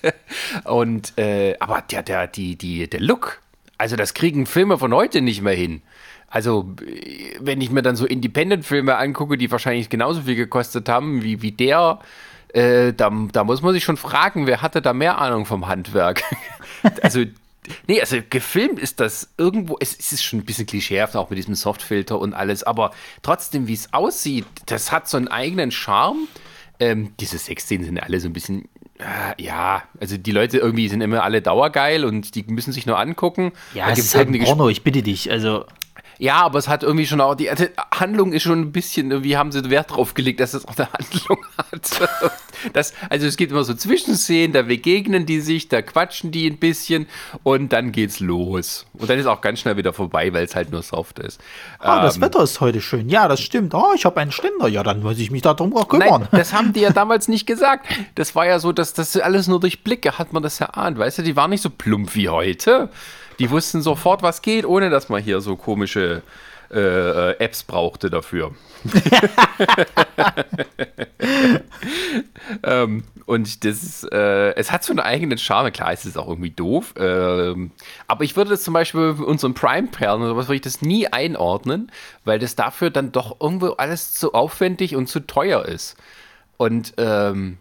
(laughs) und, äh, aber der, der, die, die, der Look also das kriegen Filme von heute nicht mehr hin. Also, wenn ich mir dann so Independent-Filme angucke, die wahrscheinlich genauso viel gekostet haben wie, wie der, äh, da, da muss man sich schon fragen, wer hatte da mehr Ahnung vom Handwerk? (laughs) also, nee, also gefilmt ist das irgendwo, es, es ist schon ein bisschen klischeehaft, auch mit diesem Softfilter und alles, aber trotzdem, wie es aussieht, das hat so einen eigenen Charme. Ähm, diese Sexszenen sind alle so ein bisschen äh, ja, also die Leute irgendwie sind immer alle dauergeil und die müssen sich nur angucken. Ja, da es ist halt Porno, ich bitte dich. Also ja, aber es hat irgendwie schon auch, die, Handlung ist schon ein bisschen, irgendwie haben sie Wert drauf gelegt, dass es auch eine (laughs) Handlung hat. Das, also es geht immer so Zwischenszenen, da begegnen die sich, da quatschen die ein bisschen und dann geht's los. Und dann ist auch ganz schnell wieder vorbei, weil es halt nur soft ist. Ah, ähm, das Wetter ist heute schön. Ja, das stimmt. Oh, ich habe einen Ständer. Ja, dann muss ich mich darum auch kümmern. Nein, das haben die ja damals nicht gesagt. Das war ja so, dass das alles nur durch Blicke hat man das erahnt. Weißt du, die waren nicht so plump wie heute. Die wussten sofort, was geht, ohne dass man hier so komische äh, äh Apps brauchte dafür. (laughs) ähm, und das, äh, es hat so einen eigenen Charme. Klar, es ist auch irgendwie doof. Ähm, aber ich würde das zum Beispiel unseren Prime-Perlen oder was würde ich das nie einordnen, weil das dafür dann doch irgendwo alles zu aufwendig und zu teuer ist. Und ähm,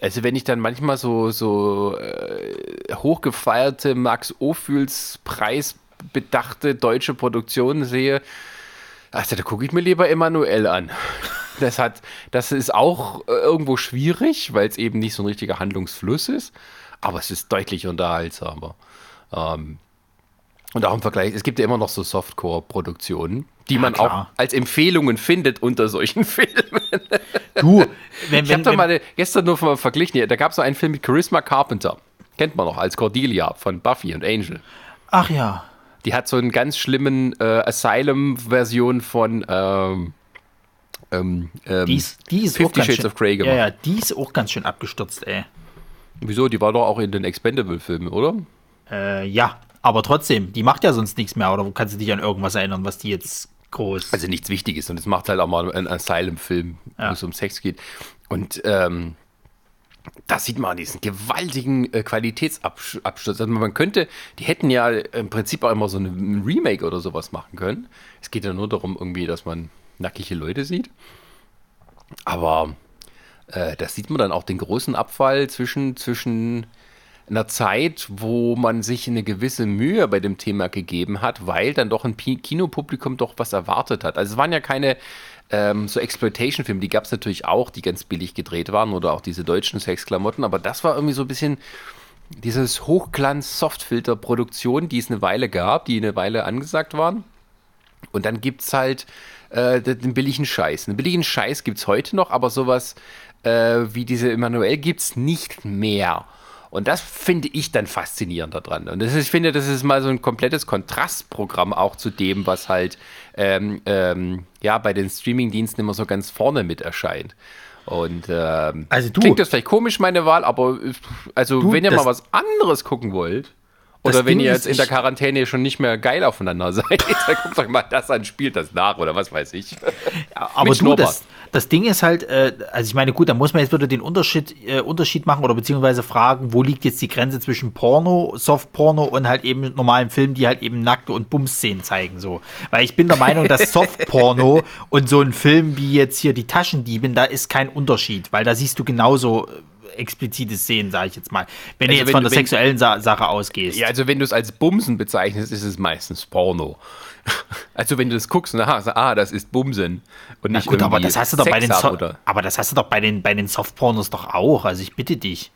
also wenn ich dann manchmal so, so äh, hochgefeierte Max Ophüls preisbedachte deutsche Produktionen sehe, also da gucke ich mir lieber Emanuel an. Das hat, das ist auch äh, irgendwo schwierig, weil es eben nicht so ein richtiger Handlungsfluss ist, aber es ist deutlich unterhaltsamer. Ähm, und auch im Vergleich, es gibt ja immer noch so Softcore-Produktionen, die ja, man klar. auch als Empfehlungen findet unter solchen (laughs) Filmen. Du, wenn, ich habe doch mal gestern nur mal verglichen, da gab es so einen Film mit Charisma Carpenter. Kennt man noch als Cordelia von Buffy und Angel. Ach ja. Die hat so einen ganz schlimmen äh, Asylum-Version von ähm, ähm, ähm die ist, die ist Fifty Shades schön, of Grey gemacht. Ja, ja, die ist auch ganz schön abgestürzt, ey. Wieso? Die war doch auch in den Expendable-Filmen, oder? Äh, ja, aber trotzdem, die macht ja sonst nichts mehr, oder kannst du dich an irgendwas erinnern, was die jetzt groß. Also nichts Wichtiges und es macht halt auch mal einen Asylum-Film, ja. wo es um Sex geht. Und ähm, das sieht man an diesen gewaltigen äh, Qualitätsabsturz. Also man könnte, die hätten ja im Prinzip auch immer so ein Remake oder sowas machen können. Es geht ja nur darum, irgendwie, dass man nackige Leute sieht. Aber äh, da sieht man dann auch den großen Abfall zwischen, zwischen einer Zeit, wo man sich eine gewisse Mühe bei dem Thema gegeben hat, weil dann doch ein Kinopublikum doch was erwartet hat. Also es waren ja keine ähm, so Exploitation-Filme, die gab es natürlich auch, die ganz billig gedreht waren oder auch diese deutschen Sexklamotten, aber das war irgendwie so ein bisschen dieses Hochglanz-Softfilter-Produktion, die es eine Weile gab, die eine Weile angesagt waren. Und dann gibt es halt äh, den billigen Scheiß. Den billigen Scheiß gibt es heute noch, aber sowas äh, wie diese Emanuel gibt es nicht mehr. Und das finde ich dann faszinierend daran. Und ist, ich finde, das ist mal so ein komplettes Kontrastprogramm auch zu dem, was halt ähm, ähm, ja, bei den Streamingdiensten immer so ganz vorne mit erscheint. Und ähm, also du, klingt das vielleicht komisch, meine Wahl, aber also du, wenn ihr mal was anderes gucken wollt, oder wenn Ding ihr jetzt in der Quarantäne schon nicht mehr geil aufeinander (laughs) seid, dann guckt euch mal das an, spielt das nach oder was weiß ich. Ja, aber du, das, das Ding ist halt, äh, also ich meine, gut, da muss man jetzt wieder den Unterschied, äh, Unterschied machen oder beziehungsweise fragen, wo liegt jetzt die Grenze zwischen Porno, Softporno und halt eben normalen Filmen, die halt eben nackte und Bums-Szenen zeigen, so. Weil ich bin der Meinung, dass (laughs) Softporno und so ein Film wie jetzt hier die Taschendiebin, da ist kein Unterschied, weil da siehst du genauso äh, explizite Szenen, sage ich jetzt mal. Wenn also du jetzt wenn von der wenn, sexuellen Sa Sache ausgehst. Ja, also wenn du es als Bumsen bezeichnest, ist es meistens Porno. Also wenn du das guckst, na, also, ah, das ist Bumsen und nicht Na gut, aber das hast du doch Sex bei den so aber das hast du doch bei den bei den Softpornos doch auch. Also ich bitte dich.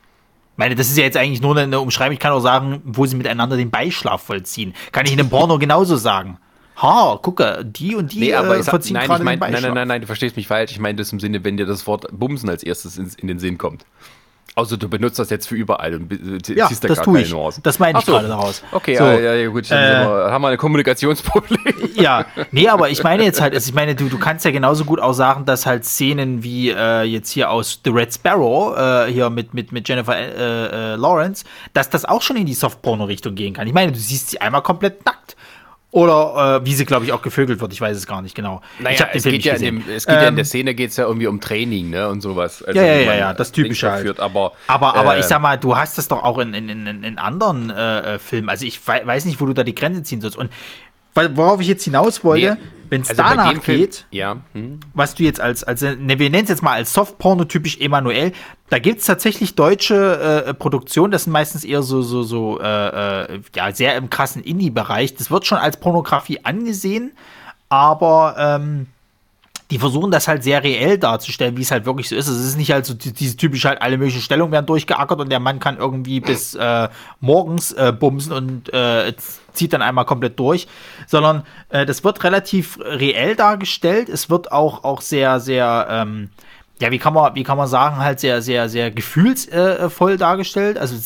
Ich meine, das ist ja jetzt eigentlich nur eine Umschreibung. Ich kann auch sagen, wo sie miteinander den Beischlaf vollziehen. Kann ich in einem Porno genauso sagen. Ha, gucke, die und die nee, aber äh, verziehen nein, gerade ich mein, Nein, nein, nein, nein, du verstehst mich falsch. Ich meine das im Sinne, wenn dir das Wort Bumsen als erstes in, in den Sinn kommt. Also du benutzt das jetzt für überall und ja, siehst da das gar tue keine ich. Nuancen. Das meine ich so. gerade daraus. Okay, so, ja, ja, gut, dann äh, haben wir ein Kommunikationsproblem. (laughs) Ja, nee, aber ich meine jetzt halt, also ich meine, du, du kannst ja genauso gut auch sagen, dass halt Szenen wie äh, jetzt hier aus The Red Sparrow, äh, hier mit, mit, mit Jennifer äh, äh, Lawrence, dass das auch schon in die Softporno-Richtung gehen kann. Ich meine, du siehst sie einmal komplett nackt. Oder äh, wie sie, glaube ich, auch gevögelt wird. Ich weiß es gar nicht genau. Naja, ich habe den es Film nicht ja gesehen. in, dem, es geht ja in Ähm, der Szene geht es ja irgendwie um Training, ne? Und sowas. Also Ja, ja, ja, ja, das Typische halt. verführt, aber, Aber, aber äh, ich sag mal, du hast das doch auch in, in, in, in anderen äh, äh, Filmen. Also ich wei- weiß nicht, wo du da die Grenze ziehen sollst. Und worauf ich jetzt hinaus wollte, nee, wenn es also danach geht, Ja. Hm. was du jetzt als, als ne, wir nennen es jetzt mal als Softporno typisch Emanuel, da gibt es tatsächlich deutsche äh, Produktionen, das sind meistens eher so, so, so, äh, äh, ja, sehr im krassen Indie-Bereich. Das wird schon als Pornografie angesehen, aber ähm, die versuchen das halt sehr reell darzustellen, wie es halt wirklich so ist. Es ist nicht halt so die- diese typische halt, alle möglichen Stellungen werden durchgeackert und der Mann kann irgendwie bis äh, morgens äh, bumsen und äh, zieht dann einmal komplett durch, sondern äh, das wird relativ reell dargestellt. Es wird auch, auch sehr, sehr, ähm, ja, wie kann man, wie kann man sagen, halt sehr, sehr, sehr gefühlsvoll dargestellt. Also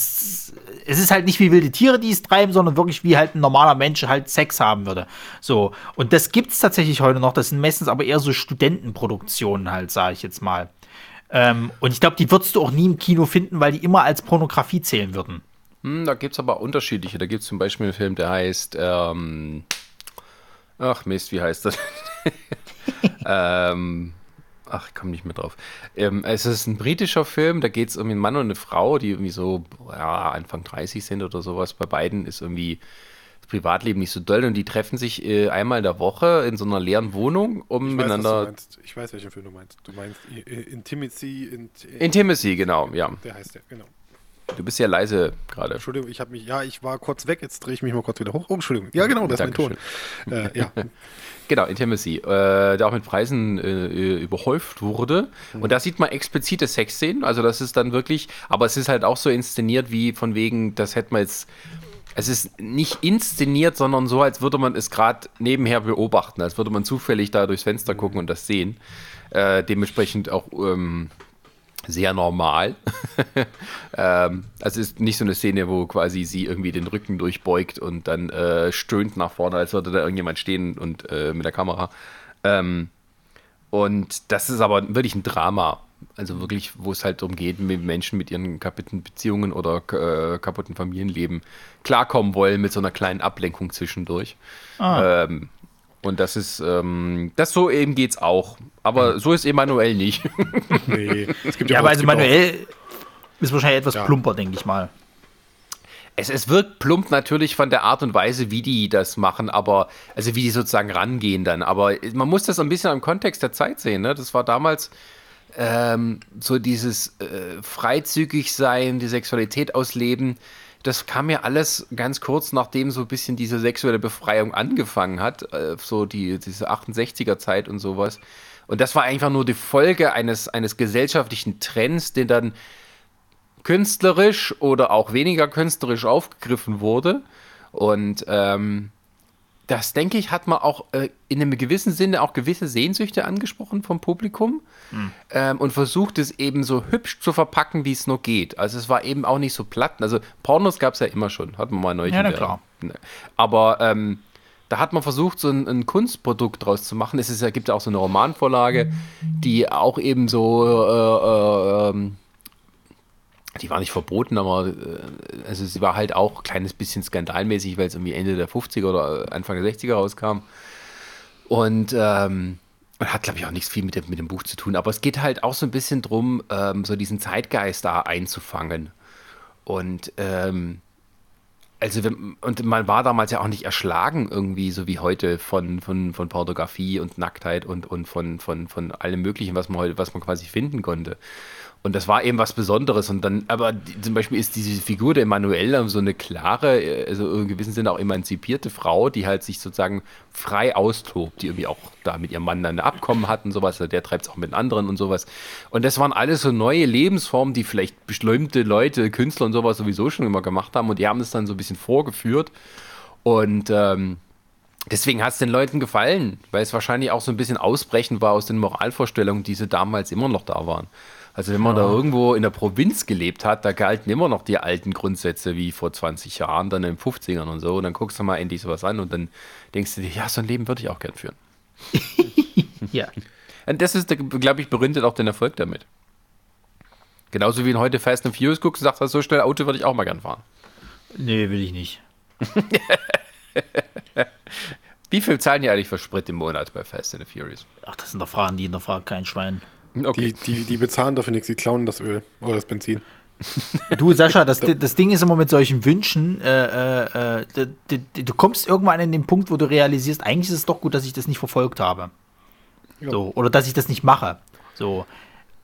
es, ist halt nicht wie wilde Tiere, die es treiben, sondern wirklich wie halt ein normaler Mensch halt Sex haben würde. So. Und das gibt es tatsächlich heute noch. Das sind meistens aber eher so Studentenproduktionen halt, sage ich jetzt mal. Ähm, und ich glaube, die würdest du auch nie im Kino finden, weil die immer als Pornografie zählen würden. Hm, da gibt es aber unterschiedliche. Da gibt es zum Beispiel einen Film, der heißt, ähm, ach Mist, wie heißt das? (laughs) ähm, ach, ich komme nicht mehr drauf. Ähm, es ist ein britischer Film, da geht es um einen Mann und eine Frau, die irgendwie so ja, Anfang 30 sind oder sowas. Bei beiden ist irgendwie das Privatleben nicht so doll und die treffen sich äh, einmal in der Woche in so einer leeren Wohnung, um Ich weiß, miteinander. Ich weiß, welchen Film du meinst. Du meinst I- I- Intimacy. In, Intimacy, genau, ja. der heißt der, genau. Du bist ja leise gerade. Entschuldigung, ich habe mich, ja, ich war kurz weg, jetzt drehe ich mich mal kurz wieder hoch. Oh, Entschuldigung. Ja, genau, das ist mein Ton. Äh, ja. (laughs) Genau, Intimacy, äh, der auch mit Preisen äh, überhäuft wurde. Und da sieht man explizite Sexszenen. Also das ist dann wirklich, aber es ist halt auch so inszeniert wie von wegen, das hätte man jetzt. Es ist nicht inszeniert, sondern so, als würde man es gerade nebenher beobachten, als würde man zufällig da durchs Fenster gucken und das sehen. Äh, dementsprechend auch ähm, sehr normal. (laughs) ähm, also es ist nicht so eine Szene, wo quasi sie irgendwie den Rücken durchbeugt und dann äh, stöhnt nach vorne, als würde da irgendjemand stehen und äh, mit der Kamera. Ähm, und das ist aber wirklich ein Drama. Also wirklich, wo es halt darum geht, mit Menschen mit ihren kaputten Beziehungen oder äh, kaputten Familienleben klarkommen wollen mit so einer kleinen Ablenkung zwischendurch. Ähm, und das ist, ähm, das so eben geht's auch. Aber so ist Emanuel nicht. (laughs) Nee, es gibt Ja, auch- aber es also manuell ist wahrscheinlich etwas Ja. plumper, denke ich mal. Es, es wirkt plump natürlich von der Art und Weise, wie die das machen, aber, also wie die sozusagen rangehen dann. Aber man muss das ein bisschen im Kontext der Zeit sehen. Ne? Das war damals ähm, so dieses äh, freizügig sein, die Sexualität ausleben. Das kam ja alles ganz kurz, nachdem so ein bisschen diese sexuelle Befreiung angefangen hat, äh, so die, diese 68er Zeit und sowas. Und das war einfach nur die Folge eines, eines gesellschaftlichen Trends, den dann künstlerisch oder auch weniger künstlerisch aufgegriffen wurde. Und ähm, das, denke ich, hat man auch äh, in einem gewissen Sinne auch gewisse Sehnsüchte angesprochen vom Publikum ähm, und versucht es eben so hübsch zu verpacken, wie es nur geht. Also es war eben auch nicht so platt. Also Pornos gab es ja immer schon, hatten wir mal neulich. Ja, na klar. Ne. Aber ähm, da hat man versucht, so ein, ein Kunstprodukt draus zu machen. Es ist, gibt ja auch so eine Romanvorlage, die auch eben so äh, äh, ähm, die war nicht verboten, aber äh, also sie war halt auch ein kleines bisschen skandalmäßig, weil es irgendwie Ende der 50er oder Anfang der 60er rauskam. Und ähm, hat, glaube ich, auch nichts viel mit dem, mit dem Buch zu tun. Aber es geht halt auch so ein bisschen drum, ähm, so diesen Zeitgeist da einzufangen. Und ähm, also wenn, und man war damals ja auch nicht erschlagen irgendwie, so wie heute von, von, von Pornografie und Nacktheit und, und von, von, von allem Möglichen, was man heute, was man quasi finden konnte. Und das war eben was Besonderes. Und dann, aber die, zum Beispiel ist diese Figur der Emanuela so eine klare, äh, also im gewissen Sinne auch emanzipierte Frau, die halt sich sozusagen frei austobt, die irgendwie auch da mit ihrem Mann dann ein Abkommen hat und sowas. Der treibt es auch mit anderen und sowas. Und das waren alles so neue Lebensformen, die vielleicht bestimmte Leute, Künstler und sowas sowieso schon immer gemacht haben. Und die haben es dann so ein bisschen vorgeführt. Und ähm, deswegen hat es den Leuten gefallen, weil es wahrscheinlich auch so ein bisschen ausbrechend war aus den Moralvorstellungen, die sie damals immer noch da waren. Also wenn man da irgendwo in der Provinz gelebt hat, da galten immer noch die alten Grundsätze wie vor 20 Jahren, dann in den 50ern und so. Und dann guckst du mal endlich sowas an und dann denkst du dir, ja, so ein Leben würde ich auch gern führen. (laughs) Ja. Und das ist, glaube ich, begründet auch den Erfolg damit. Genauso wie wenn heute Fast and Furious guckst und sagst, so schnell Auto würde ich auch mal gern fahren. Nee, will ich nicht. (laughs) Wie viel zahlen die eigentlich für Sprit im Monat bei Fast and Furious? Ach, das sind doch Fragen, die hinterfragen kein Schwein. Okay. Die, die, die bezahlen dafür nichts, die klauen das Öl oder das Benzin. Du, Sascha, das, (laughs) das Ding ist immer mit solchen Wünschen, äh, äh, du, du, kommst irgendwann in den Punkt, wo du realisierst, eigentlich ist es doch gut, dass ich das nicht verfolgt habe. Ja. So, oder dass ich das nicht mache. So.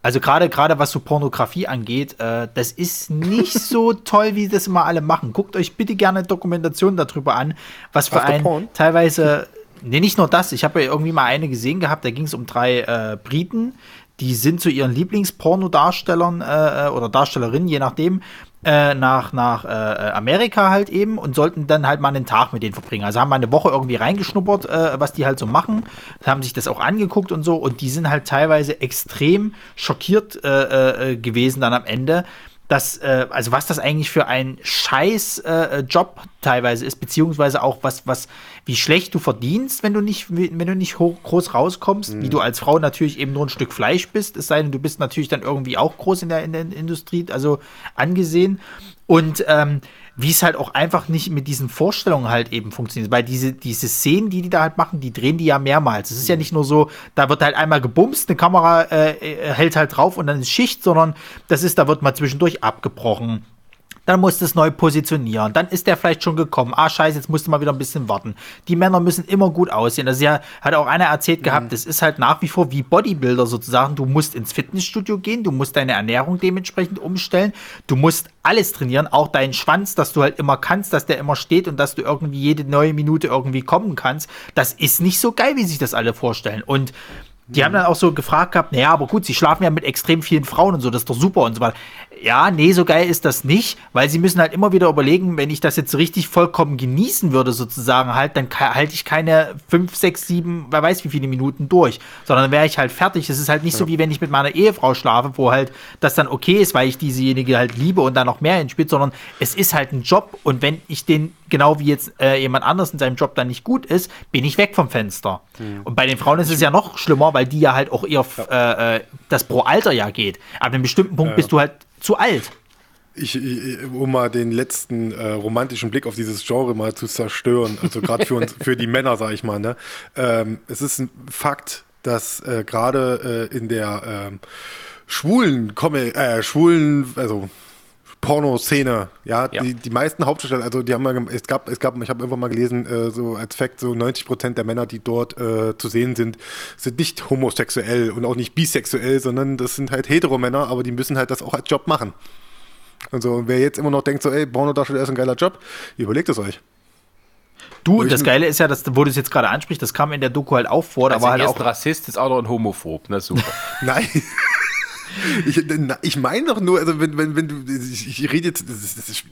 Also gerade gerade was so Pornografie angeht, äh, das ist nicht so (laughs) toll, wie das immer alle machen. Guckt euch bitte gerne Dokumentationen darüber an, was für ein teilweise. (laughs) Nee, nicht nur das. Ich habe ja irgendwie mal eine gesehen gehabt, da ging es um drei äh, Briten, die sind zu ihren Lieblingspornodarstellern äh, äh, oder Darstellerinnen, je nachdem, äh, nach, nach äh, Amerika halt eben und sollten dann halt mal einen Tag mit denen verbringen. Also haben mal eine Woche irgendwie reingeschnuppert, äh, was die halt so machen, haben sich das auch angeguckt und so und die sind halt teilweise extrem schockiert äh, äh gewesen dann am Ende, dass, äh, also was das eigentlich für ein scheiß äh, Job teilweise ist, beziehungsweise auch was, was, wie schlecht du verdienst, wenn du nicht, wenn du nicht hoch, groß rauskommst, mhm. wie du als Frau natürlich eben nur ein Stück Fleisch bist, es sei denn, du bist natürlich dann irgendwie auch groß in der, in der Industrie, also angesehen. Und ähm, wie es halt auch einfach nicht mit diesen Vorstellungen halt eben funktioniert. Weil diese, diese Szenen, die die da halt machen, die drehen die ja mehrmals. Es ist ja nicht nur so, da wird halt einmal gebumst, eine Kamera äh, äh hält halt drauf und dann ist Schicht, sondern das ist, da wird mal zwischendurch abgebrochen dann musst du es neu positionieren. Dann ist der vielleicht schon gekommen. Ah, scheiße, jetzt musst du mal wieder ein bisschen warten. Die Männer müssen immer gut aussehen. Das ja, hat auch einer erzählt mhm. gehabt, das ist halt nach wie vor wie Bodybuilder sozusagen. Du musst ins Fitnessstudio gehen, du musst deine Ernährung dementsprechend umstellen, du musst alles trainieren, auch deinen Schwanz, dass du halt immer kannst, dass der immer steht und dass du irgendwie jede neue Minute irgendwie kommen kannst. Das ist nicht so geil, wie sich das alle vorstellen. Und die mhm. haben dann auch so gefragt gehabt, naja, aber gut, sie schlafen ja mit extrem vielen Frauen und so, das ist doch super und so weiter ja, nee, so geil ist das nicht, weil sie müssen halt immer wieder überlegen, wenn ich das jetzt richtig vollkommen genießen würde, sozusagen halt, dann halte ich keine 5, 6, 7, wer weiß wie viele Minuten durch, sondern dann wäre ich halt fertig. Es ist halt nicht ja. so, wie wenn ich mit meiner Ehefrau schlafe, wo halt das dann okay ist, weil ich diesejenige halt liebe und dann noch mehr hinspielt, sondern es ist halt ein Job und wenn ich den, genau wie jetzt äh, jemand anders in seinem Job dann nicht gut ist, bin ich weg vom Fenster. Mhm. Und bei den Frauen ist es ja noch schlimmer, weil die ja halt auch eher äh, äh, das pro Alter ja geht. Ab einem bestimmten Punkt ja. bist du halt zu alt. Ich, um mal den letzten äh, romantischen Blick auf dieses Genre mal zu zerstören, also gerade für uns, für die Männer, sage ich mal, ne? Ähm, es ist ein Fakt, dass äh, gerade äh, in der ähm, schwulen, Komme, äh, schwulen, also Pornoszene, ja, ja. Die, die meisten Hauptdarsteller, also die haben mal, es gab, es gab, ich habe irgendwann mal gelesen, äh, so als Fakt, so 90 Prozent der Männer, die dort äh, zu sehen sind, sind nicht homosexuell und auch nicht bisexuell, sondern das sind halt Heteromänner, aber die müssen halt das auch als Job machen. Und so, wer jetzt immer noch denkt, so, ey, Pornodarsteller ist ein geiler Job, überlegt es euch. Du, das Geile ist ja, dass, wo du es jetzt gerade ansprichst, das kam in der Doku halt auch vor. Da also war halt auch ein Rassist, ist auch noch ein Homophob. Na super. (laughs) Nein. Ich, ich meine doch nur, also wenn, wenn, wenn du, ich, ich rede jetzt, das, das, ist,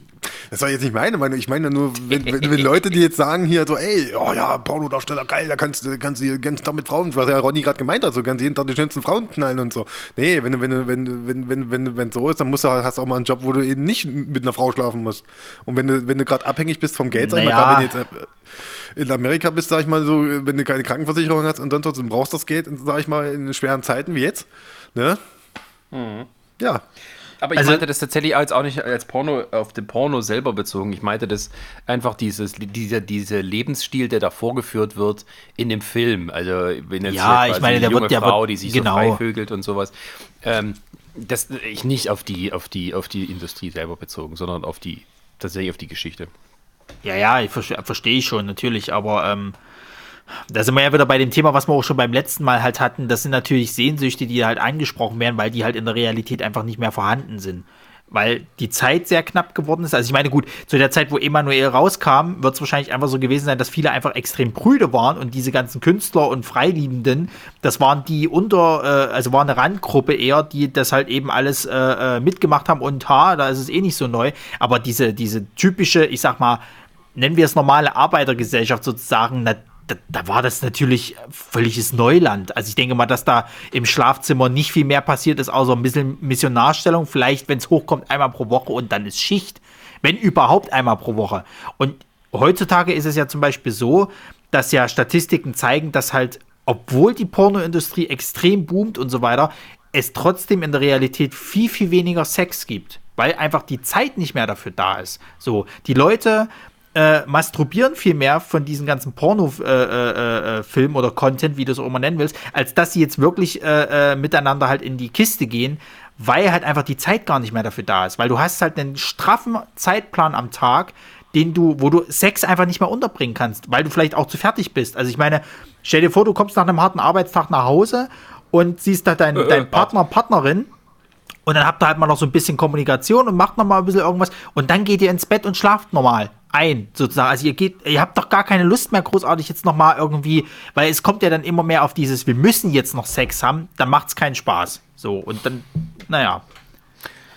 das war jetzt nicht meine Meinung, ich meine nur, wenn, wenn, wenn, Leute, die jetzt sagen hier so, ey, oh ja, Pornodarsteller, geil, da kannst du kannst du ganz mit Frauen, was ja Ronny gerade gemeint hat, so kannst jeden Tag die schönsten Frauen knallen und so. Nee, wenn du, wenn du, wenn, wenn, wenn, wenn, wenn so ist, dann musst du, hast du auch mal einen Job, wo du eben nicht mit einer Frau schlafen musst. Und wenn du, wenn du gerade abhängig bist vom Geld, sag naja. mal, wenn du jetzt äh, in Amerika bist, sag ich mal so, wenn du keine Krankenversicherung hast und dann trotzdem brauchst das Geld, sag ich mal, in schweren Zeiten wie jetzt, ne? Mhm. Ja. Aber ich also, meinte das tatsächlich jetzt auch nicht als Porno auf den Porno selber bezogen. Ich meinte das einfach dieses, dieser, dieser Lebensstil, der da vorgeführt wird in dem Film. Also wenn jetzt ja, ich meine, eine junge wird, Frau, wird, die sich genau. so freivögelt und sowas. Ähm, das ich nicht auf die, auf die, auf die Industrie selber bezogen, sondern auf die, tatsächlich auf die Geschichte. Ja, ja, ich verstehe versteh ich schon, natürlich, aber ähm, da sind wir ja wieder bei dem Thema, was wir auch schon beim letzten Mal halt hatten. Das sind natürlich Sehnsüchte, die halt angesprochen werden, weil die halt in der Realität einfach nicht mehr vorhanden sind. Weil die Zeit sehr knapp geworden ist. Also ich meine, gut, zu der Zeit, wo Emanuel rauskam, wird es wahrscheinlich einfach so gewesen sein, dass viele einfach extrem prüde waren und diese ganzen Künstler und Freiliebenden, das waren die unter, äh, also war eine Randgruppe eher, die das halt eben alles äh, äh, mitgemacht haben und ha, da ist es eh nicht so neu. Aber diese, diese typische, ich sag mal, nennen wir es normale Arbeitergesellschaft sozusagen, da, da, war das natürlich völliges Neuland. Also ich denke mal, dass da im Schlafzimmer nicht viel mehr passiert ist, außer ein bisschen Missionarstellung. Vielleicht, wenn es hochkommt, einmal pro Woche und dann ist Schicht. Wenn überhaupt einmal pro Woche. Und heutzutage ist es ja zum Beispiel so, dass ja Statistiken zeigen, dass halt, obwohl die Pornoindustrie extrem boomt und so weiter, es trotzdem in der Realität viel, viel weniger Sex gibt. Weil einfach die Zeit nicht mehr dafür da ist. So, die Leute äh, masturbieren viel mehr von diesen ganzen Porno-Film äh, äh, äh oder Content, wie du es auch immer nennen willst, als dass sie jetzt wirklich äh, äh, miteinander halt in die Kiste gehen, weil halt einfach die Zeit gar nicht mehr dafür da ist. Weil du hast halt einen straffen Zeitplan am Tag, den du, wo du Sex einfach nicht mehr unterbringen kannst, weil du vielleicht auch zu fertig bist. Also ich meine, stell dir vor, du kommst nach einem harten Arbeitstag nach Hause und siehst da deinen dein Partner, Partnerin und dann habt ihr halt mal noch so ein bisschen Kommunikation und macht noch mal ein bisschen irgendwas und dann geht ihr ins Bett und schlaft normal ein, sozusagen. Also ihr geht, ihr habt doch gar keine Lust mehr großartig jetzt noch mal irgendwie, weil es kommt ja dann immer mehr auf dieses, wir müssen jetzt noch Sex haben, dann macht es keinen Spaß. So, und dann, naja.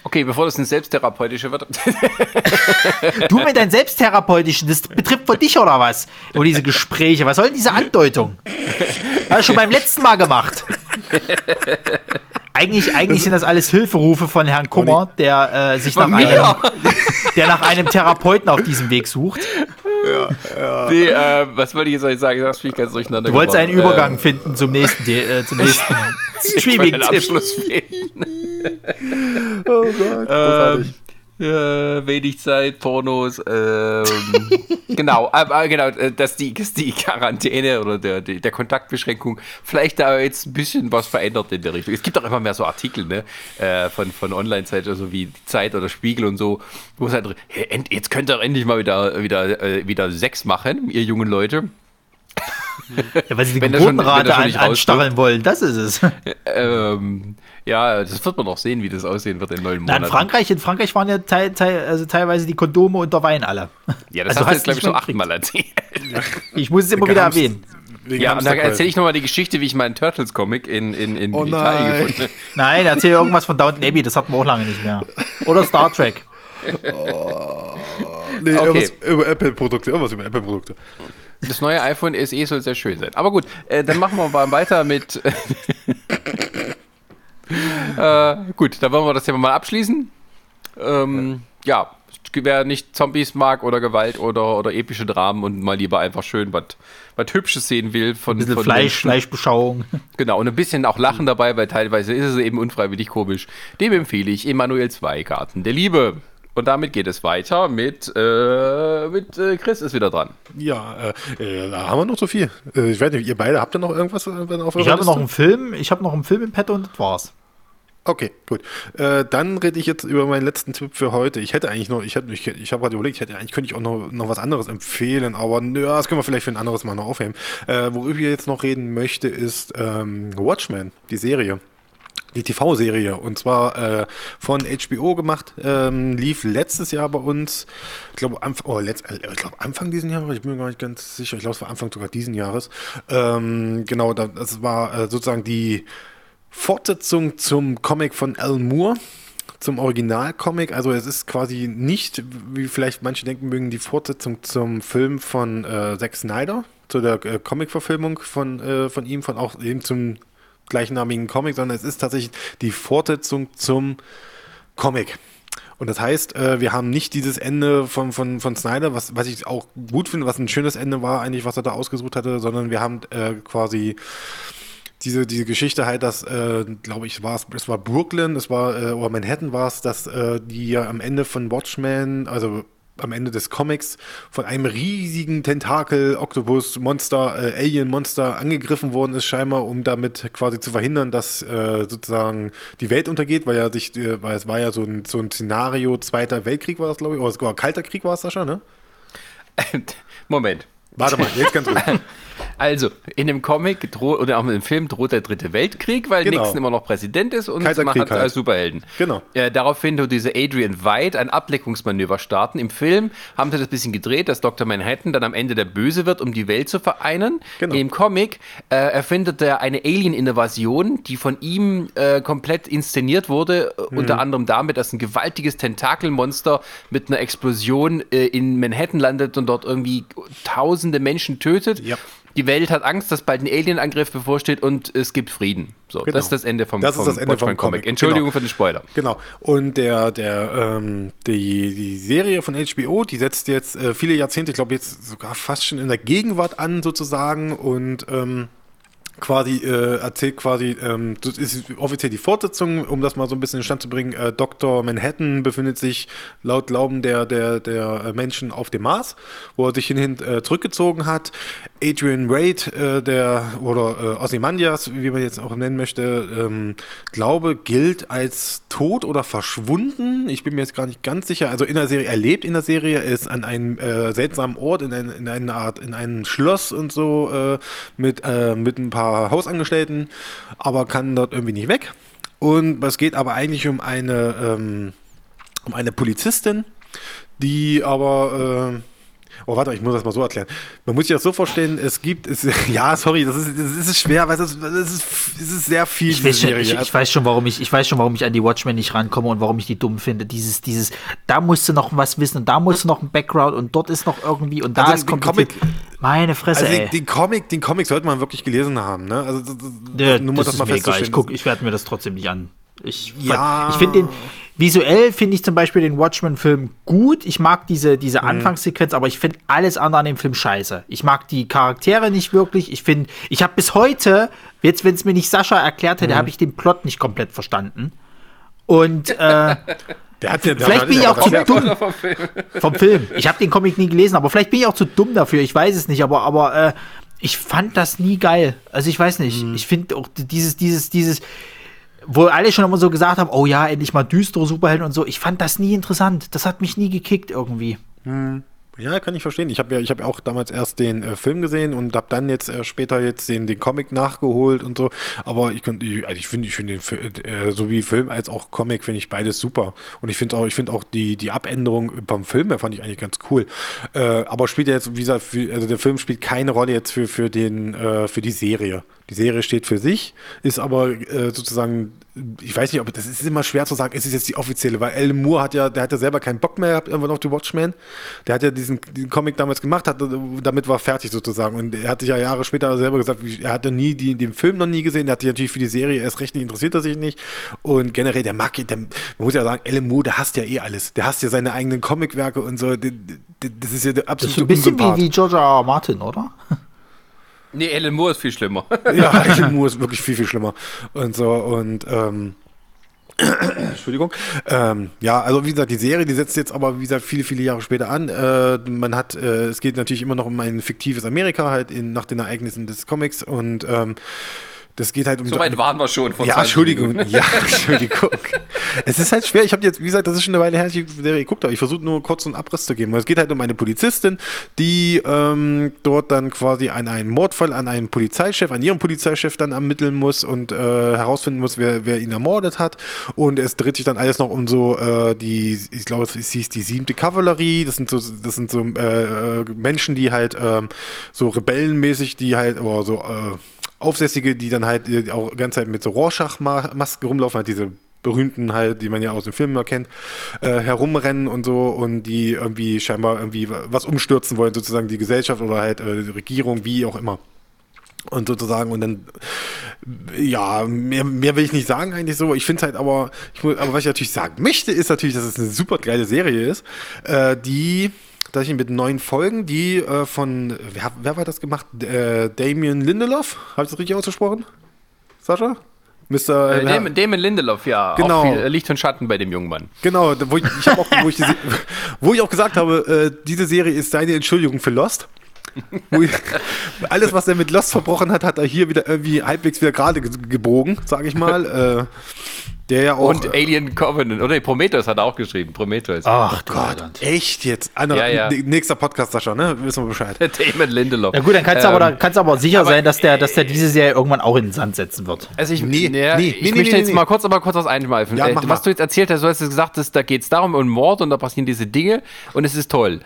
Okay, bevor das eine selbsttherapeutische wird. (laughs) du mit deinem selbsttherapeutische, das betrifft für dich oder was? Über diese Gespräche, was soll denn diese Andeutung? Hast du schon beim letzten Mal gemacht. Eigentlich, eigentlich sind das alles Hilferufe von Herrn Kummer, der äh, sich nach einem, der nach einem Therapeuten auf diesem Weg sucht. Ja, ja. Nee, äh, was wollte ich jetzt eigentlich sagen? Das ich ganz durcheinander. Du wolltest einen Übergang ähm, finden zum nächsten, äh, zum nächsten (laughs) Streaming-Tipp. Oh Gott, großartig. Ähm, äh, wenig Zeit, Pornos, ähm, (laughs) genau, aber genau, äh, dass die, dass die Quarantäne oder der, der Kontaktbeschränkung vielleicht da jetzt ein bisschen was verändert in der Richtung. Es gibt auch immer mehr so Artikel, ne, äh, von, von Online-Seiten, also wie Zeit oder Spiegel und so, wo es halt, jetzt könnt ihr endlich mal wieder, wieder, äh, wieder Sex machen, ihr jungen Leute. Ja, weil sie die Geburtenrate an, anstacheln wollen, das ist es. Ähm, ja, das wird man noch sehen, wie das aussehen wird in neun Monaten. Na, in, Frankreich, in Frankreich waren ja teil, teil, also teilweise die Kondome unter Wein alle. Ja, das also hast du jetzt, glaube ich, schon achtmal erzählt. (laughs) Ich muss es immer wieder erwähnen. ja, und da erzähle ich nochmal die Geschichte, wie ich meinen Turtles-Comic in, in, in oh Italien gefunden habe. (laughs) Nein, erzähl irgendwas von Downton Abbey, das hatten wir auch lange nicht mehr. Oder Star Trek. Oh. Nee, okay. über Apple-Produkte, irgendwas über Apple-Produkte. Das neue iPhone SE soll sehr schön sein. Aber gut, äh, dann machen wir mal weiter mit. (laughs) äh, gut, dann wollen wir das Thema mal abschließen. Ähm, ja, wer nicht Zombies mag oder Gewalt oder, oder epische Dramen und mal lieber einfach schön was Hübsches sehen will. Von, ein bisschen von Fleisch, Menschen. Fleischbeschauung. Genau, und ein bisschen auch Lachen dabei, weil teilweise ist es eben unfreiwillig komisch. Dem empfehle ich Emanuel Zweigarten der Liebe. Und damit geht es weiter mit, äh, mit äh, Chris ist wieder dran. Ja, äh, äh da haben wir noch so viel. Äh, ich weiß nicht, ihr beide habt ihr noch irgendwas auf Ich habe noch einen Film, ich habe noch einen Film im Petto und das war's. Okay, gut. Äh, dann rede ich jetzt über meinen letzten Tipp für heute. Ich hätte eigentlich noch, ich hätte, ich, ich habe gerade überlegt, ich hätte eigentlich könnte ich auch noch, noch was anderes empfehlen, aber nö, das können wir vielleicht für ein anderes Mal noch aufheben. Äh, worüber ich jetzt noch reden möchte, ist ähm, Watchmen, die Serie die TV-Serie und zwar äh, von HBO gemacht, ähm, lief letztes Jahr bei uns, ich glaube Anfang, oh, äh, ich glaube Anfang diesen Jahres, ich bin mir gar nicht ganz sicher, ich glaube es war Anfang sogar diesen Jahres. Ähm, genau, das war äh, sozusagen die Fortsetzung zum Comic von Alan Moore zum Originalcomic. Also es ist quasi nicht, wie vielleicht manche denken mögen, die Fortsetzung zum Film von äh, Zack Snyder, zu der äh, Comic-Verfilmung von, äh, von ihm, von auch eben zum gleichnamigen Comic, sondern es ist tatsächlich die Fortsetzung zum Comic. Und das heißt, äh, wir haben nicht dieses Ende von, von, von Snyder, was, was ich auch gut finde, was ein schönes Ende war, eigentlich, was er da ausgesucht hatte, sondern wir haben äh, quasi diese, diese Geschichte halt, dass, äh, glaube ich, war es, es war Brooklyn, es war, äh, oder Manhattan war es, dass äh, die ja am Ende von Watchmen, also am Ende des Comics von einem riesigen Tentakel, Oktopus, Monster, äh, Alien-Monster angegriffen worden ist, scheinbar, um damit quasi zu verhindern, dass äh, sozusagen die Welt untergeht, weil ja sich, äh, weil es war ja so ein, so ein Szenario, Zweiter Weltkrieg war das, glaube ich, oder sogar Kalter Krieg war es, Sascha, ne? (laughs) Moment. Warte mal, jetzt ganz ruhig. (laughs) Also, in dem Comic droht, oder auch im Film droht der dritte Weltkrieg, weil genau. Nixon immer noch Präsident ist und Kalter man Krieg hat halt. als Superhelden. Genau. Äh, daraufhin tut diese Adrian White ein Ableckungsmanöver starten. Im Film haben sie das ein bisschen gedreht, dass Dr. Manhattan dann am Ende der Böse wird, um die Welt zu vereinen. Genau. Im Comic äh, erfindet er eine Alien-Invasion, die von ihm äh, komplett inszeniert wurde, mhm. unter anderem damit, dass ein gewaltiges Tentakelmonster mit einer Explosion äh, in Manhattan landet und dort irgendwie tausende Menschen tötet. Ja die Welt hat Angst, dass bald ein Alienangriff bevorsteht und es gibt Frieden. So, genau. das ist das Ende vom, das vom, das Ende vom Comic. Entschuldigung genau. für den Spoiler. Genau. Und der, der, ähm, die, die Serie von HBO, die setzt jetzt äh, viele Jahrzehnte, ich glaube jetzt sogar fast schon in der Gegenwart an sozusagen und ähm, quasi äh, erzählt quasi, ähm, das ist offiziell die Fortsetzung, um das mal so ein bisschen in Stand zu bringen. Äh, Dr. Manhattan befindet sich laut Glauben der, der, der Menschen auf dem Mars, wo er sich hinhin äh, zurückgezogen hat. Adrian Wade, äh, der oder äh, Ozymandias, wie man jetzt auch nennen möchte, ähm, glaube, gilt als tot oder verschwunden. Ich bin mir jetzt gar nicht ganz sicher. Also in der Serie, er lebt in der Serie, er ist an einem äh, seltsamen Ort, in, ein, in einer Art, in einem Schloss und so, äh, mit, äh, mit ein paar Hausangestellten, aber kann dort irgendwie nicht weg. Und es geht aber eigentlich um eine, ähm, um eine Polizistin, die aber äh, Oh, warte, ich muss das mal so erklären. Man muss sich das so vorstellen, es gibt, es, (laughs) ja, sorry, das ist, das ist schwer, weil es ist, es ist, sehr viel. Ich weiß, schon, ich, ich, weiß schon, warum ich, ich weiß schon, warum ich an die Watchmen nicht rankomme und warum ich die dumm finde. Dieses, dieses, da musst du noch was wissen und da musst du noch ein Background und dort ist noch irgendwie und da also ist kompliziert. Comic, Meine Fresse, also ey. Den Comic, den Comic sollte man wirklich gelesen haben, ne? Also, das, ja, nur das, das ist mal mega. Ich, guck, ich werde mir das trotzdem nicht an. Ich, ja. ich finde den, visuell finde ich zum Beispiel den Watchmen-Film gut. Ich mag diese, diese mhm. Anfangssequenz, aber ich finde alles andere an dem Film scheiße. Ich mag die Charaktere nicht wirklich. Ich finde, ich habe bis heute, jetzt wenn es mir nicht Sascha erklärt hätte, mhm. habe ich den Plot nicht komplett verstanden. Und äh, (laughs) Der hat ja, vielleicht bin ich auch zu dumm vom Film. (laughs) vom Film. Ich habe den Comic nie gelesen, aber vielleicht bin ich auch zu dumm dafür. Ich weiß es nicht, aber aber äh, ich fand das nie geil. Also ich weiß nicht. Mhm. Ich finde auch dieses dieses dieses wo alle schon immer so gesagt haben, oh ja, endlich mal düstere Superhelden und so. Ich fand das nie interessant. Das hat mich nie gekickt irgendwie. Hm. Ja, kann ich verstehen. Ich habe ja, ich habe auch damals erst den äh, Film gesehen und habe dann jetzt äh, später jetzt den, den Comic nachgeholt und so. Aber ich könnte, ich, also ich finde, ich finde den äh, so wie Film als auch Comic finde ich beides super. Und ich finde auch, ich finde auch die die Abänderung beim Film, fand ich eigentlich ganz cool. Äh, aber spielt jetzt, wie gesagt, also der Film spielt keine Rolle jetzt für für den äh, für die Serie. Die Serie steht für sich, ist aber äh, sozusagen, ich weiß nicht, ob das ist immer schwer zu sagen, ist es jetzt die offizielle, weil Alan Moore hat ja, der hat ja selber keinen Bock mehr gehabt irgendwann auf die Watchmen. Der hat ja diesen, diesen Comic damals gemacht, hat, damit war fertig sozusagen. Und er hat sich ja Jahre später selber gesagt, er hatte nie die, den Film noch nie gesehen, der hat sich natürlich für die Serie erst recht nicht interessiert er sich nicht. Und generell, der mag, der, man muss ja sagen, Alan Moore, der hasst ja eh alles. Der hasst ja seine eigenen Comicwerke und so. Das ist ja der absolute Das ist ein bisschen wie, wie George R. R. Martin, oder? Nee, Alan Moore ist viel schlimmer. (laughs) ja, Alan Moore ist wirklich viel, viel schlimmer. Und so, und ähm, (clears throat) Entschuldigung. Ähm, ja, also wie gesagt, die Serie, die setzt jetzt aber, wie gesagt, viele, viele Jahre später an. Äh, man hat, äh, es geht natürlich immer noch um ein fiktives Amerika, halt in, nach den Ereignissen des Comics und ähm, das geht halt um. So weit waren wir schon. Von ja, Entschuldigung. Ja, (laughs) Entschuldigung. es ist halt schwer. Ich habe jetzt, wie gesagt, das ist schon eine Weile her, ich die Serie geguckt habe. Ich versuche nur kurz einen Abriss zu geben. Es geht halt um eine Polizistin, die ähm, dort dann quasi an einen Mordfall an einen Polizeichef, an ihren Polizeichef dann ermitteln muss und äh, herausfinden muss, wer, wer ihn ermordet hat. Und es dreht sich dann alles noch um so äh, die, ich glaube, es hieß die siebte Kavallerie. Das sind so, das sind so äh, Menschen, die halt ähm, so rebellenmäßig, die halt, oder so, äh, Aufsässige, die dann halt äh, auch die ganze Zeit mit so Rorschach-Masken rumlaufen, halt diese berühmten halt, die man ja aus den Filmen kennt, äh, herumrennen und so und die irgendwie scheinbar irgendwie was umstürzen wollen, sozusagen die Gesellschaft oder halt äh, die Regierung, wie auch immer. Und sozusagen, und dann, ja, mehr, mehr will ich nicht sagen eigentlich so. Ich finde es halt aber, ich muss, aber was ich natürlich sagen möchte, ist natürlich, dass es eine super geile Serie ist, äh, die tatsächlich mit neun Folgen, die äh, von, wer, wer war das gemacht? Äh, Damien Lindelof, habe ich das richtig ausgesprochen? Sascha? Mr. Äh, Damon, Damon Lindelof, ja. Genau. Viel Licht und Schatten bei dem jungen Mann. Genau, wo ich, ich auch, wo, ich (laughs) wo ich auch gesagt habe, äh, diese Serie ist seine Entschuldigung für Lost. Ich, (laughs) alles, was er mit Lost verbrochen hat, hat er hier wieder irgendwie halbwegs wieder gerade gebogen, sage ich mal. Äh, der ja auch. Und Alien Covenant. Oder Prometheus hat er auch geschrieben. Prometheus. Ach oh Gott. Gott. Echt jetzt? Andere, ja, ja. Nächster Podcast, Sascha, ne? Wissen wir Bescheid. (laughs) Damon Lindelof. Ja gut, dann kannst du ähm, aber, kannst aber sicher aber sein, dass der, dass der diese Serie irgendwann auch in den Sand setzen wird. Also ich, nee, nee, nee, ich nee, möchte nee, jetzt mal kurz, aber kurz was einschmeißen. Ja, äh, was mal. du jetzt erzählt hast, du hast gesagt, dass, da geht es darum, um Mord und da passieren diese Dinge und es ist toll.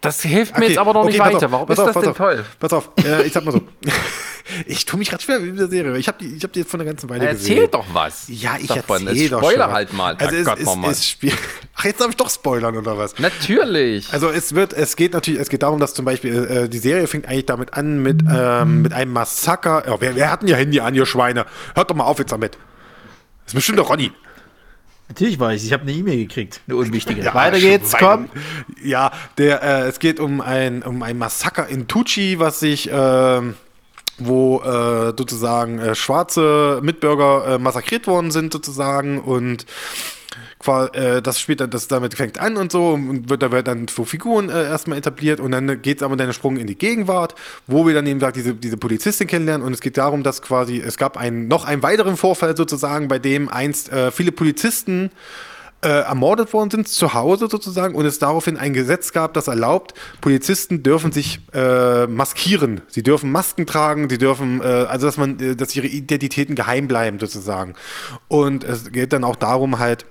Das hilft mir okay, jetzt aber noch okay, nicht weiter. Warum ist auf, das denn auf, toll? Pass auf, äh, ich sag mal so. (laughs) ich tue mich gerade schwer mit dieser Serie. Ich habe die, hab die jetzt von der ganzen Weile Erzähl gesehen. Erzähl doch was. Ja, ich erzähl doch Spoiler schon. halt mal. Also es, Gott, es, es spiel (laughs) Ach, jetzt darf ich doch spoilern oder was? Natürlich. Also es wird, es geht natürlich, es geht darum, dass zum Beispiel äh, die Serie fängt eigentlich damit an mit, ähm, mit einem Massaker. Ja, wer, wer hat denn ihr Handy an, ihr Schweine? Hört doch mal auf jetzt damit. Das ist bestimmt doch Ronny. Natürlich weiß ich, ich habe eine E-Mail gekriegt, eine unwichtige. Ja, Weiter geht's, komm. Ja, der, äh, es geht um ein, um ein Massaker in Tucci, was sich, äh, wo äh, sozusagen äh, schwarze Mitbürger äh, massakriert worden sind sozusagen und das spielt dann, das damit fängt an und so und wird, da wird dann so Figuren äh, erstmal etabliert und dann geht es aber dann Sprung in die Gegenwart, wo wir dann eben sagt, diese, diese Polizistin kennenlernen und es geht darum, dass quasi, es gab einen, noch einen weiteren Vorfall sozusagen, bei dem einst äh, viele Polizisten äh, ermordet worden sind, zu Hause sozusagen, und es daraufhin ein Gesetz gab, das erlaubt, Polizisten dürfen sich äh, maskieren. Sie dürfen Masken tragen, sie dürfen, äh, also dass man, äh, dass ihre Identitäten geheim bleiben sozusagen. Und es geht dann auch darum halt,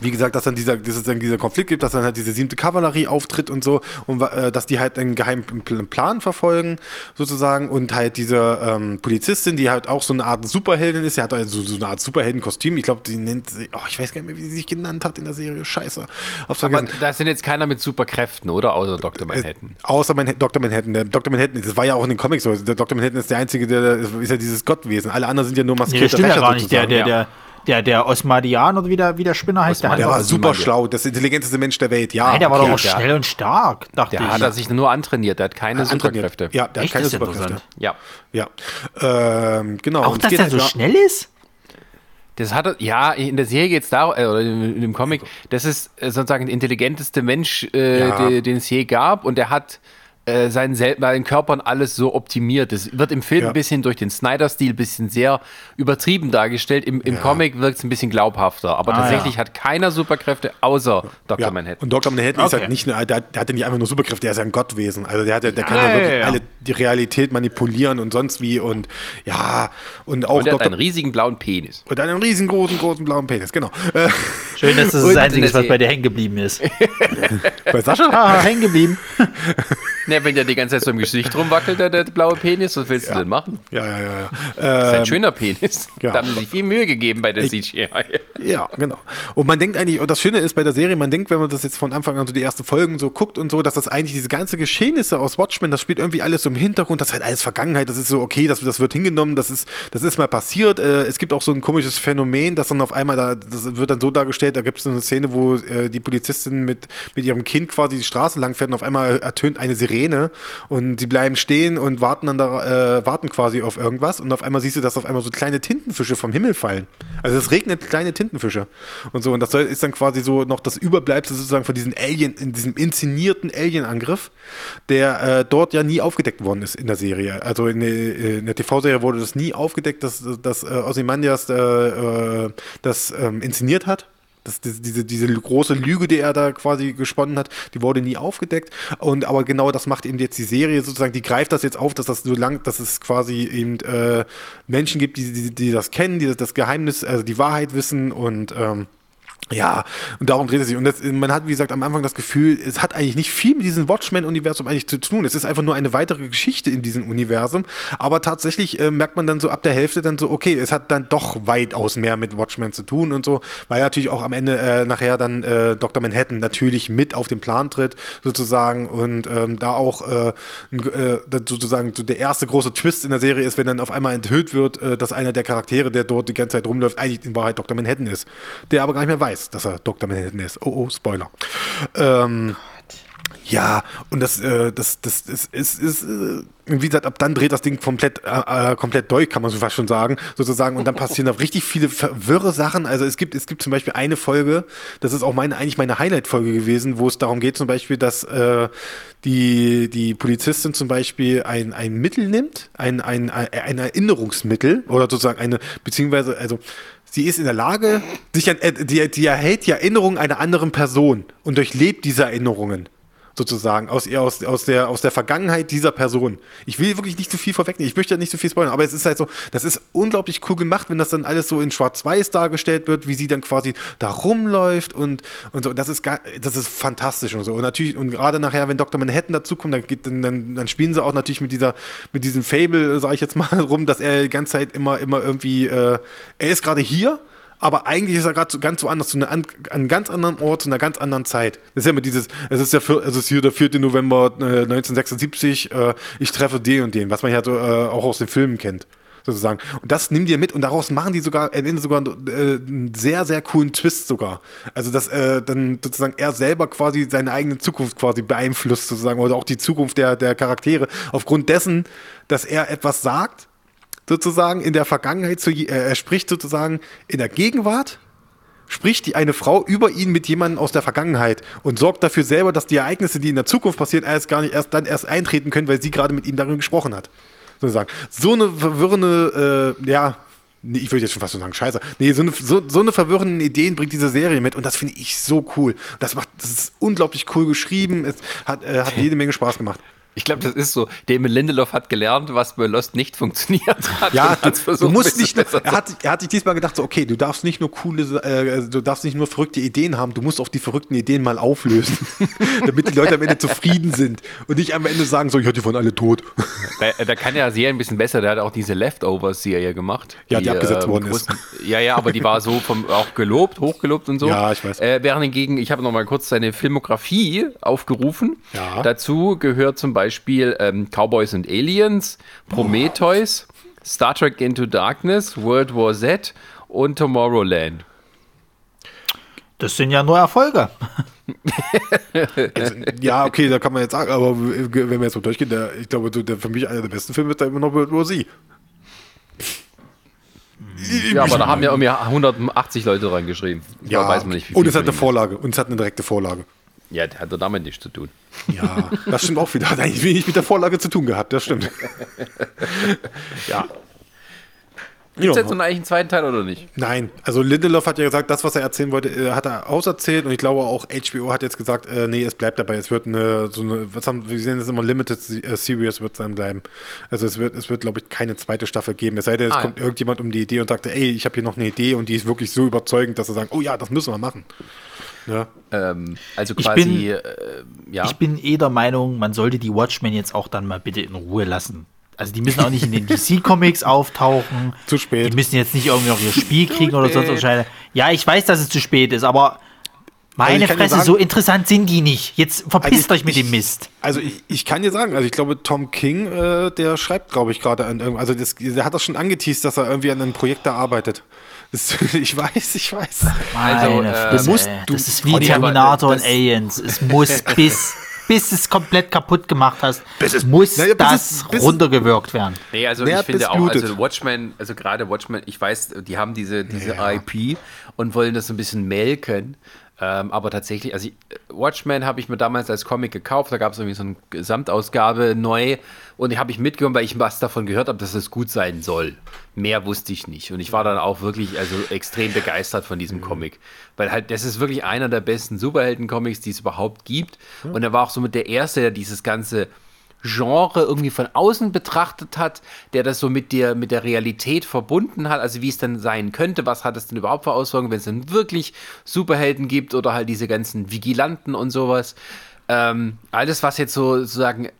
wie gesagt, dass dann dieser, dass es dann dieser Konflikt gibt, dass dann halt diese siebte Kavallerie auftritt und so und äh, dass die halt einen geheimen Plan verfolgen sozusagen und halt diese ähm, Polizistin, die halt auch so eine Art Superheldin ist, sie hat also so eine Art Superheldenkostüm. Ich glaube, die nennt sie, oh, ich weiß gar nicht mehr, wie sie sich genannt hat in der Serie. Scheiße. Aber da sind jetzt keiner mit Superkräften, oder? Außer Dr. Manhattan. Äh, außer Manhattan, Dr. Manhattan. Der Dr. Manhattan, das war ja auch in den Comics so. Der Dr. Manhattan ist der einzige, der ist ja dieses Gottwesen. Alle anderen sind ja nur maskierte nee, das stimmt ja gar nicht. Der, der, der der, der Osmadian oder wie der, wie der Spinner heißt, der, der war super schlau, das intelligenteste Mensch der Welt, ja. Nein, der war doch auch schnell und stark, dachte der ich. Der hat sich nur antrainiert, der hat keine ja, Superkräfte. Ja, der Echt? hat keine Superkräfte. Ja. Ja. Ähm, genau. Auch, dass er so schnell ist? Das hat ja in der Serie jetzt da äh, oder in, dem Comic, das ist äh, sozusagen der intelligenteste Mensch, äh, ja. den, den es je gab und der hat äh, seinen, seinen Körpern alles so optimiert. Das wird im Film ja. ein bisschen durch den Snyder-Stil ein bisschen sehr übertrieben dargestellt. Im, im ja. Comic wirkt es ein bisschen glaubhafter. Aber ah, tatsächlich ja. hat keiner Superkräfte außer Dr. Manhattan. Und Dr. Manhattan okay. ist halt nicht nur, der, der hat ja nicht einfach nur Superkräfte, der ist ja ein Gottwesen. Also der, hat, der kann ja, wirklich alle die Realität manipulieren und sonst wie und ja und auch. Und er hat einen riesigen blauen Penis. Und einen riesengroßen, großen blauen Penis, genau. Schön, dass das (laughs) das Einzige ist, was bei dir hängen geblieben ist. (laughs) bei Sascha? (laughs) Hängen geblieben. Ja, wenn der die ganze Zeit so im Gesicht rumwackelt, der, der blaue Penis, was willst ja. du denn machen? Ja, ja, ja. ja. Das ist ein ähm, schöner Penis. (laughs) Ja. Da haben sie sich viel Mühe gegeben bei der CGI. Ja, genau. Und man denkt eigentlich, und das Schöne ist bei der Serie, man denkt, wenn man das jetzt von Anfang an so die ersten Folgen so guckt und so, dass das eigentlich diese ganze Geschehnisse aus Watchmen, das spielt irgendwie alles so im Hintergrund, das ist halt alles Vergangenheit, das ist so, okay, das, das wird hingenommen, das ist, das ist mal passiert. Äh, es gibt auch so ein komisches Phänomen, das dann auf einmal, da, das wird dann so dargestellt, da gibt es eine Szene, wo äh, die Polizistin mit, mit ihrem Kind quasi die Straße lang fährt und auf einmal ertönt eine Sirene und sie bleiben stehen und warten dann da, äh, warten quasi auf irgendwas und auf einmal siehst du, dass auf einmal so kleine Tintenfische vom Himmel fallen. Also es regnet kleine Tintenfische und so und das ist dann quasi so noch das Überbleibsel sozusagen von diesem Alien, in diesem inszenierten Alien-Angriff, der äh, dort ja nie aufgedeckt worden ist in der Serie. Also in, äh, in der TV-Serie wurde das nie aufgedeckt, dass, dass äh, Ozymandias äh, äh, das ähm, inszeniert hat das, diese, diese große Lüge, die er da quasi gesponnen hat, die wurde nie aufgedeckt. Und aber genau das macht eben jetzt die Serie sozusagen, die greift das jetzt auf, dass das so lang, dass es quasi eben äh, Menschen gibt, die, die, die das kennen, die das Geheimnis, also die Wahrheit wissen und ähm, ja, und darum dreht es sich. Und das, man hat, wie gesagt, am Anfang das Gefühl, es hat eigentlich nicht viel mit diesem Watchmen-Universum eigentlich zu tun. Es ist einfach nur eine weitere Geschichte in diesem Universum. Aber tatsächlich äh, merkt man dann so ab der Hälfte dann so, okay, es hat dann doch weitaus mehr mit Watchmen zu tun und so, weil natürlich auch am Ende äh, nachher dann äh, Dr. Manhattan natürlich mit auf den Plan tritt, sozusagen. Und ähm, da auch äh, äh, sozusagen so der erste große Twist in der Serie ist, wenn dann auf einmal enthüllt wird, äh, dass einer der Charaktere, der dort die ganze Zeit rumläuft, eigentlich in Wahrheit Dr. Manhattan ist. Der aber gar nicht mehr weiß weiß, dass er Dr. Manhattan ist. Oh, oh, Spoiler. Ähm, ja, und das, äh, das, das, das ist, ist, äh, wie gesagt, ab dann dreht das Ding komplett, äh, äh, komplett durch, kann man so fast schon sagen, sozusagen. Und dann passieren da richtig viele verwirre Sachen. Also es gibt, es gibt zum Beispiel eine Folge, das ist auch meine, eigentlich meine Highlight-Folge gewesen, wo es darum geht, zum Beispiel, dass äh, die, die Polizistin zum Beispiel ein, ein Mittel nimmt, ein, ein, ein Erinnerungsmittel oder sozusagen eine, beziehungsweise, also sie ist in der Lage, sich an, äh, die, die erhält die Erinnerung einer anderen Person und durchlebt diese Erinnerungen sozusagen, aus, aus, aus, der, aus der Vergangenheit dieser Person. Ich will wirklich nicht zu viel vorwegnehmen, ich möchte ja nicht zu viel spoilern, aber es ist halt so, das ist unglaublich cool gemacht, wenn das dann alles so in Schwarz-Weiß dargestellt wird, wie sie dann quasi da rumläuft und, und so. Das ist, das ist fantastisch und so. Und natürlich, und gerade nachher, wenn Dr. Manhattan dazukommt, dann, dann, dann, dann spielen sie auch natürlich mit dieser, mit diesem Fable, sage ich jetzt mal, (laughs) rum, dass er die ganze Zeit immer, immer irgendwie, äh, er ist gerade hier, aber eigentlich ist er gerade so ganz woanders, zu einer, an einem ganz anderen Ort, zu einer ganz anderen Zeit. Das ist ja immer dieses, es ist ja für, es ist hier der 4. November äh, 1976, äh, ich treffe den und den, was man ja so, äh, auch aus den Filmen kennt. sozusagen. Und das nimm dir mit und daraus machen die sogar, am Ende sogar äh, einen sehr, sehr coolen Twist sogar. Also, dass äh, dann sozusagen er selber quasi seine eigene Zukunft quasi beeinflusst, sozusagen, oder auch die Zukunft der, der Charaktere, aufgrund dessen, dass er etwas sagt, sozusagen in der Vergangenheit, zu, äh, er spricht sozusagen in der Gegenwart spricht die eine Frau über ihn mit jemandem aus der Vergangenheit und sorgt dafür selber, dass die Ereignisse, die in der Zukunft passieren, erst gar nicht erst dann erst eintreten können, weil sie gerade mit ihm darüber gesprochen hat. Sozusagen. So eine verwirrende, äh, ja, nee, ich würde jetzt schon fast so sagen, scheiße. Nee, so eine, so, so eine verwirrende Ideen bringt diese Serie mit und das finde ich so cool. Das macht, das ist unglaublich cool geschrieben, es hat, äh, hat jede Menge Spaß gemacht. Ich glaube, das ist so. Damon Lindelof hat gelernt, was bei Lost nicht funktioniert (laughs) hat. Ja, du, du musst nicht. Nur, er, hat, er hat sich diesmal gedacht, so, okay, du darfst nicht nur coole, äh, du darfst nicht nur verrückte Ideen haben, du musst auch die verrückten Ideen mal auflösen, (laughs) damit die Leute am Ende zufrieden sind und nicht am Ende sagen, so, ich hatte von alle tot. (laughs) Da, da kann ja sehr ein bisschen besser. Der hat auch diese Leftovers-Serie gemacht. Ja, die, die abgesetzt äh, worden ist. Ja, ja, aber die war so vom, auch gelobt, hochgelobt und so. Ja, ich weiß. Äh, während hingegen, ich habe noch mal kurz seine Filmografie aufgerufen. Ja. Dazu gehört zum Beispiel ähm, Cowboys and Aliens, Prometheus, Star Trek Into Darkness, World War Z und Tomorrowland. Das sind ja nur Erfolge. Also, ja, okay, da kann man jetzt sagen, aber wenn wir jetzt so durchgehen, der, ich glaube, der, für mich einer der besten Filme ist da immer noch World War Z. Ja, aber da haben ja irgendwie 180 Leute dran geschrieben. Ja, weiß man nicht, wie und es hat eine Vorlage. Und es hat eine direkte Vorlage. Ja, der hat damit nichts zu tun. Ja, das stimmt auch wieder. Hat eigentlich wenig mit der Vorlage zu tun gehabt, das stimmt. (laughs) ja. Gibt es jetzt noch eigentlich einen zweiten Teil oder nicht? Nein, also Lindelof hat ja gesagt, das, was er erzählen wollte, äh, hat er auserzählt und ich glaube auch HBO hat jetzt gesagt, äh, nee, es bleibt dabei, es wird eine, so eine, was haben, wir sehen das immer, Limited äh, Series wird es dann bleiben. Also es wird, es wird, glaube ich, keine zweite Staffel geben. Es sei denn, es ah, kommt ja. irgendjemand um die Idee und sagt, ey, ich habe hier noch eine Idee und die ist wirklich so überzeugend, dass er sagt, oh ja, das müssen wir machen. Ja. Ähm, also quasi, ich bin, äh, ja. Ich bin eh der Meinung, man sollte die Watchmen jetzt auch dann mal bitte in Ruhe lassen. Also die müssen auch nicht in den (laughs) DC-Comics auftauchen. Zu spät. Die müssen jetzt nicht irgendwie noch ihr Spiel kriegen oder sonst was. Ja, ich weiß, dass es zu spät ist, aber meine also Fresse, sagen, so interessant sind die nicht. Jetzt verpisst also euch mit ich, dem Mist. Also ich, ich, kann dir sagen, also ich glaube, Tom King, äh, der schreibt, glaube ich, gerade an irgendwas. Also das, der hat das schon angeteased, dass er irgendwie an einem Projekt da arbeitet. Das, (laughs) ich weiß, ich weiß. Also, äh, musst, du, das ist wie Terminator und Aliens. Es muss (laughs) bis bis es komplett kaputt gemacht hast, es, muss naja, das es, bis runtergewirkt werden. Nee, also naja, ich finde auch, also Watchmen, also gerade Watchmen, ich weiß, die haben diese, diese ja. IP und wollen das so ein bisschen melken. Ähm, aber tatsächlich, also Watchmen habe ich mir damals als Comic gekauft, da gab es irgendwie so eine Gesamtausgabe neu. Und die habe ich mitgenommen, weil ich was davon gehört habe, dass es gut sein soll. Mehr wusste ich nicht. Und ich war dann auch wirklich also extrem begeistert von diesem Comic, weil halt das ist wirklich einer der besten Superhelden-Comics, die es überhaupt gibt. Und er war auch somit der erste, der dieses ganze Genre irgendwie von außen betrachtet hat, der das so mit der, mit der Realität verbunden hat, also wie es dann sein könnte, was hat es denn überhaupt für Auswirkungen, wenn es dann wirklich Superhelden gibt oder halt diese ganzen Vigilanten und sowas. Ähm, alles, was jetzt so sozusagen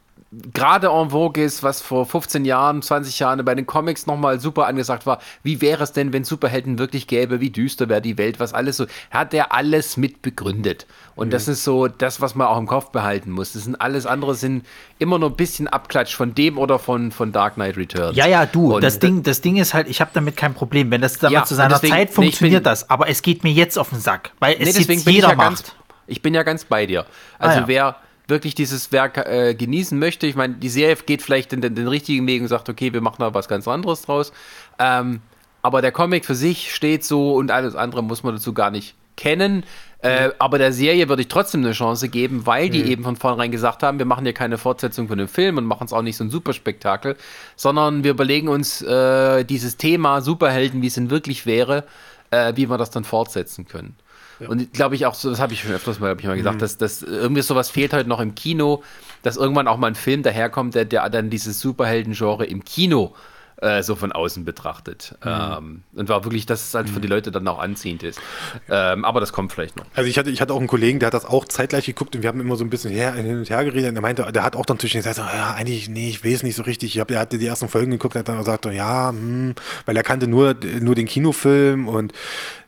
gerade en vogue ist, was vor 15 Jahren, 20 Jahren bei den Comics nochmal super angesagt war. Wie wäre es denn, wenn Superhelden wirklich gäbe? Wie düster wäre die Welt? Was alles so. Hat er alles mit begründet. Und mhm. das ist so das, was man auch im Kopf behalten muss. Das sind alles andere sind immer nur ein bisschen Abklatsch von dem oder von, von Dark Knight Returns. Ja, ja, du. das Ding, das Ding ist halt, ich habe damit kein Problem. Wenn das damals ja, zu seiner deswegen, Zeit funktioniert, nee, bin, das. Aber es geht mir jetzt auf den Sack, weil es nee, jetzt jeder ja macht. Ganz, ich bin ja ganz bei dir. Also ah, ja. wer wirklich dieses Werk äh, genießen möchte. Ich meine, die Serie geht vielleicht in den, den, richtigen Weg und sagt, okay, wir machen da was ganz anderes draus. Ähm, aber der Comic für sich steht so und alles andere muss man dazu gar nicht kennen. Äh, aber der Serie würde ich trotzdem eine Chance geben, weil die mhm. eben von vornherein gesagt haben, wir machen hier keine Fortsetzung von dem Film und machen es auch nicht so ein Superspektakel, sondern wir überlegen uns äh, dieses Thema Superhelden, wie es denn wirklich wäre, äh, wie wir das dann fortsetzen können. Ja. Und glaube ich auch so, das habe ich schon öfters mal, ich mal gesagt, mhm. dass, dass irgendwie sowas fehlt heute noch im Kino, dass irgendwann auch mal ein Film daherkommt, der, der dann dieses Superhelden-Genre im Kino äh, so von außen betrachtet. Mhm. Ähm, und war wirklich, dass es halt für die Leute dann auch anziehend ist. Ähm, aber das kommt vielleicht noch. Also ich hatte, ich hatte auch einen Kollegen, der hat das auch zeitgleich geguckt und wir haben immer so ein bisschen her, hin und her geredet. Und er meinte, der hat auch dann zwischen gesagt, ja, eigentlich, nee, ich weiß nicht so richtig. Ich hab, er hatte die ersten Folgen geguckt und hat dann gesagt, ja, hm, weil er kannte nur, nur den Kinofilm und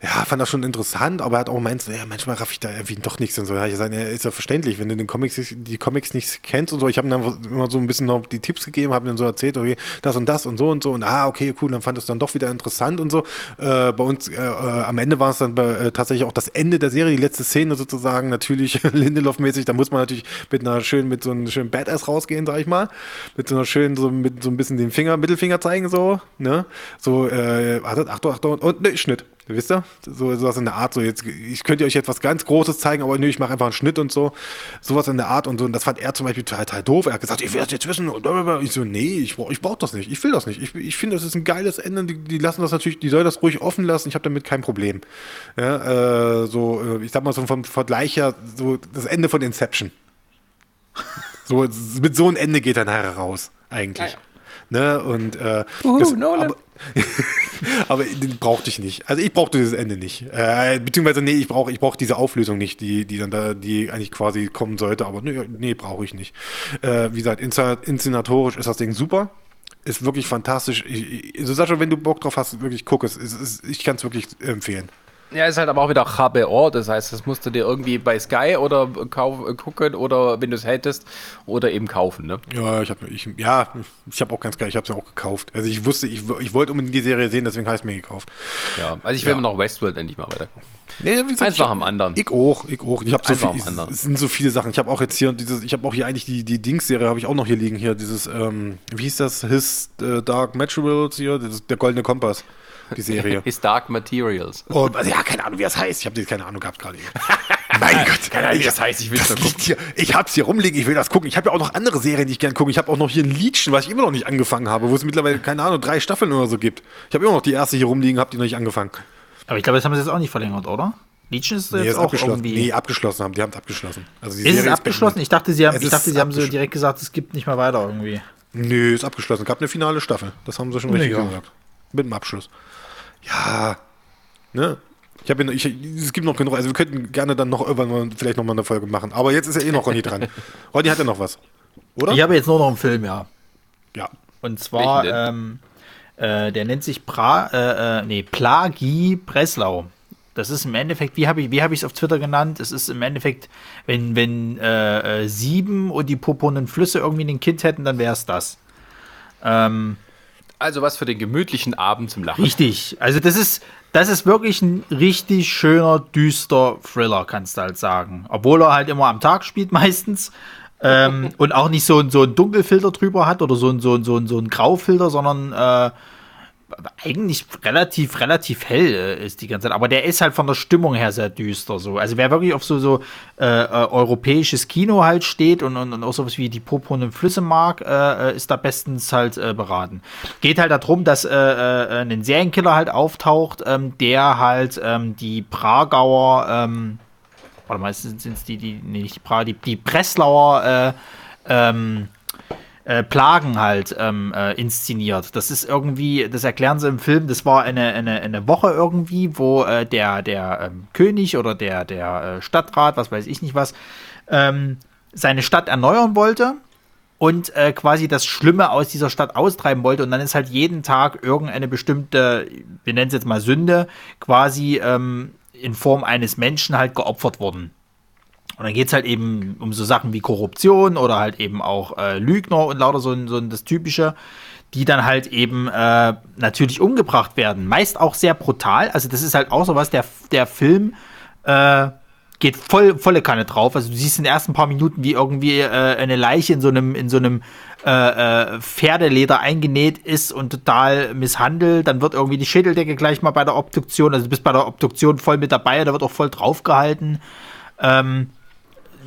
ja, fand das schon interessant, aber er hat auch gemeint, ja, manchmal raff ich da irgendwie doch nichts und so. Ja, ich sage, ja, ist ja verständlich, wenn du den Comics, die Comics nicht kennst und so. Ich habe dann immer so ein bisschen noch die Tipps gegeben, habe dann so erzählt, okay, das und das und so und und so und ah, okay, cool, dann fand es dann doch wieder interessant und so. Äh, bei uns, äh, äh, am Ende war es dann bei, äh, tatsächlich auch das Ende der Serie, die letzte Szene sozusagen, natürlich (laughs) Lindelof-mäßig, da muss man natürlich mit einer schönen, mit so einem schönen Badass rausgehen, sag ich mal. Mit so einer schönen, so mit so ein bisschen den Finger, Mittelfinger zeigen, so, ne? So, äh, Achtung, Achtung, und ne, Schnitt. Wisst ihr? So sowas in der Art, so jetzt, ich könnte euch jetzt was ganz Großes zeigen, aber nö, ich mache einfach einen Schnitt und so. Sowas in der Art und so. Und das fand er zum Beispiel total, total doof. Er hat gesagt, ich will das jetzt wissen. Und ich so, nee, ich brauche ich brauch das nicht. Ich will das nicht. Ich, ich finde, das ist ein geiles Ende. Die, die, lassen das natürlich, die sollen das ruhig offen lassen. Ich habe damit kein Problem. Ja, äh, so, äh, ich sag mal so vom Vergleich her, so das Ende von Inception. So, mit so einem Ende geht er nachher raus, eigentlich. Ja, ja. Ne? Und äh, Uhu, das, aber, (laughs) aber den brauchte ich nicht. Also ich brauchte dieses Ende nicht. Äh, beziehungsweise, nee, ich brauche ich brauch diese Auflösung nicht, die, die dann da, die eigentlich quasi kommen sollte, aber nee, nee brauche ich nicht. Äh, wie gesagt, inszenatorisch ist das Ding super. Ist wirklich fantastisch. Ich, ich, Sascha, wenn du Bock drauf hast, wirklich guck es. es, es ich kann es wirklich empfehlen. Ja, ist halt aber auch wieder HBO, das heißt, das musst du dir irgendwie bei Sky oder gucken oder wenn du es hättest oder eben kaufen, ne? Ja, ich habe ich, ja, ich habe auch ganz geil, ich habe es ja auch gekauft. Also ich wusste, ich, ich wollte unbedingt die Serie sehen, deswegen habe ich es mir gekauft. Ja, also ich will ja. noch Westworld endlich mal weiter. Nee, gesagt, Einfach am anderen. Ich auch, ich auch. Ich habe so viel, ich, es sind so viele Sachen. Ich habe auch jetzt hier dieses, ich habe auch hier eigentlich die, die Dings-Serie habe ich auch noch hier liegen hier, dieses, ähm, wie hieß das, His äh, Dark Materials hier, das, der goldene Kompass die Serie. (laughs) His Dark Materials. Und, also, ja, keine Ahnung, wie das heißt. Ich habe keine Ahnung gehabt gerade. (laughs) mein Gott, keine Ahnung, wie das heißt. Ich will das gucken. Hier, ich hab's hier rumliegen, ich will das gucken. Ich habe ja auch noch andere Serien, die ich gerne gucke. Ich habe auch noch hier ein Liedchen, was ich immer noch nicht angefangen habe, wo es mittlerweile, keine Ahnung, drei Staffeln oder so gibt. Ich habe immer noch die erste hier rumliegen, habe die noch nicht angefangen. Aber ich glaube, das haben sie jetzt auch nicht verlängert, oder? Liedchen ist nee, jetzt ist auch irgendwie... Nee, abgeschlossen haben. Die haben es abgeschlossen. Also die ist Serie es abgeschlossen? Ist ich dachte, sie haben, ich dachte, sie haben so direkt gesagt, es gibt nicht mehr weiter irgendwie. Nö, ist abgeschlossen. Es gab eine finale Staffel. Das haben sie schon richtig ja. gesagt. Mit dem Abschluss ja, ne? Ich habe ich, es gibt noch genug, also wir könnten gerne dann noch irgendwann vielleicht noch mal eine Folge machen. Aber jetzt ist ja eh noch Ronny dran. (laughs) Ronny hat ja noch was, oder? Ich habe jetzt nur noch einen Film, ja. Ja. Und zwar, ähm, äh, der nennt sich pra, äh, äh, nee, Plagi Breslau. Das ist im Endeffekt, wie habe ich wie es auf Twitter genannt? Es ist im Endeffekt, wenn, wenn äh, äh sieben und die purpurnen Flüsse irgendwie ein Kind hätten, dann wäre es das. Ähm, also was für den gemütlichen Abend zum Lachen. Richtig. Also das ist, das ist wirklich ein richtig schöner, düster Thriller, kannst du halt sagen. Obwohl er halt immer am Tag spielt (laughs) meistens. ähm, und auch nicht so, so einen Dunkelfilter drüber hat oder so, ein, so, ein, so, ein, so ein Graufilter, sondern äh, eigentlich relativ, relativ hell äh, ist die ganze Zeit. Aber der ist halt von der Stimmung her sehr düster. So. Also wer wirklich auf so, so äh, äh, europäisches Kino halt steht und, und, und auch sowas wie die purpurnen Flüsse mag, äh, äh ist da bestens halt beraten. Geht halt darum, dass ein Serienkiller halt auftaucht, ähm, der halt ähm, die Pragauer, ähm, warte mal, sind es die, die, nee, nicht die Prager, die, die Breslauer, ähm, äh, Plagen halt ähm, äh, inszeniert. Das ist irgendwie, das erklären sie im Film, das war eine, eine, eine Woche irgendwie, wo äh, der, der ähm, König oder der, der äh, Stadtrat, was weiß ich nicht was, ähm, seine Stadt erneuern wollte und äh, quasi das Schlimme aus dieser Stadt austreiben wollte. Und dann ist halt jeden Tag irgendeine bestimmte, wir nennen es jetzt mal Sünde, quasi ähm, in Form eines Menschen halt geopfert worden. Und dann geht es halt eben um so Sachen wie Korruption oder halt eben auch äh, Lügner und lauter so, so das Typische, die dann halt eben äh, natürlich umgebracht werden. Meist auch sehr brutal. Also das ist halt auch so was, der, der Film äh, geht voll, volle Kanne drauf. Also du siehst in den ersten paar Minuten, wie irgendwie äh, eine Leiche in so einem, in so einem äh, äh, Pferdeleder eingenäht ist und total misshandelt. Dann wird irgendwie die Schädeldecke gleich mal bei der Obduktion, also du bist bei der Obduktion voll mit dabei, da wird auch voll draufgehalten. Ähm,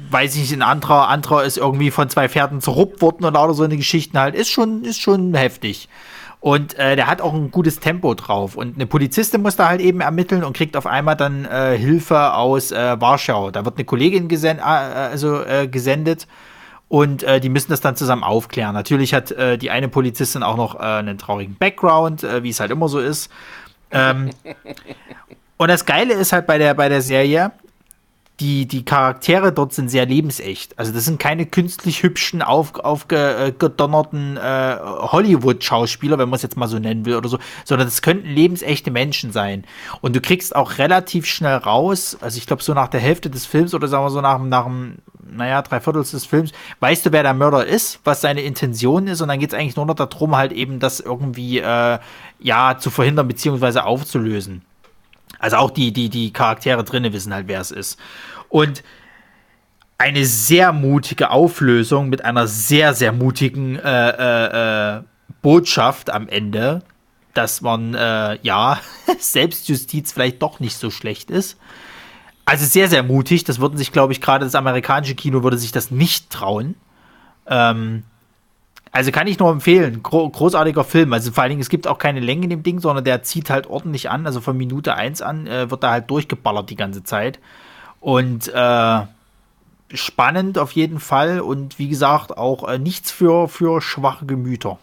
weiß ich nicht, ein anderer, anderer ist irgendwie von zwei Pferden zerruppt worden oder so eine Geschichten halt, ist schon, ist schon heftig. Und äh, der hat auch ein gutes Tempo drauf. Und eine Polizistin muss da halt eben ermitteln und kriegt auf einmal dann äh, Hilfe aus äh, Warschau. Da wird eine Kollegin gesen äh, also, äh, gesendet und äh, die müssen das dann zusammen aufklären. Natürlich hat die eine Polizistin auch noch einen traurigen Background, wie es halt immer so ist. Ähm, und das Geile ist halt bei der, bei der Serie, die, die Charaktere dort sind sehr lebensecht. Also das sind keine künstlich hübschen, auf, aufgedonnerten äh, Hollywood-Schauspieler, wenn man es jetzt mal so nennen will oder so, sondern das könnten lebensechte Menschen sein. Und du kriegst auch relativ schnell raus, also ich glaube so nach der Hälfte des Films oder sagen wir so nach, nach, naja, drei Viertel des Films, weißt du, wer der Mörder ist, was seine Intention ist und dann geht es eigentlich nur noch darum, halt eben das irgendwie, äh, ja, zu verhindern beziehungsweise aufzulösen. Also auch die, die, die Charaktere drinnen wissen halt, wer es ist. Und eine sehr mutige Auflösung mit einer sehr, sehr mutigen äh, äh, äh, Botschaft am Ende, dass man, äh, ja, (laughs) Selbstjustiz vielleicht doch nicht so schlecht ist. Also sehr, sehr mutig. Das würden sich, glaube ich, gerade das amerikanische Kino würde sich das nicht trauen. Ähm, also kann ich nur empfehlen. Gro großartiger Film. Also vor allen Dingen, es gibt auch keine Länge in dem Ding, sondern der zieht halt ordentlich an. Also von Minute 1 an äh, wird da halt durchgeballert die ganze Zeit. Und äh, spannend auf jeden Fall und wie gesagt auch äh, nichts für, für schwache Gemüter.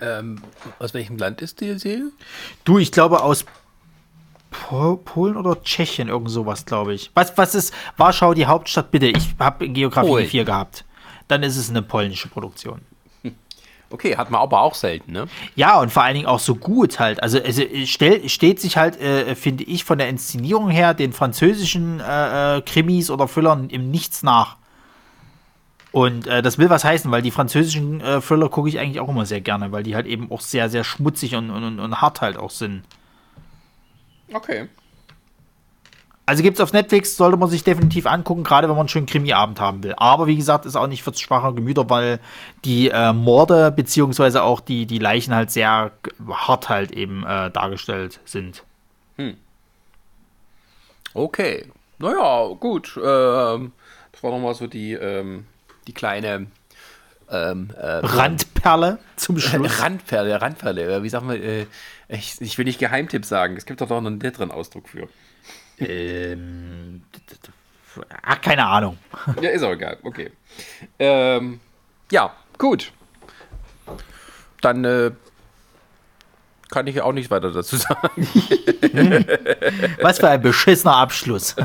Ähm, aus welchem Land ist die Serie? Du, ich glaube aus Pol Polen oder Tschechien, irgend sowas, glaube ich. Was, was ist Warschau die Hauptstadt? Bitte, ich habe Geografie Polen. 4 gehabt. Dann ist es eine polnische Produktion. Okay, hat man aber auch selten, ne? Ja, und vor allen Dingen auch so gut halt. Also es stell, steht sich halt, äh, finde ich, von der Inszenierung her den französischen äh, äh, Krimis oder Thrillern im Nichts nach. Und äh, das will was heißen, weil die französischen äh, Thriller gucke ich eigentlich auch immer sehr gerne, weil die halt eben auch sehr, sehr schmutzig und, und, und hart halt auch sind. Okay. Also gibt es auf Netflix, sollte man sich definitiv angucken, gerade wenn man einen schönen Krimi-Abend haben will. Aber wie gesagt, ist auch nicht für schwache Gemüter, weil die äh, Morde beziehungsweise auch die, die Leichen halt sehr hart halt eben äh, dargestellt sind. Okay. Naja, gut. Ähm, das war nochmal so die, ähm, die kleine ähm, äh, Randperle zum (laughs) Schluss. Randperle, Randperle. äh, Wie sagen wir, äh, ich, ich will nicht Geheimtipp sagen. Es gibt doch noch einen netteren Ausdruck für. Ähm, ach, keine Ahnung. Ja, ist auch egal. Okay. Ähm, ja, gut. Dann äh, kann ich auch nichts weiter dazu (laughs) sagen. Was für ein beschissener Abschluss. (laughs)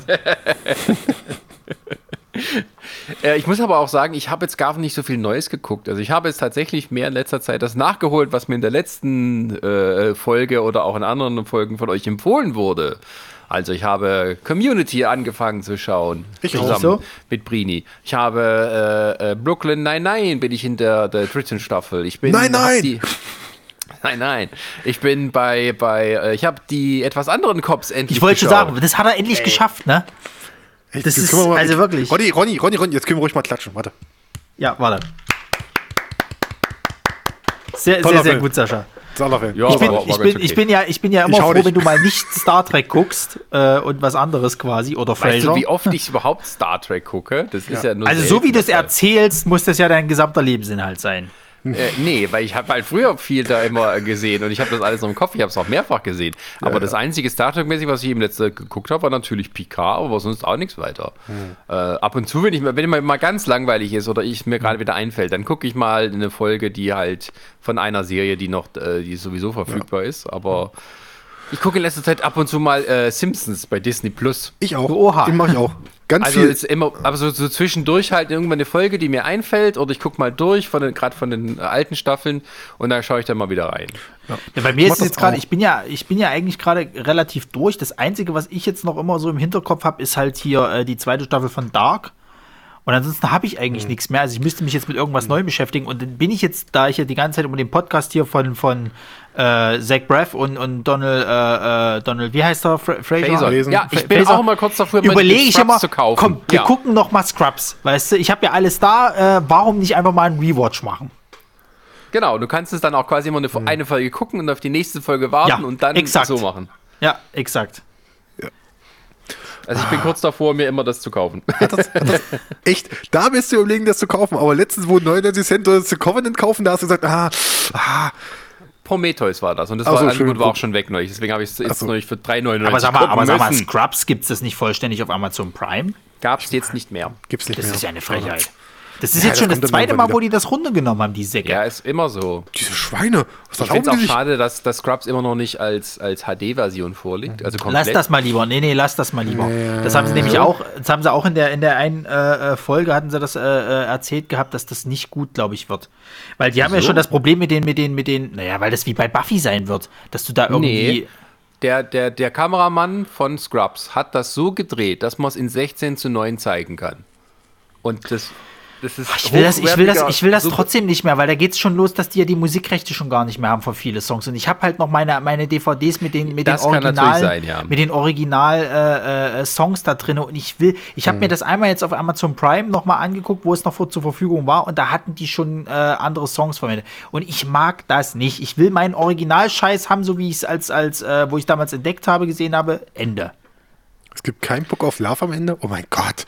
Äh, ich muss aber auch sagen, ich habe jetzt gar nicht so viel Neues geguckt. Also ich habe jetzt tatsächlich mehr in letzter Zeit das nachgeholt, was mir in der letzten äh, Folge oder auch in anderen Folgen von euch empfohlen wurde. Also ich habe Community angefangen zu schauen. Ich zusammen auch. So? mit Brini. Ich habe äh, äh, Brooklyn Nine-Nine bin ich in der, der dritten Staffel. Ich bin, Nein, nein! (laughs) Nein, nein. Ich bin bei, bei äh, ich habe die etwas anderen Cops endlich Ich wollte schon sagen, das hat er endlich geschafft, ne? Hey, Das ist- wir mal- also wirklich. Ronny, Ronny, Ronny, Ronny, jetzt können wir ruhig mal klatschen. Warte. Ja, warte. Sehr, Toller sehr, sehr Film. gut, Sascha. Sauerfilm. Ja, Ich bin, war- war ich, bin, okay. ich, bin ja, ich bin ja immer froh, dich. wenn du mal nicht Star Trek guckst äh, und was anderes quasi oder Weißt du, wie oft ich überhaupt Star Trek gucke? Das ist ja nur also so wie du es erzählst, muss das ja dein gesamter Lebensinhalt sein. Äh, nee, weil ich habe halt früher viel da immer gesehen und ich habe das alles noch im Kopf. Ich habe es auch mehrfach gesehen. Aber das einzige Star Trek-mäßig, was ich im letzten geguckt habe, war natürlich Picard, aber sonst auch nichts weiter. Äh, ab und zu, wenn ich wenn mir mal ganz langweilig ist oder ich mir gerade wieder einfällt, dann gucke ich mal eine Folge, die halt von einer Serie, die noch, äh, die sowieso verfügbar ist. Aber ich gucke in letzter Zeit ab und zu mal äh, Simpsons bei Disney Plus. Ich auch. Oha. Den mache ich auch. Ganz Also viel. ist immer, aber so, so zwischendurch halt irgendwann eine Folge, die mir einfällt, oder ich gucke mal durch, von den, gerade von den äh, alten Staffeln, und dann schaue ich da mal wieder rein. Ja, bei mir mach ist es jetzt gerade, ich bin ja, ich bin ja eigentlich gerade relativ durch. Das Einzige, was ich jetzt noch immer so im Hinterkopf habe, ist halt hier äh, die zweite Staffel von Dark. Und ansonsten habe ich Mhm. eigentlich nichts mehr. Also ich müsste mich jetzt mit irgendwas Neuem beschäftigen. Und dann bin ich jetzt, da ich ja die ganze Zeit über den Podcast hier von, von äh, Zach Braff und, und Donald, äh, äh, Donald, wie heißt er? Fra Fraser? Fraser. lesen. Ja, ich bin Fraser. auch mal kurz davor, mir Überlege ich immer, zu kaufen. komm, wir ja. gucken noch mal Scrubs. Weißt du, ich habe ja alles da. Äh, warum nicht einfach mal einen Rewatch machen? Genau, du kannst es dann auch quasi immer eine, eine Folge gucken und auf die nächste Folge warten Ja, und dann exakt. so machen. Ja, exakt. Also ich bin kurz davor, mir immer das zu kaufen. (laughs) Echt, da bist du überlegen, das zu kaufen. Aber letztens, wo 99 Cent das zu Covenant kaufen, da hast du gesagt, ah, ah, Prometheus war das und das Ach war, so, Angebot war auch schon weg neulich. Deswegen habe ich es jetzt so. neulich für 3,99 Aber sag mal, aber sag mal. Scrubs gibt es das nicht vollständig auf Amazon Prime? Gab es jetzt nicht mehr. gibt's nicht Das mehr. ist ja eine Frechheit. Das ist Ja, jetzt das schon das zweite Mal, wo die das runtergenommen haben, die Säcke. Ja, ist immer so. Diese Schweine, was Ich finde es auch sich? schade, dass, dass Scrubs immer noch nicht als, als HD-Version vorliegt. Also komplett. Lass das mal lieber. Nee, nee, lass das mal lieber. Das haben sie nämlich auch, das haben sie auch in der, in der einen äh, äh, Folge hatten sie das äh, äh, erzählt gehabt, dass das nicht gut, glaube ich, wird. Weil die haben ja Wieso? schon das Problem mit den, mit den, mit den, naja, weil das wie bei Buffy sein wird, dass du da irgendwie. Nee. Der, der, der Kameramann von Scrubs hat das so gedreht, dass man es in 16 zu 9 zeigen kann. Und das, das ist Ich will das, ich will das, ich will das super- trotzdem nicht mehr, weil da geht's schon los, dass die ja die Musikrechte schon gar nicht mehr haben für viele Songs. Und ich habe halt noch meine, meine DVDs mit den, mit Das den Original, sein, ja. mit den Original äh, äh, Songs da drin. Und ich will, ich habe mir das einmal jetzt auf Amazon Prime nochmal angeguckt, wo es noch vor, zur Verfügung war. Und da hatten die schon äh, andere Songs verwendet. Und ich mag das nicht. Ich will meinen Originalscheiß haben, so wie ich es als, als äh, wo ich damals entdeckt habe, gesehen habe. Ende. Es gibt keinen Bock auf Love am Ende? Oh mein Gott.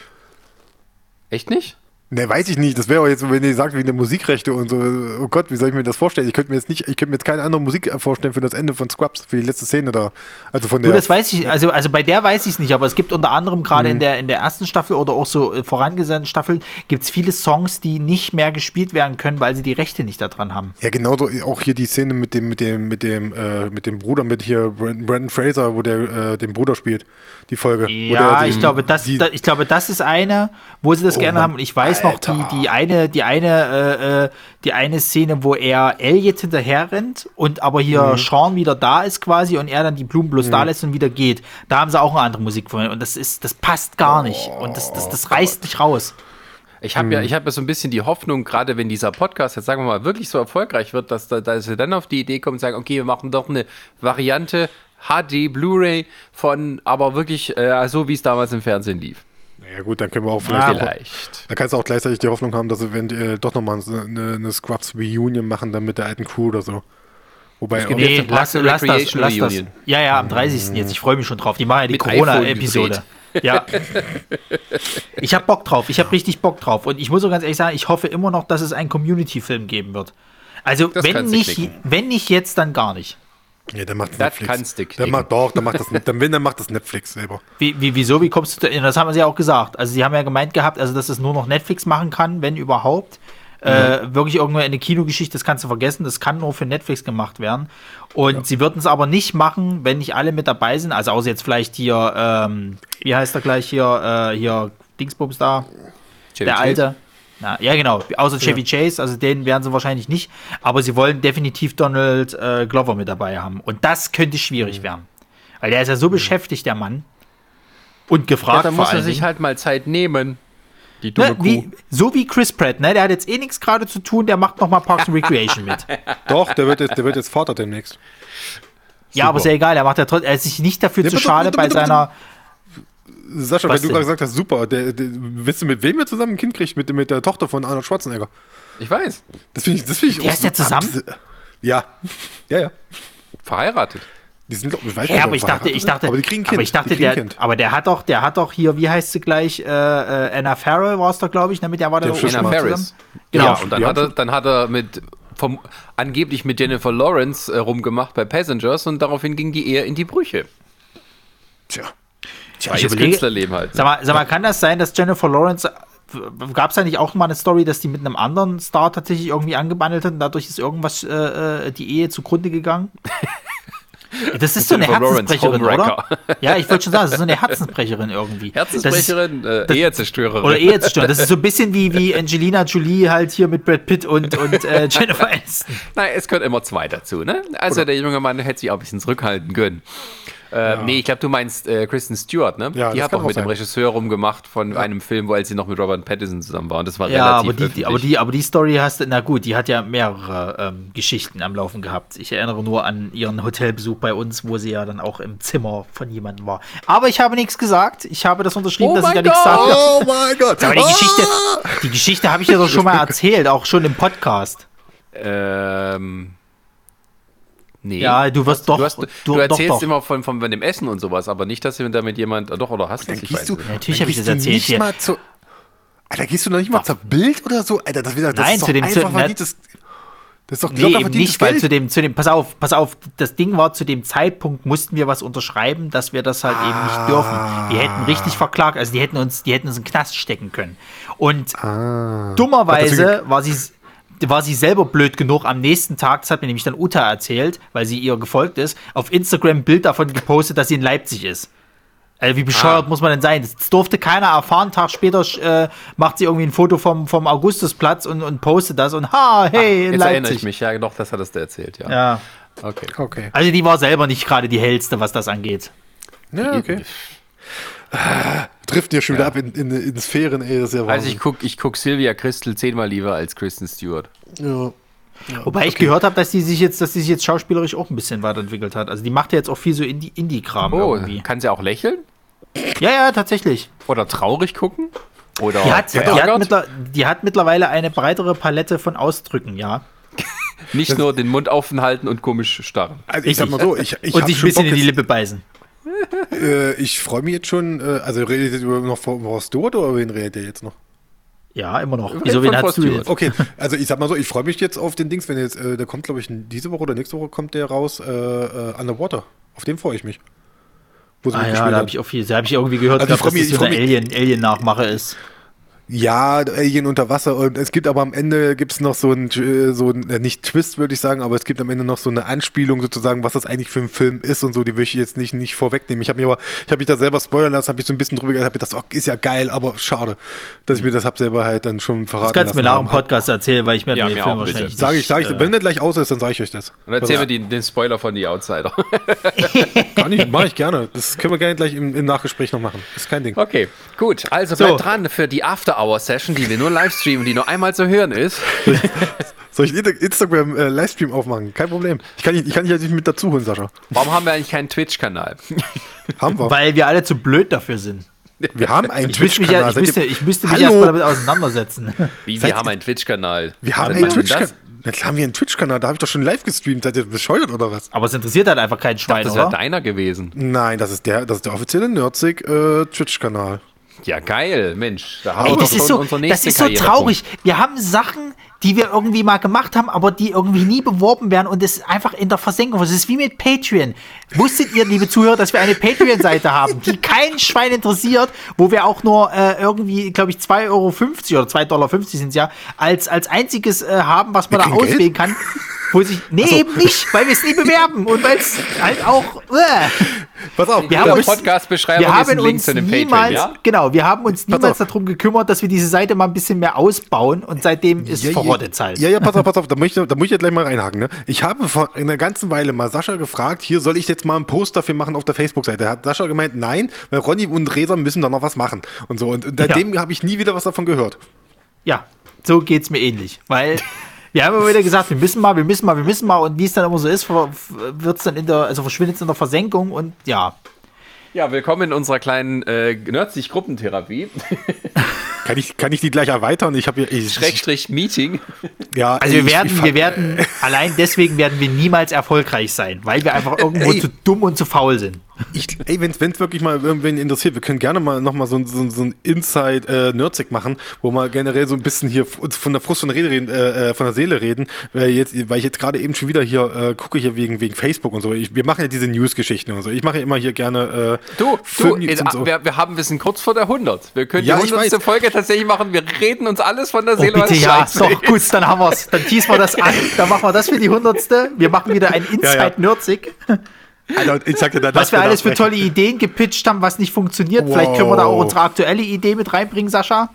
Echt nicht? Ne, weiß ich nicht. Das wäre auch jetzt, wenn ihr sagt, wegen der Musikrechte und so. Oh Gott, wie soll ich mir das vorstellen? Ich könnte mir jetzt nicht, ich könnte mir jetzt keine andere Musik vorstellen für das Ende von Scrubs, für die letzte Szene da. Also von Du, der. das weiß ich, also, also bei der weiß ich es nicht, aber es gibt unter anderem gerade in, der, in der ersten Staffel oder auch so äh, vorangesandten Staffeln gibt es viele Songs, die nicht mehr gespielt werden können, weil sie die Rechte nicht daran haben. ja, genauso auch hier die Szene mit dem, mit dem, mit dem, äh, mit dem Bruder, mit hier Brandon, Fraser, wo der äh, den Bruder spielt, die Folge. Ja, der ich den- glaube, das, die, da, ich glaube, das ist eine, wo sie das Oh gerne Mann, haben. Und ich weiß Noch die, die eine, die eine, äh, äh, die eine Szene, wo er Elliot hinterher rennt und aber hier Mhm. Sean wieder da ist quasi und er dann die Blumen bloß da lässt und wieder geht. Da haben sie auch eine andere Musik verwendet und das ist, das passt gar nicht und das, das, Oh das reißt nicht raus. Ich habe ja, Hm. ich habe ja so ein bisschen die Hoffnung, gerade wenn dieser Podcast jetzt sagen wir mal wirklich so erfolgreich wird, dass, da, dass sie dann auf die Idee kommen und sagen, okay, wir machen doch eine Variante HD Blu-ray von, aber wirklich äh, so wie es damals im Fernsehen lief. Ja gut, dann können wir auch vielleicht. Ah, auch, Vielleicht. da kannst du auch gleichzeitig die Hoffnung haben, dass sie wenn, äh, doch nochmal eine, eine Scrubs Reunion machen, dann mit der alten Crew oder so. Wobei, gibt auch- jetzt Nee, Parks lass, lass das, lass das. Ja, ja, am 30. jetzt. Ich freue mich schon drauf. Die machen ja die Corona-Episode. Ja. Ich habe Bock drauf. Ich habe richtig Bock drauf. Und ich muss so ganz ehrlich sagen, ich hoffe immer noch, dass es einen Community-Film geben wird. Also, Das wenn nicht, wenn nicht jetzt, dann gar nicht. Ja, dann macht Das Netflix. kannst du knicken. macht doch, dann macht das, dann, wenn, dann macht das Netflix selber. Wie, wie, wieso? Wie kommst du da? Das haben sie ja auch gesagt. Also, sie haben ja gemeint gehabt, also, dass es nur noch Netflix machen kann, wenn überhaupt. Äh, wirklich irgendwo eine Kinogeschichte, das kannst du vergessen, das kann nur für Netflix gemacht werden. Und sie würden es aber nicht machen, wenn nicht alle mit dabei sind. Also außer jetzt vielleicht hier, ähm, wie heißt er gleich hier, äh, hier Dingsbums da, Chevy der alte. Na, ja, genau, außer Chevy Chase, also den werden sie wahrscheinlich nicht. Aber sie wollen definitiv Donald äh, Glover mit dabei haben. Und das könnte schwierig werden. Weil der ist ja so beschäftigt, der Mann. Und gefragt Ja, vor muss er sich Dingen. halt mal Zeit nehmen. Die dumme Ne, Kuh. wie, so wie Chris Pratt, ne? Der hat jetzt eh nichts gerade zu tun, der macht noch mal Parks and Recreation mit. (laughs) Doch, der wird jetzt, der wird jetzt Vater demnächst. Ja, aber ist ja egal, er macht ja trotzdem, er ist sich nicht dafür Ja, zu bitte, schade bitte, bei bitte, bitte. seiner. Sascha, Was wenn du gerade gesagt hast, super, der, der, wisst du, mit wem er zusammen ein Kind kriegt? Mit, mit der Tochter von Arnold Schwarzenegger. Ich weiß. Das finde ich, das finde ich Der auch ist ja zusammen? abs- Ja. Ja, ja. Verheiratet. Die sind, ich weiß Ja, nicht, aber ich dachte, ich dachte, aber die kriegen Kind. aber ich dachte, die kriegen der, Kind. aber der hat doch, der hat doch hier, wie heißt sie gleich, äh, äh, Anna Farrell war es doch, glaube ich, ne? mit der war der doch Anna zusammen. Genau. Ja, und dann hat, er, dann hat er mit vom, angeblich mit Jennifer Lawrence äh, rumgemacht bei Passengers und daraufhin ging die Ehe in die Brüche. Tja. Freies ich überlege- Künstlerleben halt. Sag mal, sag mal, kann das sein, dass Jennifer Lawrence gab es da nicht auch mal eine Story, dass die mit einem anderen Star tatsächlich irgendwie angebandelt hat und dadurch ist irgendwas äh, äh, die Ehe zugrunde gegangen? (laughs) Das ist so eine Herzensbrecherin, oder? Ja, ich wollte schon sagen, das ist so eine Herzensbrecherin irgendwie. Herzensbrecherin, Das äh, Ehezerstörerin. Oder Ehe zerstören. Das ist so ein bisschen wie, wie Angelina Jolie halt hier mit Brad Pitt und, und äh, (laughs) Jennifer Aniston. Nein, es gehört immer zwei dazu, ne? Also der junge Mann hätte sich auch ein bisschen zurückhalten können. Äh, Nee, ich glaube, du meinst äh, Kristen Stewart, ne? Ja, die hat auch auch mit dem sein. Regisseur rumgemacht von einem Film, wo als sie noch mit Robert Pattinson zusammen war. Und das war Ja, relativ aber die, die, aber, die, aber die Story hast du, na gut, die hat ja mehrere ähm, Geschichten am Laufen gehabt. Ich erinnere nur an ihren Hotelbesuch bei uns, wo sie ja dann auch im Zimmer von jemandem war. Aber ich habe nichts gesagt. Ich habe das unterschrieben, Oh dass ich da nichts sage. Oh mein Gott. Aber die Ah! Geschichte, die Geschichte habe ich ja doch schon mal erzählt, auch schon im Podcast. Ähm. Nee. Ja, du wirst doch. Du, hast, du, doch, erzählst doch. immer von, von, von dem Essen und sowas, aber nicht, dass du damit jemand. Doch, oder hast du Dann das? Gehst du, nicht. Natürlich dann hab ich gehst das du erzählt Nicht hier. mal zu, Alter, gehst du noch nicht mal zur Bild oder so? Alter, das, das Nein, ist zu doch dem- einfach zu- verdientes, das ist doch Nee, eben nicht, weil Geld. zu dem, zu dem, pass auf, pass auf, das Ding war, zu dem Zeitpunkt mussten wir was unterschreiben, dass wir das halt eben nicht dürfen. Wir hätten richtig verklagt, also die hätten uns, die hätten uns in den Knast stecken können. Und Ah. dummerweise war sie, war sie selber blöd genug am nächsten Tag, das hat mir nämlich dann Uta erzählt, weil sie ihr gefolgt ist, auf Instagram ein Bild davon gepostet, dass sie in Leipzig ist. Also wie bescheuert Ah. muss man denn sein? Das durfte keiner erfahren. Tag später äh, macht sie irgendwie ein Foto vom, vom Augustusplatz und, und postet das und ha, hey, in Jetzt erinnere ich Leipzig. mich, ja, doch, das hattest du erzählt, ja. Ja. Okay. Okay. Also die war selber nicht gerade die hellste, was das angeht. Ja, okay. Trifft ja schon wieder ab in, in, in Sphären, ey, das ist ja Also Wahnsinn. ich guck, ich guck Sylvia Christel zehnmal lieber als Kristen Stewart. ja. Wobei ich gehört habe, dass die sich jetzt, dass die sich jetzt schauspielerisch auch ein bisschen weiterentwickelt hat. Also die macht ja jetzt auch viel so Indie- Indie-Kram Oh, irgendwie. kann sie auch lächeln? Ja, ja, tatsächlich. Oder traurig gucken? Oder Die hat, die, hat die hat mittlerweile eine breitere Palette von Ausdrücken, ja. (laughs) Nicht nur den Mund offen halten und komisch starren. Also ich sag mal so, ich, ich Und sich ein bisschen Bock in die Lippe beißen. Äh, ich freue mich jetzt schon, äh, also redet ihr noch vor Horst Stewart oder wen redet ihr jetzt noch? Ja, immer noch. Wieso, wen hast du jetzt? Okay, (laughs) also ich sag mal so, ich freue mich jetzt auf den Dings, wenn jetzt, äh, der kommt glaube ich diese Woche oder nächste Woche kommt der raus, äh, äh, Underwater. Auf den freue ich mich. Wo sie Ah ja, da habe ich auch viel, da habe ich irgendwie gehört, Also gehabt, freu mich- dass das ich so eine mich- Alien, Alien-Nachmache ist. Ja, Alien unter Wasser und es gibt aber am Ende gibt es noch so ein, so ein, äh, nicht Twist würde ich sagen, aber es gibt am Ende noch so eine Anspielung sozusagen, was das eigentlich für ein Film ist und so, die will ich jetzt nicht, nicht vorwegnehmen. Ich habe mir aber, ich habe mich da selber spoilern lassen, habe ich so ein bisschen drüber gedacht, habe gedacht, oh, ist ja geil, aber schade, dass ich mir das hab selber halt dann schon verraten Das kannst du mir nach dem Podcast erzählen, weil ich mir Ja, den mir Film wahrscheinlich Sag ich, sag ich, äh, wenn der gleich aus ist, dann sage ich euch das. Und erzähl mir den, den Spoiler von The Outsider. (laughs) Kann ich, mache ich gerne. Das können wir gerne gleich im, im Nachgespräch noch machen. Ist kein Ding. Okay, gut. Also So. bleibt dran für die After-Hour-Session, die wir nur live streamen, die nur einmal zu hören ist. (laughs) Soll ich einen Instagram äh, Livestream aufmachen? Kein Problem. Ich kann, dich- ich kann dich ja nicht mit dazu holen, Sascha. Warum haben wir eigentlich keinen Twitch-Kanal? (laughs) Haben wir. Weil wir alle zu blöd dafür sind. wir haben einen ja, Twitch-Kanal. ich müsste, ich müsste mich erstmal damit auseinandersetzen. (laughs) Wie, wir haben einen Twitch-Kanal. Wir haben einen Twitch-Kanal. klar haben wir einen Twitch-Kanal. Da habe ich doch schon live gestreamt. Seid ihr bescheuert oder was? Aber es interessiert halt einfach keinen Schwein, Das wäre oder? deiner gewesen. Nein, das ist der, das ist der offizielle Nerdsig äh, Twitch-Kanal. Ja, geil, Mensch. Da haben Ey, wir das doch ist so, das ist so traurig. Wir haben Sachen, die wir irgendwie mal gemacht haben, aber die irgendwie nie beworben werden und es ist einfach in der Versenkung. Es ist wie mit Patreon. Wusstet ihr, liebe Zuhörer, dass wir eine Patreon-Seite haben, die kein Schwein interessiert, wo wir auch nur äh, irgendwie, glaube ich, 2,50 Euro oder 2,50 Dollar sind es ja, als, als einziges äh, haben, was man Wir da kriegen Geld? auswählen kann. Wo sich, nee, eben nicht, weil wir es nie bewerben und weil es halt auch. Äh. Pass auf, Wir In haben der uns- Podcast-Beschreibung Wir ist haben ein Link uns zu dem niemals, Patreon, ja? genau, wir haben uns niemals darum gekümmert, dass wir diese Seite mal ein bisschen mehr ausbauen und seitdem ist verrottet halt. Ja, ja, pass auf, (laughs) pass auf, da muss ich, da muss ich ja gleich mal reinhaken. Ne? Ich habe vor einer ganzen Weile mal Sascha gefragt, hier soll ich jetzt mal einen Post dafür machen auf der Facebook-Seite. Hat Sascha gemeint, nein, weil Ronny und Resa müssen da noch was machen und so. Und, und seitdem habe ich nie wieder was davon gehört. Ja, so geht's mir ähnlich, weil wir haben immer wieder gesagt, wir müssen mal, wir müssen mal, wir müssen mal und wie es dann immer so ist, wird es dann in der, also verschwindet es in der Versenkung und ja. Ja, willkommen in unserer kleinen äh, Nerdsich-Gruppentherapie. (laughs) Kann ich, kann ich die gleich erweitern? Ich habe ich, Schrägstrich Meeting. ja, Also wir werden, wir werden, (laughs) allein deswegen werden wir niemals erfolgreich sein, weil wir einfach irgendwo Ey. zu dumm und zu faul sind. Ich, ey, wenn es wirklich mal irgendwen interessiert, wir können gerne mal nochmal so, ein- so, ein- so ein Inside äh, Nerdsig machen, wo wir generell so ein bisschen hier von der Frust von der, Rede reden, äh, äh, von der Seele reden, weil, jetzt, weil ich jetzt gerade eben schon wieder hier äh, gucke hier wegen, wegen Facebook und so. Ich, wir machen ja diese News-Geschichten und so. Ich mache ja immer hier gerne äh, Du, du in, so. wir, wir haben, wir sind kurz vor der 100. Wir können Ja, die ich 100. weiß. Folge tatsächlich machen. Wir reden uns alles von der Oh, Seele, bitte ja, scheiße doch ist. gut, dann haben wir's. Dann teasen wir das an, (laughs) dann machen wir das für die hundertste. Wir machen wieder ein Ja, ja. Inside Alter, ich sag dir, Was wir alles für tolle Ideen gepitcht haben, was nicht funktioniert. Vielleicht können wir da auch Wow. unsere aktuelle Idee mit reinbringen, Sascha.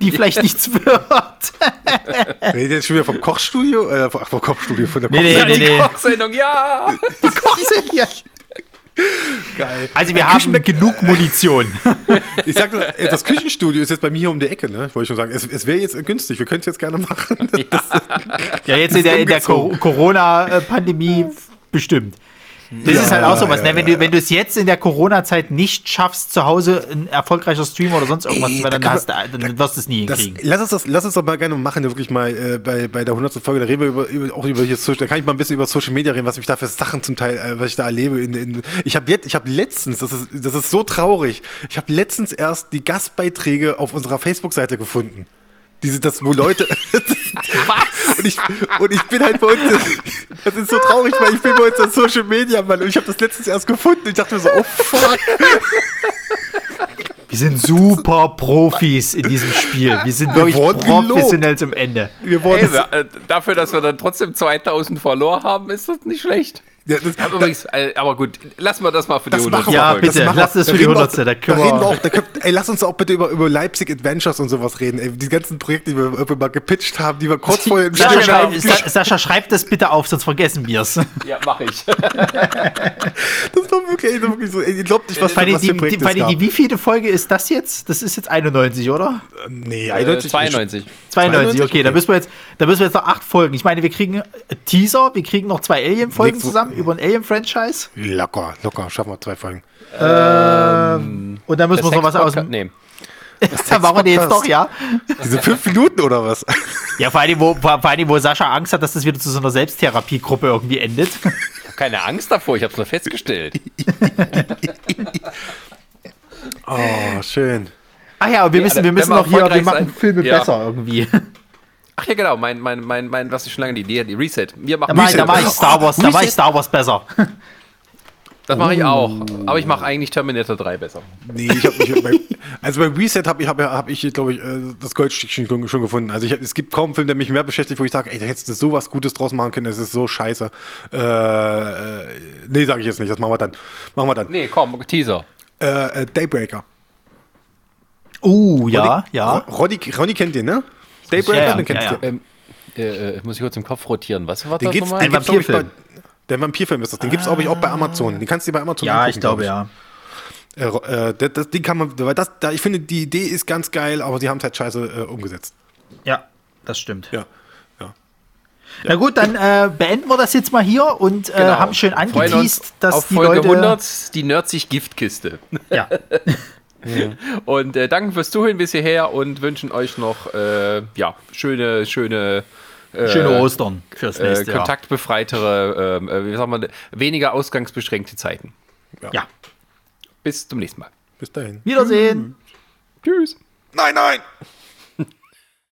Die vielleicht nichts wird. (laughs) Redet jetzt schon wieder vom Kochstudio? Äh, vom, ach, vom Kochstudio, von der Nee, nee, Ja, Kochsendung. nee, die nee. Kochsendung, ja! Geil. Also wir haben genug Munition. (laughs) Ich sag nur, äh, das Küchenstudio ist jetzt bei mir hier um die Ecke, ne? Ich wollte schon sagen, es, es wäre jetzt günstig, wir können es jetzt gerne machen. Ja, jetzt in der, in der. Corona-Pandemie bestimmt. Das ist halt auch sowas, ne? wenn du wenn du es jetzt in der Corona-Zeit nicht schaffst, zu Hause ein erfolgreicher Stream oder sonst irgendwas Ey, da dann, hast du, dann wirst du es nie Das, hinkriegen. lass, uns das, lass uns doch mal gerne machen, wirklich mal äh, bei, bei der 100. Folge, da reden wir über, über, auch über hier Social, da kann ich mal ein bisschen über Social Media reden, was mich da für Sachen zum Teil, äh, was ich da erlebe. In, in, ich habe jetzt, ich habe letztens, das ist, das ist so traurig, ich habe letztens erst die Gastbeiträge auf unserer Facebook-Seite gefunden. Diese, das, wo Leute. (laughs) Was? Und, ich, und ich bin halt bei uns. Das ist so traurig, weil ich bin bei uns der Social Media Mann und ich habe das letztens erst gefunden. Ich dachte mir so, oh fuck. Wir sind super Profis in diesem Spiel. Wir sind wirklich wurden professionell zum Ende. Wir wurden Ey, wir, äh, dafür, dass wir dann trotzdem 2000 verloren haben, ist das nicht schlecht. Ja, das, hab übrigens, äh, aber gut, lassen wir das mal für die Das 100. machen wir. Ja, Folge. bitte. machen lass wir. es für Da die reden wir 100. Da Da können reden wir wir- auch, da könnt, ey, lass uns auch bitte über, über Leipzig Adventures und sowas reden. Ey, die ganzen Projekte, die wir irgendwie mal gepitcht haben, die wir (laughs) kurz vorher im Sascha, haben. Sa Sascha, schreib das bitte auf, sonst vergessen wir es. Ja, mache ich. (laughs) Das war wirklich, ey, das war wirklich so, ey, ihr glaubt nicht, was, Fanny, was die, für die, Projekte Fanny, es die gab. wievielte Folge ist das jetzt? Das ist jetzt 91, oder? Nee, Äh, 91. 92. 92, okay, da okay. müssen wir jetzt, da müssen wir jetzt noch acht Folgen. Ich meine, wir kriegen äh, Teaser, wir kriegen noch zwei Alien-Folgen zusammen über ein Alien-Franchise. Locker, locker, schaffen wir zwei Folgen. Und dann müssen wir noch was aus Sex-Podcast- dem. Nee. Da machen wir den jetzt doch, ja. Diese fünf Minuten oder was? Ja, vor allem, wo, vor allem, wo Sascha Angst hat, dass das wieder zu so einer Selbsttherapiegruppe irgendwie endet. Ich habe keine Angst davor, ich habe es nur festgestellt. (laughs) Oh, schön. Ach ja, wir müssen, wir müssen noch hier, wir machen sein- Filme Ja. besser irgendwie. Ach ja, genau, mein, mein, mein, mein, was ich schon lange die Idee, die Reset. Wir Da machen mache ich, da mach ich Oh, Star Wars, da Reset. mache ich Star Wars besser. (laughs) Das mache ich auch. Aber ich mache eigentlich Terminator 3 besser. Nee, ich habe mich bei, also beim Reset habe ich, hab, hab ich, glaube ich, äh, das Goldstückchen schon, schon gefunden. Also ich, hab- es gibt kaum einen Film, der mich mehr beschäftigt, wo ich sage, ey, da hättest du sowas Gutes draus machen können, das ist so scheiße. Äh, äh, nee, sage ich jetzt nicht, das machen wir dann. Machen wir dann. Nee, komm, Teaser. Äh, äh, Daybreaker. Uh, ja, Ronny, ja. Ronny kennt den, ne? Daybreaker, Ja, ja, den kennst ja, du. Ähm, äh, äh, muss ich kurz im Kopf rotieren. Was war Den das gibt's, nochmal? den gibt's, glaub ich, bei, Vampirfilm. der Vampirfilm ist das. Den gibt's glaube ich, auch bei Amazon. Den kannst du dir bei Amazon Ja, angucken, ich glaube, glaub ja. Äh, äh, das, den kann man, weil das, da, ich finde, die Idee ist ganz geil, aber sie haben es halt scheiße äh, umgesetzt. Ja, das stimmt. Ja. ja. Na gut, dann äh, beenden wir das jetzt mal hier und äh, Genau. haben schön angeteased, dass auf die Folge Leute... 100 die Nerdsich Giftkiste. Ja. (laughs) Und äh, danke fürs Zuhören bis hierher und wünschen euch noch äh, ja, schöne, schöne, äh, Schöne Ostern fürs äh, nächste Jahr. kontaktbefreitere, ähm, äh, wie sagt man, weniger ausgangsbeschränkte Zeiten. Ja. Bis zum nächsten Mal. Bis dahin. Wiedersehen. Tschüss. Nein, nein!